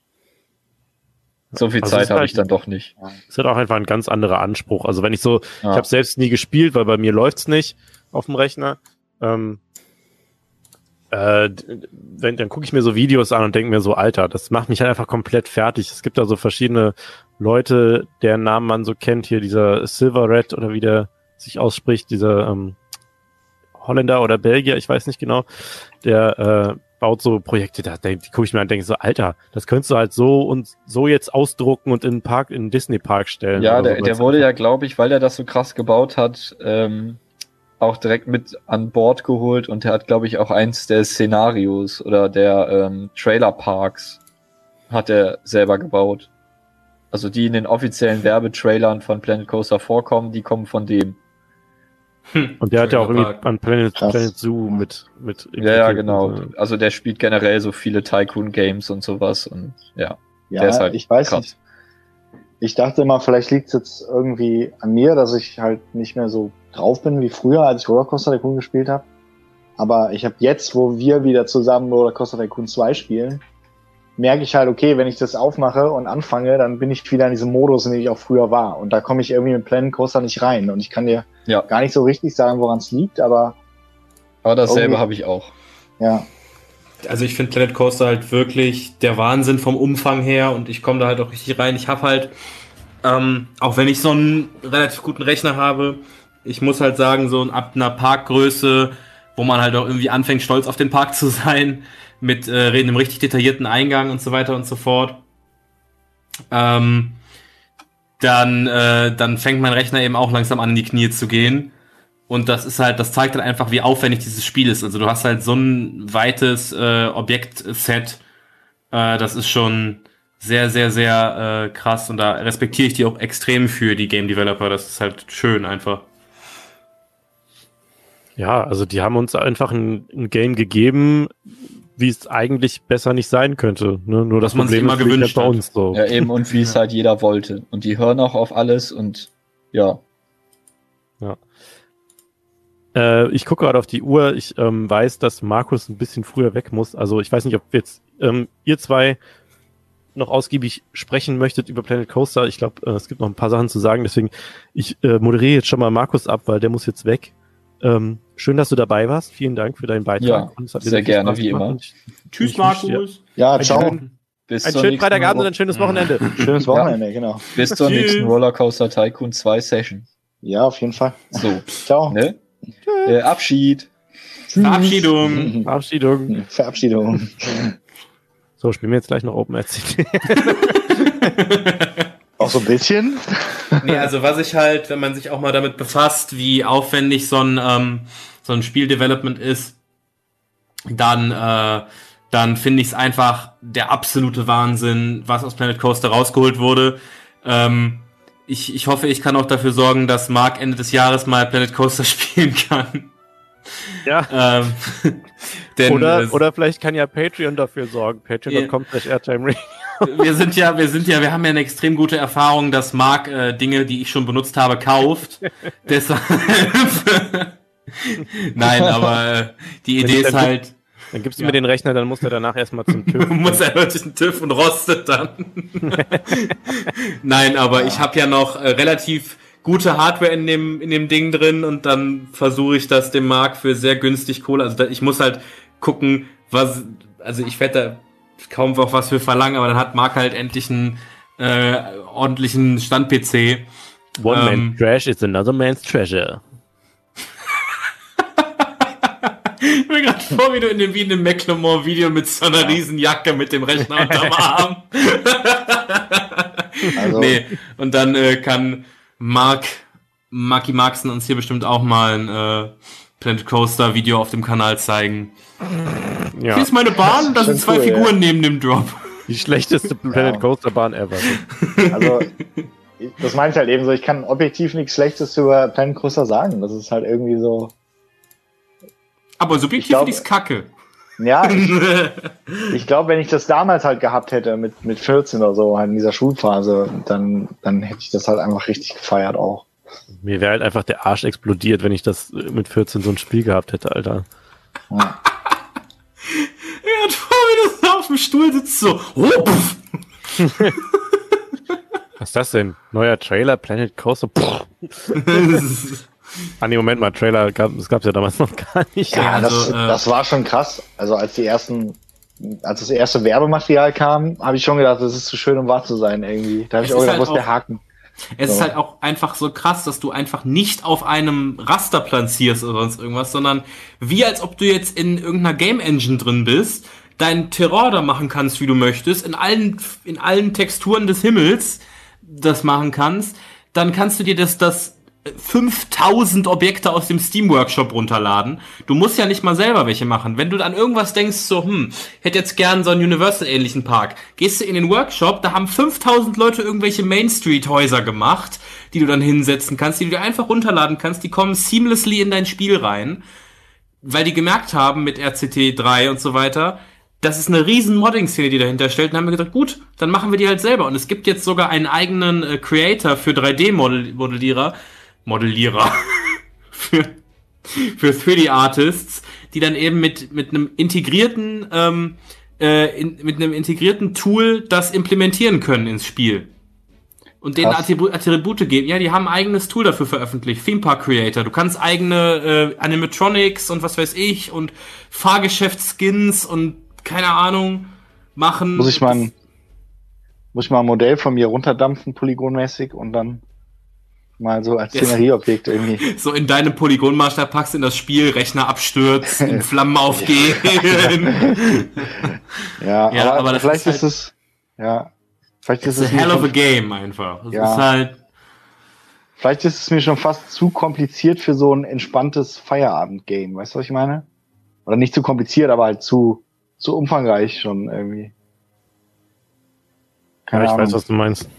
So viel Also Zeit habe halt- ich dann doch nicht. Es hat auch einfach ein ganz anderer Anspruch. Also wenn ich so, Ja. ich habe selbst nie gespielt, weil bei mir läuft's nicht auf dem Rechner. Ähm, äh, d- wenn, dann gucke ich mir so Videos an und denke mir so, Alter, das macht mich halt einfach komplett fertig. Es gibt da so verschiedene Leute, deren Namen man so kennt, hier dieser Silver Red oder wie der sich ausspricht, dieser ähm, Holländer oder Belgier, ich weiß nicht genau, der äh, baut so Projekte, da, die gucke ich mir an und denke so, Alter, das könntest du halt so und so jetzt ausdrucken und in den Park, in den Disney Park stellen. Ja, der, so. der wurde ja, glaube ich, weil er das so krass gebaut hat, ähm, auch direkt mit an Bord geholt und er hat, glaube ich, auch eins der Szenarios oder der ähm, Trailer-Parks hat er selber gebaut. Also die in den offiziellen *laughs* Werbetrailern von Planet Coaster vorkommen, die kommen von dem. Und der hat ja auch irgendwie an Planet, Krass. Planet Zoo mit, mit Ja, ja, genau. so. Also der spielt generell so viele Tycoon-Games und sowas und ja. Ja, Der ist halt ich weiß krass. nicht. Ich dachte immer, vielleicht liegt es jetzt irgendwie an mir, dass ich halt nicht mehr so drauf bin wie früher, als ich Rollercoaster Tycoon gespielt habe. Aber ich habe jetzt, wo wir wieder zusammen Rollercoaster Tycoon 2 spielen, merke ich halt, okay, wenn ich das aufmache und anfange, dann bin ich wieder in diesem Modus, in dem ich auch früher war. Und da komme ich irgendwie mit Planet Coaster nicht rein. Und ich kann dir Ja. gar nicht so richtig sagen, woran es liegt, aber Aber dasselbe habe ich auch. ja. Also ich finde Planet Coaster halt wirklich der Wahnsinn vom Umfang her und ich komme da halt auch richtig rein. Ich habe halt, ähm, auch wenn ich so einen relativ guten Rechner habe, ich muss halt sagen, so ab einer Parkgröße, wo man halt auch irgendwie anfängt, stolz auf den Park *laughs* zu sein, mit äh, einem richtig detaillierten Eingang und so weiter und so fort, ähm, dann, äh, dann fängt mein Rechner eben auch langsam an, in die Knie zu gehen. Und das ist halt, das zeigt halt einfach, wie aufwendig dieses Spiel ist. Also du hast halt so ein weites äh, Objektset. Äh, das ist schon sehr, sehr, sehr äh, krass. Und da respektiere ich die auch extrem für die Game Developer. Das ist halt schön einfach. Ja, also die haben uns einfach ein, ein Game gegeben, wie es eigentlich besser nicht sein könnte. Ne? Nur das Was man sich Problem immer ist, gewünscht halt bei hat. uns so. Ja, eben, und wie es halt jeder wollte. Und die hören auch auf alles und ja. Äh, ich gucke gerade auf die Uhr. Ich ähm, weiß, dass Markus ein bisschen früher weg muss. Also ich weiß nicht, ob jetzt ähm, ihr zwei noch ausgiebig sprechen möchtet über Planet Coaster. Ich glaube, äh, es gibt noch ein paar Sachen zu sagen. Deswegen, ich äh, moderiere jetzt schon mal Markus ab, weil der muss jetzt weg. Ähm, schön, dass du dabei warst. Vielen Dank für deinen Beitrag. Ja, sehr gerne, Spaß wie gemacht. immer. Und ich- Tschüss, Ich Markus. Ja, Einen ciao. schönen, Bis einen zur schönen Freitagabend und ein schönes Wochenende. *laughs* Schönes Wochenende, genau. Bis zur Tschüss. nächsten Rollercoaster Tycoon 2 Session. Ja, auf jeden Fall. So, *laughs* Ciao. ne? Äh, Abschied. Tschüss. Verabschiedung. *laughs* Verabschiedung. Verabschiedung. So, spielen wir jetzt gleich noch Open RCT. Auch so ein bisschen. Nee, also was ich halt, wenn man sich auch mal damit befasst, wie aufwendig so ein, ähm, so ein Spieldevelopment ist, dann, äh, dann finde ich es einfach der absolute Wahnsinn, was aus Planet Coaster rausgeholt wurde. Ähm, ich, ich hoffe, ich kann auch dafür sorgen, dass Mark Ende des Jahres mal Planet Coaster *laughs* spielen kann. Ja. Ähm, *laughs* denn Oder, es- oder vielleicht kann ja Patreon dafür sorgen. Patreon.com slash Airtime Radio. wir sind ja, wir sind ja, wir haben ja eine extrem gute Erfahrung, dass Mark äh, Dinge, die ich schon benutzt habe, kauft. *laughs* Deshalb. *laughs* Nein, aber äh, die Idee ist halt, Dann gibst du Ja. mir den Rechner, dann muss er danach erstmal zum TÜV. muss er wirklich einen TÜV und rostet dann. Nein, aber ich habe ja noch äh, relativ gute Hardware in dem in dem Ding drin und dann versuche ich das dem Mark für sehr günstig Kohle. Also da, ich muss halt gucken, was, also ich werde da kaum noch was für verlangen, aber dann hat Mark halt endlich einen äh, ordentlichen Stand-PC. One Ähm. man's trash is another man's treasure. *laughs* Ich mir gerade vor, wie du in dem wie in dem Macklemore-Video mit so einer riesen Jacke mit dem Rechner unterm *laughs* Arm. *laughs* Also, Nee, und dann äh, kann Mark, Marky Marksen uns hier bestimmt auch mal ein äh, Planet Coaster Video auf dem Kanal zeigen. Ja, Hier ist meine Bahn und da sind zwei cool, Figuren ja. neben dem Drop. die schlechteste *laughs* Planet Coaster Bahn ever. also ich- das meine ich halt eben so. Ich kann objektiv nichts Schlechtes über Planet Coaster sagen. Das ist halt irgendwie so. Aber subjektiv Ich finde ich's kacke. Ja, *laughs* ich, ich glaube, wenn ich das damals halt gehabt hätte mit, mit 14 oder so, halt in dieser Schulphase, dann, dann hätte ich das halt einfach richtig gefeiert auch. Mir wäre halt einfach der Arsch explodiert, wenn ich das mit 14 so ein Spiel gehabt hätte, Alter. Ja. *laughs* Ja, vor wie du so auf dem Stuhl sitzt, so. Oh. *laughs* Was ist das denn? Neuer Trailer, Planet Coaster? Ah, nee, Moment mal, Trailer gab es ja damals noch gar nicht. Ja, das, also, äh, das war schon krass. Also als die ersten, als das erste Werbematerial kam, habe ich schon gedacht, das ist zu schön, um wahr zu sein irgendwie. Da habe ich Es auch ist gedacht, halt wo ist der auch- Haken? Es ist So. halt auch einfach so krass, dass du einfach nicht auf einem Raster platzierst oder sonst irgendwas, sondern wie als ob du jetzt in irgendeiner Game Engine drin bist, dein Terror da machen kannst, wie du möchtest, in allen, in allen Texturen des Himmels das machen kannst, dann kannst du dir das, das 5000 Objekte aus dem Steam Workshop runterladen. Du musst ja nicht mal selber welche machen. Wenn du an irgendwas denkst, so, hm, hätte jetzt gern so einen Universal-ähnlichen Park, gehst du in den Workshop, da haben 5000 Leute irgendwelche Main Street-Häuser gemacht, die du dann hinsetzen kannst, die du dir einfach runterladen kannst, die kommen seamlessly in dein Spiel rein, weil die gemerkt haben mit RCT 3 und so weiter, das ist eine riesen Modding-Szene, die dahinter stellt. Und haben wir gesagt, gut, dann machen wir die halt selber. Und es gibt jetzt sogar einen eigenen äh, Creator für 3D-Modellierer, Modellierer, *laughs* für, für 3D-Artists, die dann eben mit, mit einem integrierten, ähm, äh, in, mit einem integrierten Tool das implementieren können ins Spiel. Und denen Krass. Attribu Attribute geben. Ja, die haben ein eigenes Tool dafür veröffentlicht. Theme Park Creator. Du kannst eigene äh, Animatronics und was weiß ich und Fahrgeschäftsskins und keine Ahnung machen. Muss ich mal ein, muss ich mal ein Modell von mir runterdampfen, polygonmäßig, und dann mal so als. Szenerieobjekt irgendwie. *laughs* so in deinem Polygonmaßstab packst in das Spiel, Rechner abstürzt, in *laughs* Flammen aufgehen. *laughs* Ja, Ja, aber, aber das vielleicht ist ist, es, ja, vielleicht ist es hell of a game einfach. Das Ja. ist halt, vielleicht ist es mir schon fast zu kompliziert für so ein entspanntes Feierabend-Game. Weißt du, was ich meine? Oder nicht zu kompliziert, aber halt zu, zu umfangreich schon irgendwie. Ja, ich weiß, was du meinst.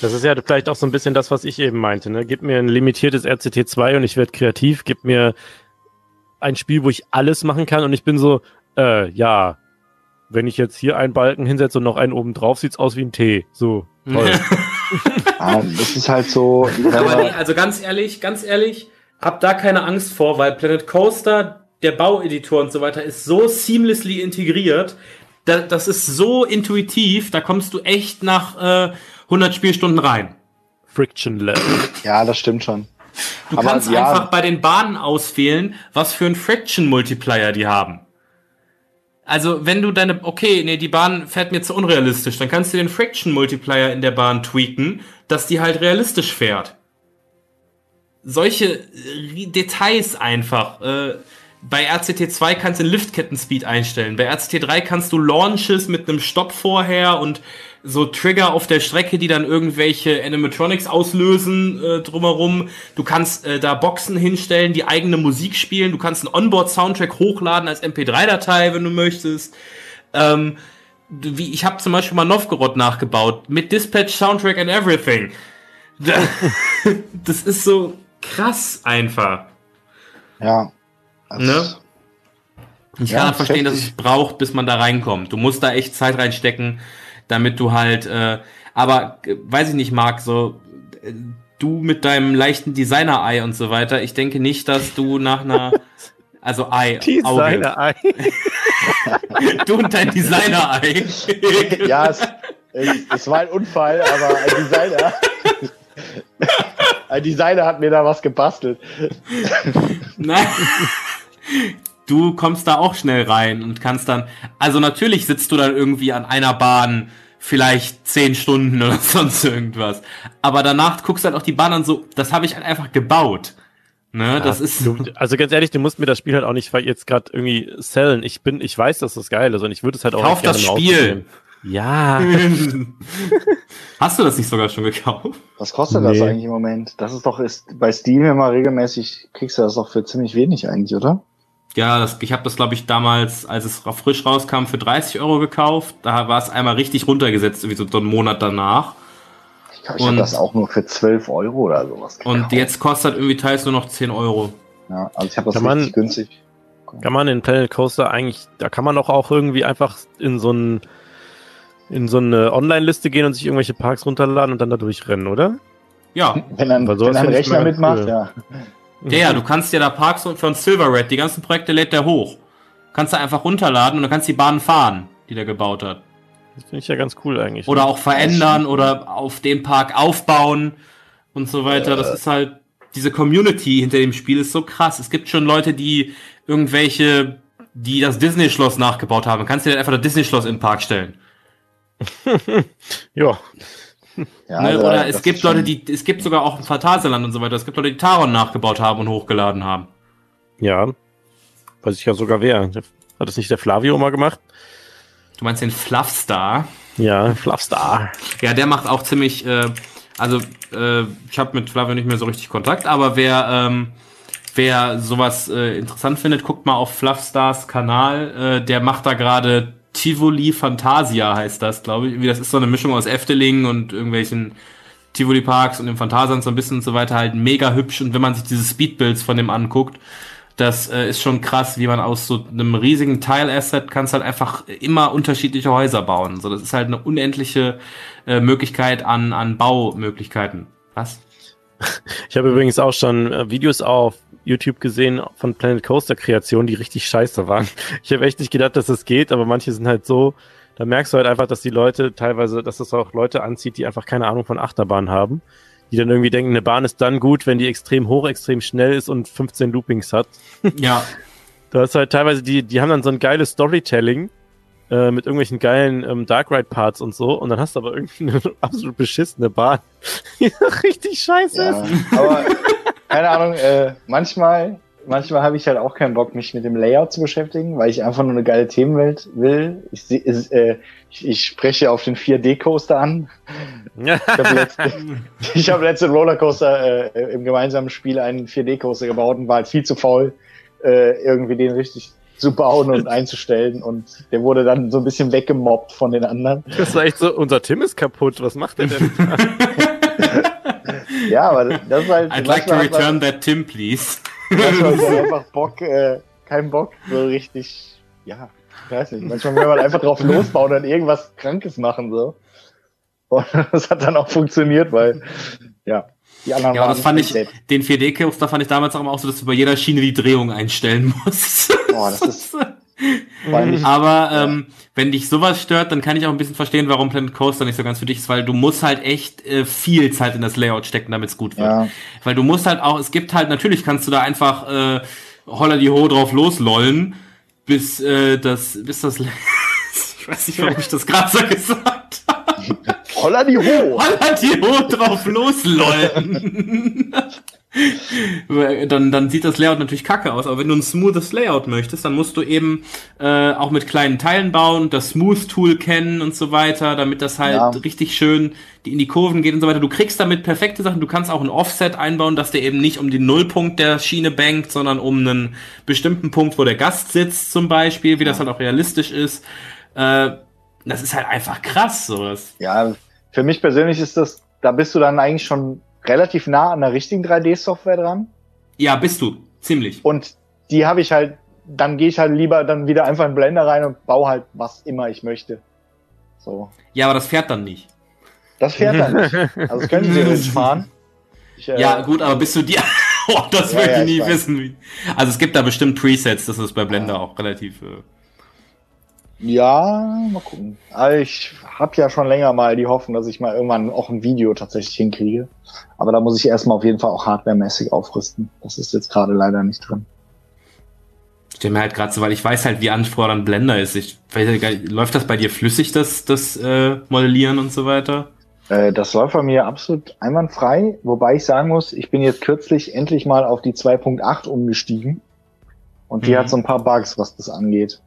Das ist ja vielleicht auch so ein bisschen das, was ich eben meinte. Ne? Gib mir ein limitiertes RCT2 und ich werde kreativ. Gib mir ein Spiel, wo ich alles machen kann und ich bin so, äh, ja, wenn ich jetzt hier einen Balken hinsetze und noch einen oben drauf, sieht's aus wie ein T. So, toll. *laughs* Ah, das ist halt so. Aber nee, also ganz ehrlich, ganz ehrlich, hab da keine Angst vor, weil Planet Coaster, der Baueditor und so weiter, ist so seamlessly integriert. Da, das ist so intuitiv, da kommst du echt nach äh, 100 Spielstunden rein. Frictionless. ja, das stimmt schon. Du Aber kannst ja. einfach bei den Bahnen auswählen, was für einen Friction-Multiplier die haben. Also, wenn du deine, okay, nee, die Bahn fährt mir zu unrealistisch, dann kannst du den Friction-Multiplier in der Bahn tweaken, dass die halt realistisch fährt. Solche äh, Details einfach. Äh, bei RCT2 kannst du den Liftketten-Speed einstellen. Bei RCT3 kannst du Launches mit einem Stopp vorher und so Trigger auf der Strecke, die dann irgendwelche Animatronics auslösen äh, drumherum. Du kannst äh, da Boxen hinstellen, die eigene Musik spielen. Du kannst einen Onboard-Soundtrack hochladen als MP3-Datei, wenn du möchtest. Ähm, wie, ich habe zum Beispiel mal Novgorod nachgebaut mit Dispatch, Soundtrack and Everything. *laughs* Das ist so krass einfach. Ja. Ne? Ich Ja, kann auch verstehen, dass es braucht, bis man da reinkommt. Du musst da echt Zeit reinstecken, damit du halt, äh, aber äh, weiß ich nicht, Marc, so äh, du mit deinem leichten Designer-Ei und so weiter, ich denke nicht, dass du nach einer, *laughs* also Ei, Designer-Ei. *laughs* du und dein Designer-Ei. Ja, es, es, es war ein Unfall, aber ein Designer. *laughs* ein Designer hat mir da was gebastelt. Nein. Du kommst da auch schnell rein und kannst dann, also natürlich sitzt du dann irgendwie an einer Bahn vielleicht zehn Stunden *laughs* oder sonst irgendwas. Aber danach guckst du halt auch die Bahn an so, das habe ich halt einfach gebaut. Ne, das Ja, ist. Du, also ganz ehrlich, du musst mir das Spiel halt auch nicht jetzt gerade irgendwie sellen. Ich bin, ich weiß, dass das geil ist und ich würde es halt auch Kauf das Spiel. Ja. *laughs* Hast du das nicht sogar schon gekauft? Was kostet das Nee. eigentlich im Moment? Das ist doch ist bei Steam immer regelmäßig, kriegst du das doch für ziemlich wenig eigentlich, oder? Ja, das, ich habe das, glaube ich, damals, als es frisch rauskam, für 30 Euro gekauft. Da war es einmal richtig runtergesetzt, irgendwie so so einen Monat danach. Ich glaube, ich habe Und- das auch nur für 12 Euro oder sowas Und gekauft. jetzt kostet irgendwie teils nur noch 10 Euro. Ja, also ich habe das Kann man- richtig günstig. Kann man in Planet Coaster eigentlich, da kann man doch auch irgendwie einfach in so ein, in so eine Online-Liste gehen und sich irgendwelche Parks runterladen und dann da durchrennen, oder? Ja. Wenn sowas wenn dann ein Rechner mitmacht, cool. ja. Ja, ja, du kannst ja da Parks und von Silver Red, die ganzen Projekte lädt der hoch. Kannst du einfach runterladen und dann kannst die Bahn fahren, die der gebaut hat. Das finde ich ja ganz cool eigentlich. Oder ne? auch verändern oder auf den Park aufbauen und so weiter. Das ist halt, diese Community hinter dem Spiel ist so krass. Es gibt schon Leute, die irgendwelche, die das Disney-Schloss nachgebaut haben. Kannst du dir einfach das Disney-Schloss in den Park stellen. *laughs* Ja. Ja ne? also Oder es gibt Leute, die, es gibt sogar auch ein Phantasialand und so weiter. Es gibt Leute, die Taron nachgebaut haben und hochgeladen haben. Ja. Weiß ich ja sogar wer. Hat das nicht der Flavio mal gemacht? Du meinst den Fluffstar? Ja, Fluffstar. Ja, der macht auch ziemlich, äh, also äh, ich habe mit Flavio nicht mehr so richtig Kontakt, aber wer, ähm, wer sowas äh, interessant findet, guckt mal auf Fluffstars Kanal. Äh, der macht da gerade Tivoli Fantasia heißt das, glaube ich. Irgendwie, Das ist so eine Mischung aus Efteling und irgendwelchen Tivoli Parks und dem Phantasialand so ein bisschen und so weiter halt mega hübsch. Und wenn man sich diese Speedbuilds von dem anguckt, das äh, ist schon krass, wie man aus so einem riesigen Tile-Asset kannst halt einfach immer unterschiedliche Häuser bauen. So, das ist halt eine unendliche äh, Möglichkeit an, an Baumöglichkeiten. Was? Ich habe übrigens auch schon äh, Videos auf YouTube gesehen von Planet Coaster Kreationen, die richtig scheiße waren. *laughs* Ich habe echt nicht gedacht, dass das geht, aber manche sind halt so, da merkst du halt einfach, dass die Leute teilweise, dass das auch Leute anzieht, die einfach keine Ahnung von Achterbahn haben. Die dann irgendwie denken, eine Bahn ist dann gut, wenn die extrem hoch, extrem schnell ist und 15 Loopings hat. *laughs* Ja, Da ist halt teilweise, die, die haben dann so ein geiles Storytelling äh, mit irgendwelchen geilen ähm, Dark Ride Parts und so und dann hast du aber irgendwie *laughs* eine absolut beschissene Bahn, die richtig scheiße Ja, ist. aber keine Ahnung, äh, manchmal, manchmal habe ich halt auch keinen Bock, mich mit dem Layout zu beschäftigen, weil ich einfach nur eine geile Themenwelt will. Ich, ist, äh, ich, ich spreche auf den 4D-Coaster an. Ich habe letzte, *laughs* ich hab letzte Rollercoaster äh, im gemeinsamen Spiel einen 4D-Coaster gebaut und war halt viel zu faul, äh, irgendwie den richtig zu bauen und *laughs* einzustellen. Und der wurde dann so ein bisschen weggemobbt von den anderen. Das war echt so, unser Tim ist kaputt, was macht der denn? *laughs* *laughs* Ja, aber das ist halt. I'd like to return that Tim, please. Manchmal man *laughs* einfach Bock, äh, keinen Bock, so richtig, ja, ich weiß nicht. Manchmal will man einfach drauf losbauen und irgendwas Krankes machen, so. Und *laughs* das hat dann auch funktioniert, weil, ja, die anderen Ja, aber waren das fand ich, dead. den 4D-Coaster fand ich damals auch immer auch so, dass du bei jeder Schiene die Drehung einstellen musst. Boah, das ist, Aber ähm, wenn dich sowas stört, dann kann ich auch ein bisschen verstehen, warum Planet Coaster nicht so ganz für dich ist, weil du musst halt echt äh, viel Zeit in das Layout stecken, damit es gut wird. ja, Weil du musst halt auch, es gibt halt, natürlich kannst du da einfach äh, holla die ho drauf loslollen, bis äh, das, bis das, *laughs* ich weiß nicht, warum ich das gerade so *laughs* gesagt habe. Holla die Ho! Holla die ho drauf loslollen. dann, dann sieht das Layout natürlich kacke aus, aber wenn du ein smoothes Layout möchtest, dann musst du eben äh, auch mit kleinen Teilen bauen, das Smooth-Tool kennen und so weiter, damit das halt Ja. richtig schön in die Kurven geht und so weiter. Du kriegst damit perfekte Sachen, du kannst auch ein Offset einbauen, dass der eben nicht um den Nullpunkt der Schiene bankt, sondern um einen bestimmten Punkt, wo der Gast sitzt zum Beispiel, wie das halt auch realistisch ist. Äh, das ist halt einfach krass, sowas. Ja, für mich persönlich ist das, da bist du dann eigentlich schon relativ nah an der richtigen 3D-Software dran. Ja, bist du. Ziemlich. Und die habe ich halt, dann gehe ich halt lieber dann wieder einfach in Blender rein und baue halt was immer ich möchte. So. Ja, aber das fährt dann nicht. Das fährt dann nicht. *laughs* Also das können sie jetzt fahren. Ich, äh, Ja, gut, aber bist du dir. *laughs* oh, das Ja, will ja, ich nie weiß. wissen. Also es gibt da bestimmt Presets, das ist bei Blender auch relativ. Äh, Ja, mal gucken. Aber ich habe ja schon länger mal die Hoffnung, dass ich mal irgendwann auch ein Video tatsächlich hinkriege. Aber da muss ich erstmal auf jeden Fall auch hardwaremäßig aufrüsten. Das ist jetzt gerade leider nicht drin. ich stell mir halt gerade so, weil ich weiß halt, wie anfordernd Blender ist. Ich weiß ja gar nicht, läuft das bei dir flüssig, das, das äh, Modellieren und so weiter? Äh, das läuft bei mir absolut einwandfrei, wobei ich sagen muss, ich bin jetzt kürzlich endlich mal auf die 2.8 umgestiegen. Und die Mhm. hat so ein paar Bugs, was das angeht.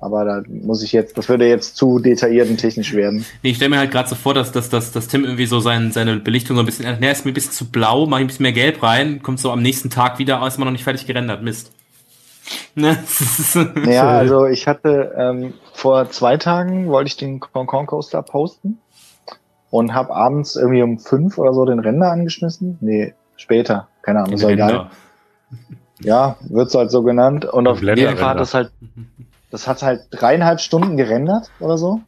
Aber da muss ich jetzt, das würde jetzt zu detailliert und technisch werden. Nee, ich stelle mir halt gerade so vor, dass, dass, dass, dass Tim irgendwie so sein, seine Belichtung so ein bisschen, ne, ist mir ein bisschen zu blau, mach ich ein bisschen mehr gelb rein, kommt so am nächsten Tag wieder, ist immer noch nicht fertig gerendert, Mist. *laughs* Ne? Ja, *laughs* also ich hatte ähm, vor zwei Tagen wollte ich den Concon Coaster posten und habe abends irgendwie um fünf oder so den Render angeschmissen. Nee, später, keine Ahnung, ist ja egal. Ja, wird's halt so genannt. Und auf jeden Fall hat das halt, *laughs* das hat halt dreieinhalb Stunden gerendert oder so.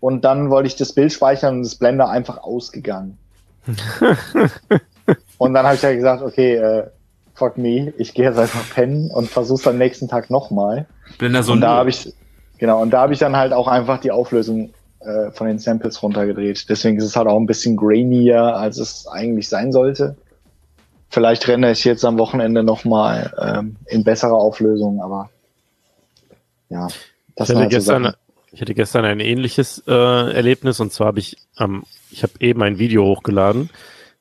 Und dann wollte ich das Bild speichern und das Blender einfach ausgegangen. *laughs* und dann habe ich ja gesagt, okay, äh, fuck me, ich gehe jetzt einfach pennen und versuch's am nächsten Tag nochmal. Blender so und da habe ich, genau, und da habe ich dann halt auch einfach die Auflösung äh, von den Samples runtergedreht. Deswegen ist es halt auch ein bisschen grainier, als es eigentlich sein sollte. Vielleicht renne ich jetzt am Wochenende nochmal ähm, in besserer Auflösung, aber ja, das Ich hatte, halt gestern, ich hatte gestern ein ähnliches äh, Erlebnis und zwar habe ich, ähm, ich habe eben ein Video hochgeladen,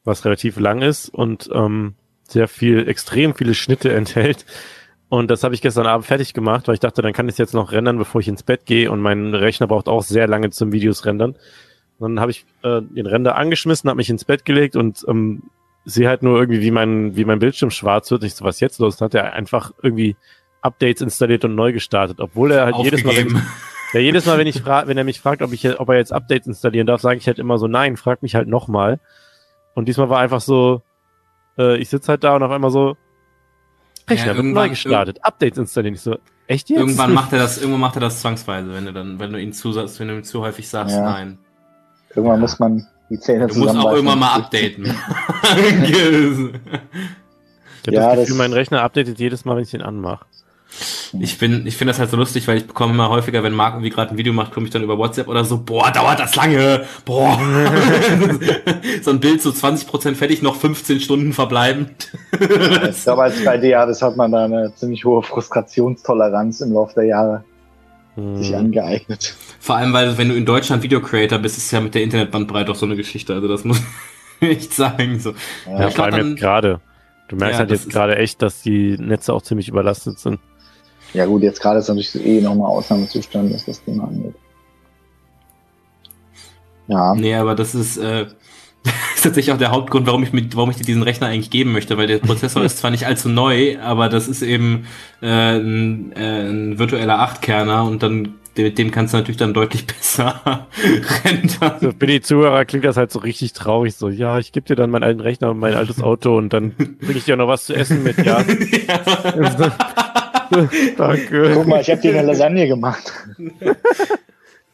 was relativ lang ist und ähm, sehr viel, extrem viele Schnitte *laughs* enthält. Und das habe ich gestern Abend fertig gemacht, weil ich dachte, dann kann ich es jetzt noch rendern, bevor ich ins Bett gehe und mein Rechner braucht auch sehr lange zum Videos rendern. Und dann habe ich äh, den Render angeschmissen, habe mich ins Bett gelegt und ähm, sehe halt nur irgendwie, wie mein, wie mein Bildschirm schwarz wird. Ich so, was jetzt los? Dann hat er einfach irgendwie Updates installiert und neu gestartet, obwohl er halt jedes Mal, wenn, Aufgegeben. ja, jedes Mal, wenn ich wenn er mich fragt, ob ich, ob er jetzt Updates installieren darf, sage ich halt immer so, nein, frag mich halt nochmal. Und diesmal war einfach so, äh, ich sitze halt da und auf einmal so, Rechner wird irgendwann- neu gestartet, Updates installieren. Ich so, echt jetzt? Irgendwann macht er das, *laughs* irgendwann macht er das zwangsweise, wenn du dann, wenn du ihn zu, wenn du ihm zu häufig sagst, Ja. nein. Irgendwann muss man die Zähne Du musst auch irgendwann mal updaten. *laughs* ich habe Ja, das Gefühl, das- mein Rechner updatet jedes Mal, wenn ich den anmache. Ich bin, ich finde das halt so lustig, weil ich bekomme immer häufiger, wenn Marc irgendwie gerade ein Video macht, komme ich dann über WhatsApp oder so, boah, dauert das lange, boah. *laughs* so ein Bild so 20% fertig, noch 15 Stunden verbleibend. Ich glaube, als 3D-Artist hat man da eine ziemlich hohe Frustrationstoleranz im Laufe der Jahre sich Hm. angeeignet. Vor allem, weil wenn du in Deutschland Video Creator bist, ist es ja mit der Internetbandbreite auch so eine Geschichte. Also das *laughs* muss ich echt sagen. So. Ja, ich vor allem dann- jetzt gerade. Du merkst Ja, halt jetzt gerade echt, dass die Netze auch ziemlich überlastet sind. Ja gut, jetzt gerade ist natürlich eh nochmal Ausnahmezustand, was das Thema angeht. Ja, Nee, aber das ist, äh, *laughs* ist tatsächlich auch der Hauptgrund, warum ich, mit, warum ich dir diesen Rechner eigentlich geben möchte, weil der Prozessor *laughs* ist zwar nicht allzu neu, aber das ist eben äh, ein, äh, ein virtueller 8-Kerner und dann mit dem kannst du natürlich dann deutlich *laughs* besser rendern. So, für die Zuhörer klingt das halt so richtig traurig. So, ja, ich gebe dir dann meinen alten Rechner und mein altes Auto und dann bringe ich dir noch was zu essen mit, ja. *laughs* Danke. guck mal, ich habe dir eine Lasagne gemacht.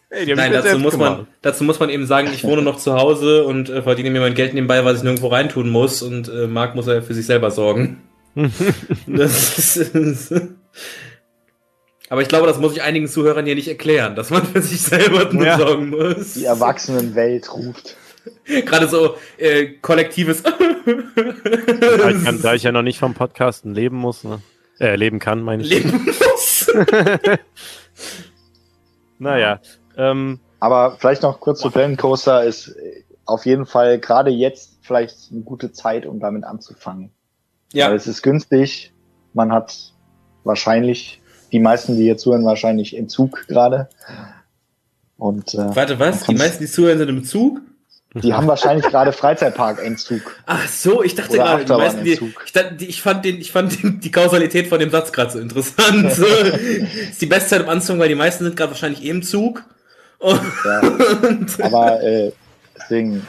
Hey, Nein, dazu muss, man, dazu muss man eben sagen, ich wohne noch zu Hause und äh, verdiene mir mein Geld nebenbei, was ich nirgendwo reintun muss und äh, Marc muss ja für sich selber sorgen. *laughs* das ist, *laughs* aber ich glaube, das muss ich einigen Zuhörern hier nicht erklären, dass man für sich selber nur Ja. sorgen muss. Die Erwachsenenwelt ruft. Gerade so äh, kollektives. Da ich, kann, da ich ja noch nicht vom Podcasten leben muss, ne? Äh, leben kann, meine ich. Leben muss. *laughs* Naja. Ähm, Aber vielleicht noch kurz zu Planet Coaster ist äh, auf jeden Fall gerade jetzt vielleicht eine gute Zeit, um damit anzufangen. Weil Ja, es ist günstig. Man hat wahrscheinlich, die meisten, die hier zuhören, wahrscheinlich Entzug gerade. Und äh, warte, was? Die meisten, die zuhören, sind im Zug? Die haben wahrscheinlich gerade Freizeitpark-Entzug. Ach so, ich dachte Oder gerade, die meisten, die, ich, die, ich fand den, ich fand den, die Kausalität von dem Satz gerade so interessant. So, *laughs* ist die beste Zeit im Anzug, weil die meisten sind gerade wahrscheinlich eh im Zug. Und, Ja. Aber äh, deswegen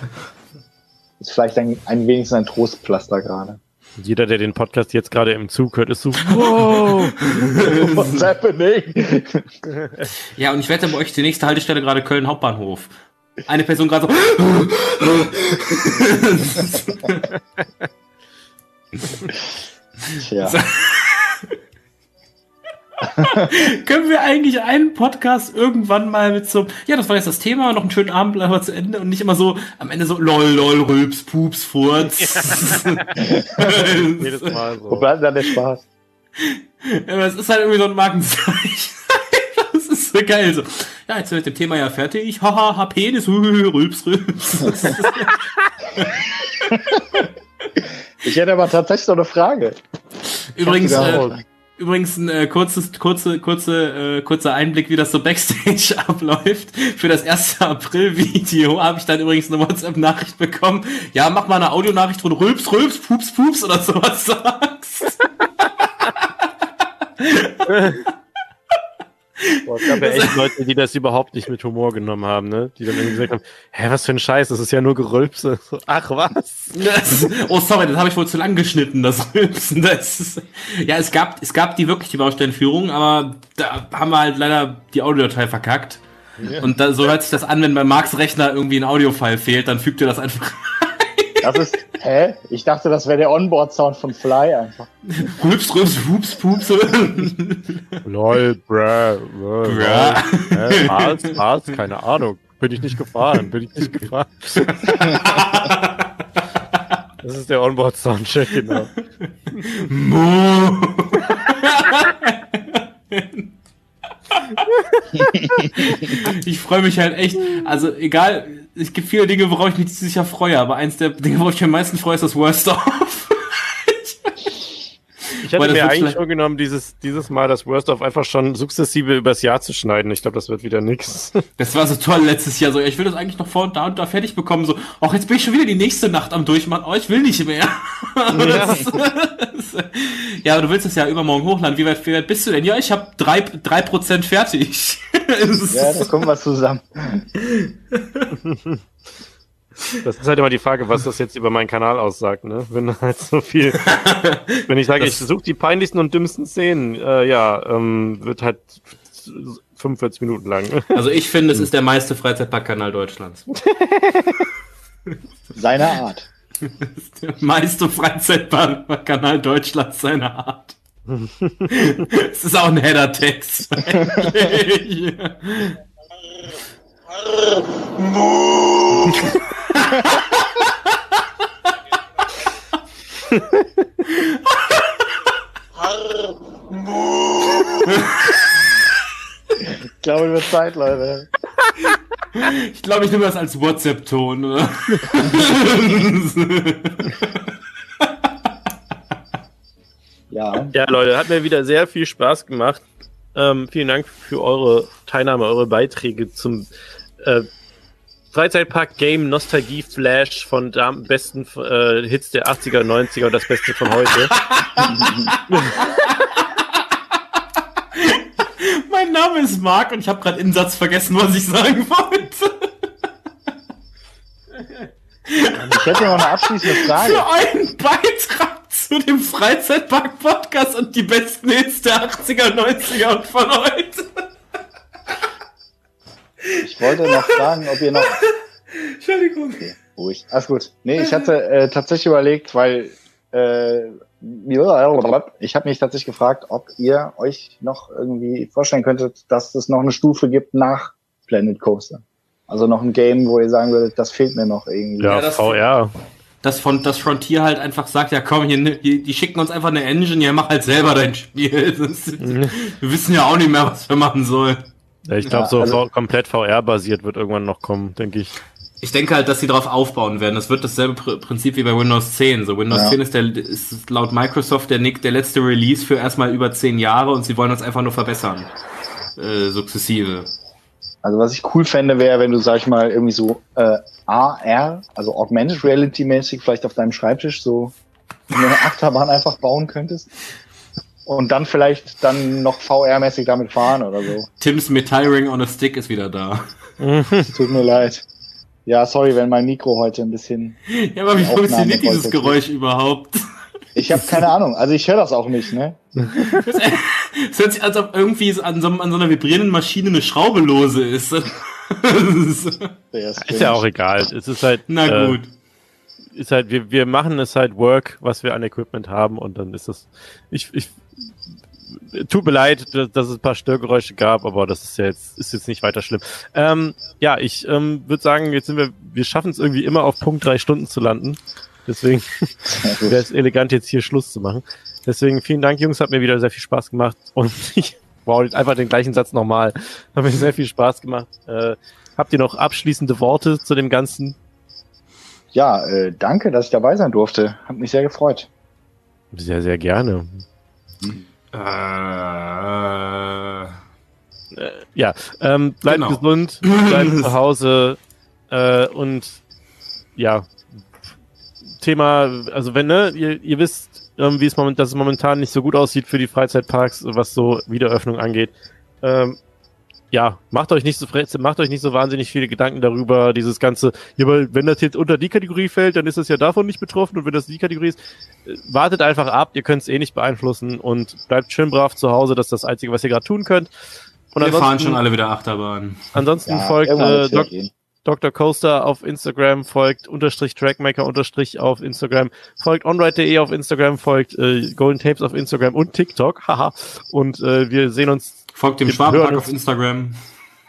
ist vielleicht ein, ein wenigstens ein Trostpflaster gerade. jeder, der den Podcast jetzt gerade im Zug hört, ist so, wow. *laughs* What's happening? ja, und ich wette bei euch die nächste Haltestelle gerade Köln Hauptbahnhof. Eine Person gerade so. Tja. Können wir eigentlich einen Podcast irgendwann mal mit so, ja, das war jetzt das Thema, noch einen schönen Abend, bleiben wir zu Ende und nicht immer so am Ende so lol, lol, rülps, pups, furz. *laughs* Jedes Mal Wo so. bleibt dann der Spaß? Ja, aber es ist halt irgendwie so ein Markenzeichen. *laughs* das ist so geil. So. Ja, jetzt sind wir mit dem Thema ja fertig. Haha, hab Penis, *laughs* rülps, rülps. Ich hätte aber tatsächlich noch eine Frage. Übrigens, äh, übrigens ein äh, kurzes, kurze, kurze, äh, kurzer Einblick, wie das so Backstage *laughs* abläuft. Für das 1. April-Video habe ich dann übrigens eine WhatsApp-Nachricht bekommen. Ja, mach mal eine Audionachricht, wo du rülps, rülps, pups, pups oder sowas sagst. *laughs* Boah, es gab ja echt Leute, die das überhaupt nicht mit Humor genommen haben, ne? Die dann irgendwie gesagt haben, hä, was für ein Scheiß, das ist ja nur Gerülpse. *laughs* So, Ach was? Das, oh, sorry, das habe ich wohl zu lang geschnitten, das Rülpsen. Das ist, ja, es gab, es gab die wirklich die Baustellenführung, aber da haben wir halt leider die Audiodatei verkackt. Und da, so hört sich das an, wenn bei Marks Rechner irgendwie ein Audiofile fehlt, dann fügt ihr das einfach. Das ist, hä? Ich dachte, das wäre der Onboard-Sound von Fly einfach. Rübs, rübs, pups, pups. Lol, Bruh. Hä, was, was? Keine Ahnung. Bin ich nicht gefahren, bin ich nicht gefahren. Das ist der Onboard-Soundcheck, genau. Mo. *laughs* *laughs* ich freue mich halt echt. Also egal, es gibt viele Dinge, worauf ich mich Jahr freue, aber eins der Dinge, worauf ich mich am meisten freue, ist das Worst of. *laughs* Ich hatte mir eigentlich vorgenommen, dieses, dieses Mal das Worst of einfach schon sukzessive übers Jahr zu schneiden. Ich glaube, das wird wieder nix. *laughs* Das war so toll letztes Jahr. So, ja, ich will das eigentlich noch vor und da und da fertig bekommen. So, auch jetzt bin ich schon wieder die nächste Nacht am Durchmachen. Oh, ich will nicht mehr. Das- ja, aber du willst es ja übermorgen hochladen. Wie weit, wie weit bist du denn? Ja, ich habe drei, drei Prozent fertig. *laughs* Ja, da kommen wir zusammen. Das ist halt immer die Frage, was das jetzt über meinen Kanal aussagt, ne? Wenn halt so viel. wenn ich sage, ich Das- suche die peinlichsten und dümmsten Szenen, äh, ja, ähm, wird halt 45 Minuten lang. Also ich finde, es ist der meiste Freizeitparkkanal Deutschlands. Seiner Art. Der *laughs* meiste Freizeitparkkanal Deutschlands seiner Art. Es ist auch ein Header-Text. *laughs* *laughs* Ich glaube, wird Zeit, Leute. Ich glaube, ich nehme das als WhatsApp-Ton. oder? Ja. Ja, Leute, hat mir wieder sehr viel Spaß gemacht. Ähm, vielen Dank für eure Teilnahme, eure Beiträge zum äh, Freizeitpark Game Nostalgie Flash von den besten äh, Hits der 80er, 90er und das Beste von heute. *laughs* mein Name ist Marc und ich habe gerade Satz vergessen, was ich sagen wollte. Ich hätte noch eine abschließende Frage. Für euren Beitrag zu dem Freizeitpark-Podcast und die besten Hits der 80er, 90er und von heute. Ich wollte noch fragen, ob ihr noch. Entschuldigung. Ruhig. Alles gut. Nee, ich hatte äh, tatsächlich überlegt, weil äh, ich habe mich tatsächlich gefragt, ob ihr euch noch irgendwie vorstellen könntet, dass es noch eine Stufe gibt nach Planet Coaster. Also noch ein Game, wo ihr sagen würdet, das fehlt mir noch irgendwie. Ja, Ja, das- VR. Dass von, das Frontier halt einfach sagt, ja komm, hier, die, die schicken uns einfach eine Engine, ja mach halt selber dein Spiel. *laughs* Das ist, wir wissen ja auch nicht mehr, was wir machen sollen. Ja, ich glaube, Ja, so also- komplett VR-basiert wird irgendwann noch kommen, denke ich. Ich denke halt, dass sie darauf aufbauen werden. Das wird dasselbe Pr Prinzip wie bei Windows 10. So Windows Ja. 10 ist, der, ist laut Microsoft der, Nick, der letzte Release für erstmal über zehn Jahre und sie wollen uns einfach nur verbessern. Äh, sukzessive. Also was ich cool fände, wäre, wenn du, sag ich mal, irgendwie so äh, AR, also Augmented Reality mäßig, vielleicht auf deinem Schreibtisch so eine *laughs* Achterbahn einfach bauen könntest. Und dann vielleicht dann noch VR-mäßig damit fahren oder so. Tims Metallring on a Stick ist wieder da. Tut mir leid. Ja, sorry, wenn mein Mikro heute ein bisschen. Ja, aber wie funktioniert dieses. Geräusch überhaupt? Ich habe keine Ahnung. Also ich höre das auch nicht, ne? Es hört sich als ob irgendwie an, so, an so einer vibrierenden Maschine eine Schraube lose ist. Der Ist ja auch egal. Es ist halt. Na äh, gut. ist halt, wir, wir machen es halt Work, was wir an Equipment haben und dann ist das. Ich, ich tut mir leid, dass, es ein paar Störgeräusche gab, aber das ist ja jetzt, ist jetzt nicht weiter schlimm. Ähm, ja, ich ähm, würde sagen, jetzt sind wir, wir schaffen es irgendwie immer auf Punkt drei Stunden zu landen. Deswegen *laughs* wäre es elegant, jetzt hier Schluss zu machen. Deswegen vielen Dank, Jungs, hat mir wieder sehr viel Spaß gemacht und *laughs* ich wow, einfach den gleichen Satz nochmal. Hat mir sehr viel Spaß gemacht. Äh, habt ihr noch abschließende Worte zu dem Ganzen? Ja, äh, danke, dass ich dabei sein durfte. Hat mich sehr gefreut. Sehr, sehr gerne. Äh, Äh, ja, ähm, bleibt Genau. gesund, *laughs* bleibt zu Hause äh, und ja, Thema, also wenn, ne, ihr, ihr wisst, ähm, wie es moment, dass es momentan nicht so gut aussieht für die Freizeitparks, was so Wiederöffnung angeht. Ähm, ja, macht euch nicht so macht euch nicht so wahnsinnig viele Gedanken darüber, dieses ganze, ja, weil wenn das jetzt unter die Kategorie fällt, dann ist es ja davon nicht betroffen und wenn das die Kategorie ist, äh, wartet einfach ab, ihr könnt es eh nicht beeinflussen und bleibt schön brav zu Hause, das ist das Einzige, was ihr gerade tun könnt. Und wir fahren schon alle wieder Achterbahn. ansonsten folgt irgendwann äh, Dok gehen. Dr. Coaster auf Instagram, folgt unterstrich Trackmaker unterstrich auf Instagram, folgt onride.de auf Instagram, folgt äh, Golden Tapes auf Instagram und TikTok, *laughs* haha. Und äh, wir sehen uns, Folgt dem Schwabenpark auf. Instagram.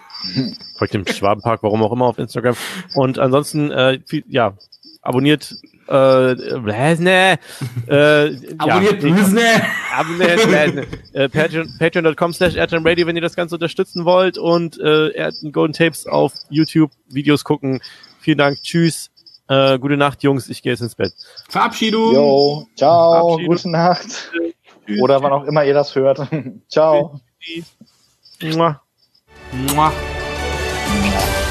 *laughs* folgt dem Schwabenpark, warum auch immer auf Instagram. Und ansonsten, äh, viel, ja, abonniert äh, äh, ne, äh, Abonniert ja, Disney! Abonniert werden. äh, Patreon- Patreon.com slash Airtime Radio, wenn ihr das Ganze unterstützen wollt und äh, Golden Tapes auf YouTube Videos gucken. Vielen Dank, tschüss. Äh, gute Nacht, Jungs. Ich gehe jetzt ins Bett. Verabschiedung! Jo, ciao, Verabschiedung. gute Nacht. Tschüss. Oder wann auch immer ihr das hört. *laughs* ciao. Mua. Mua. Ja.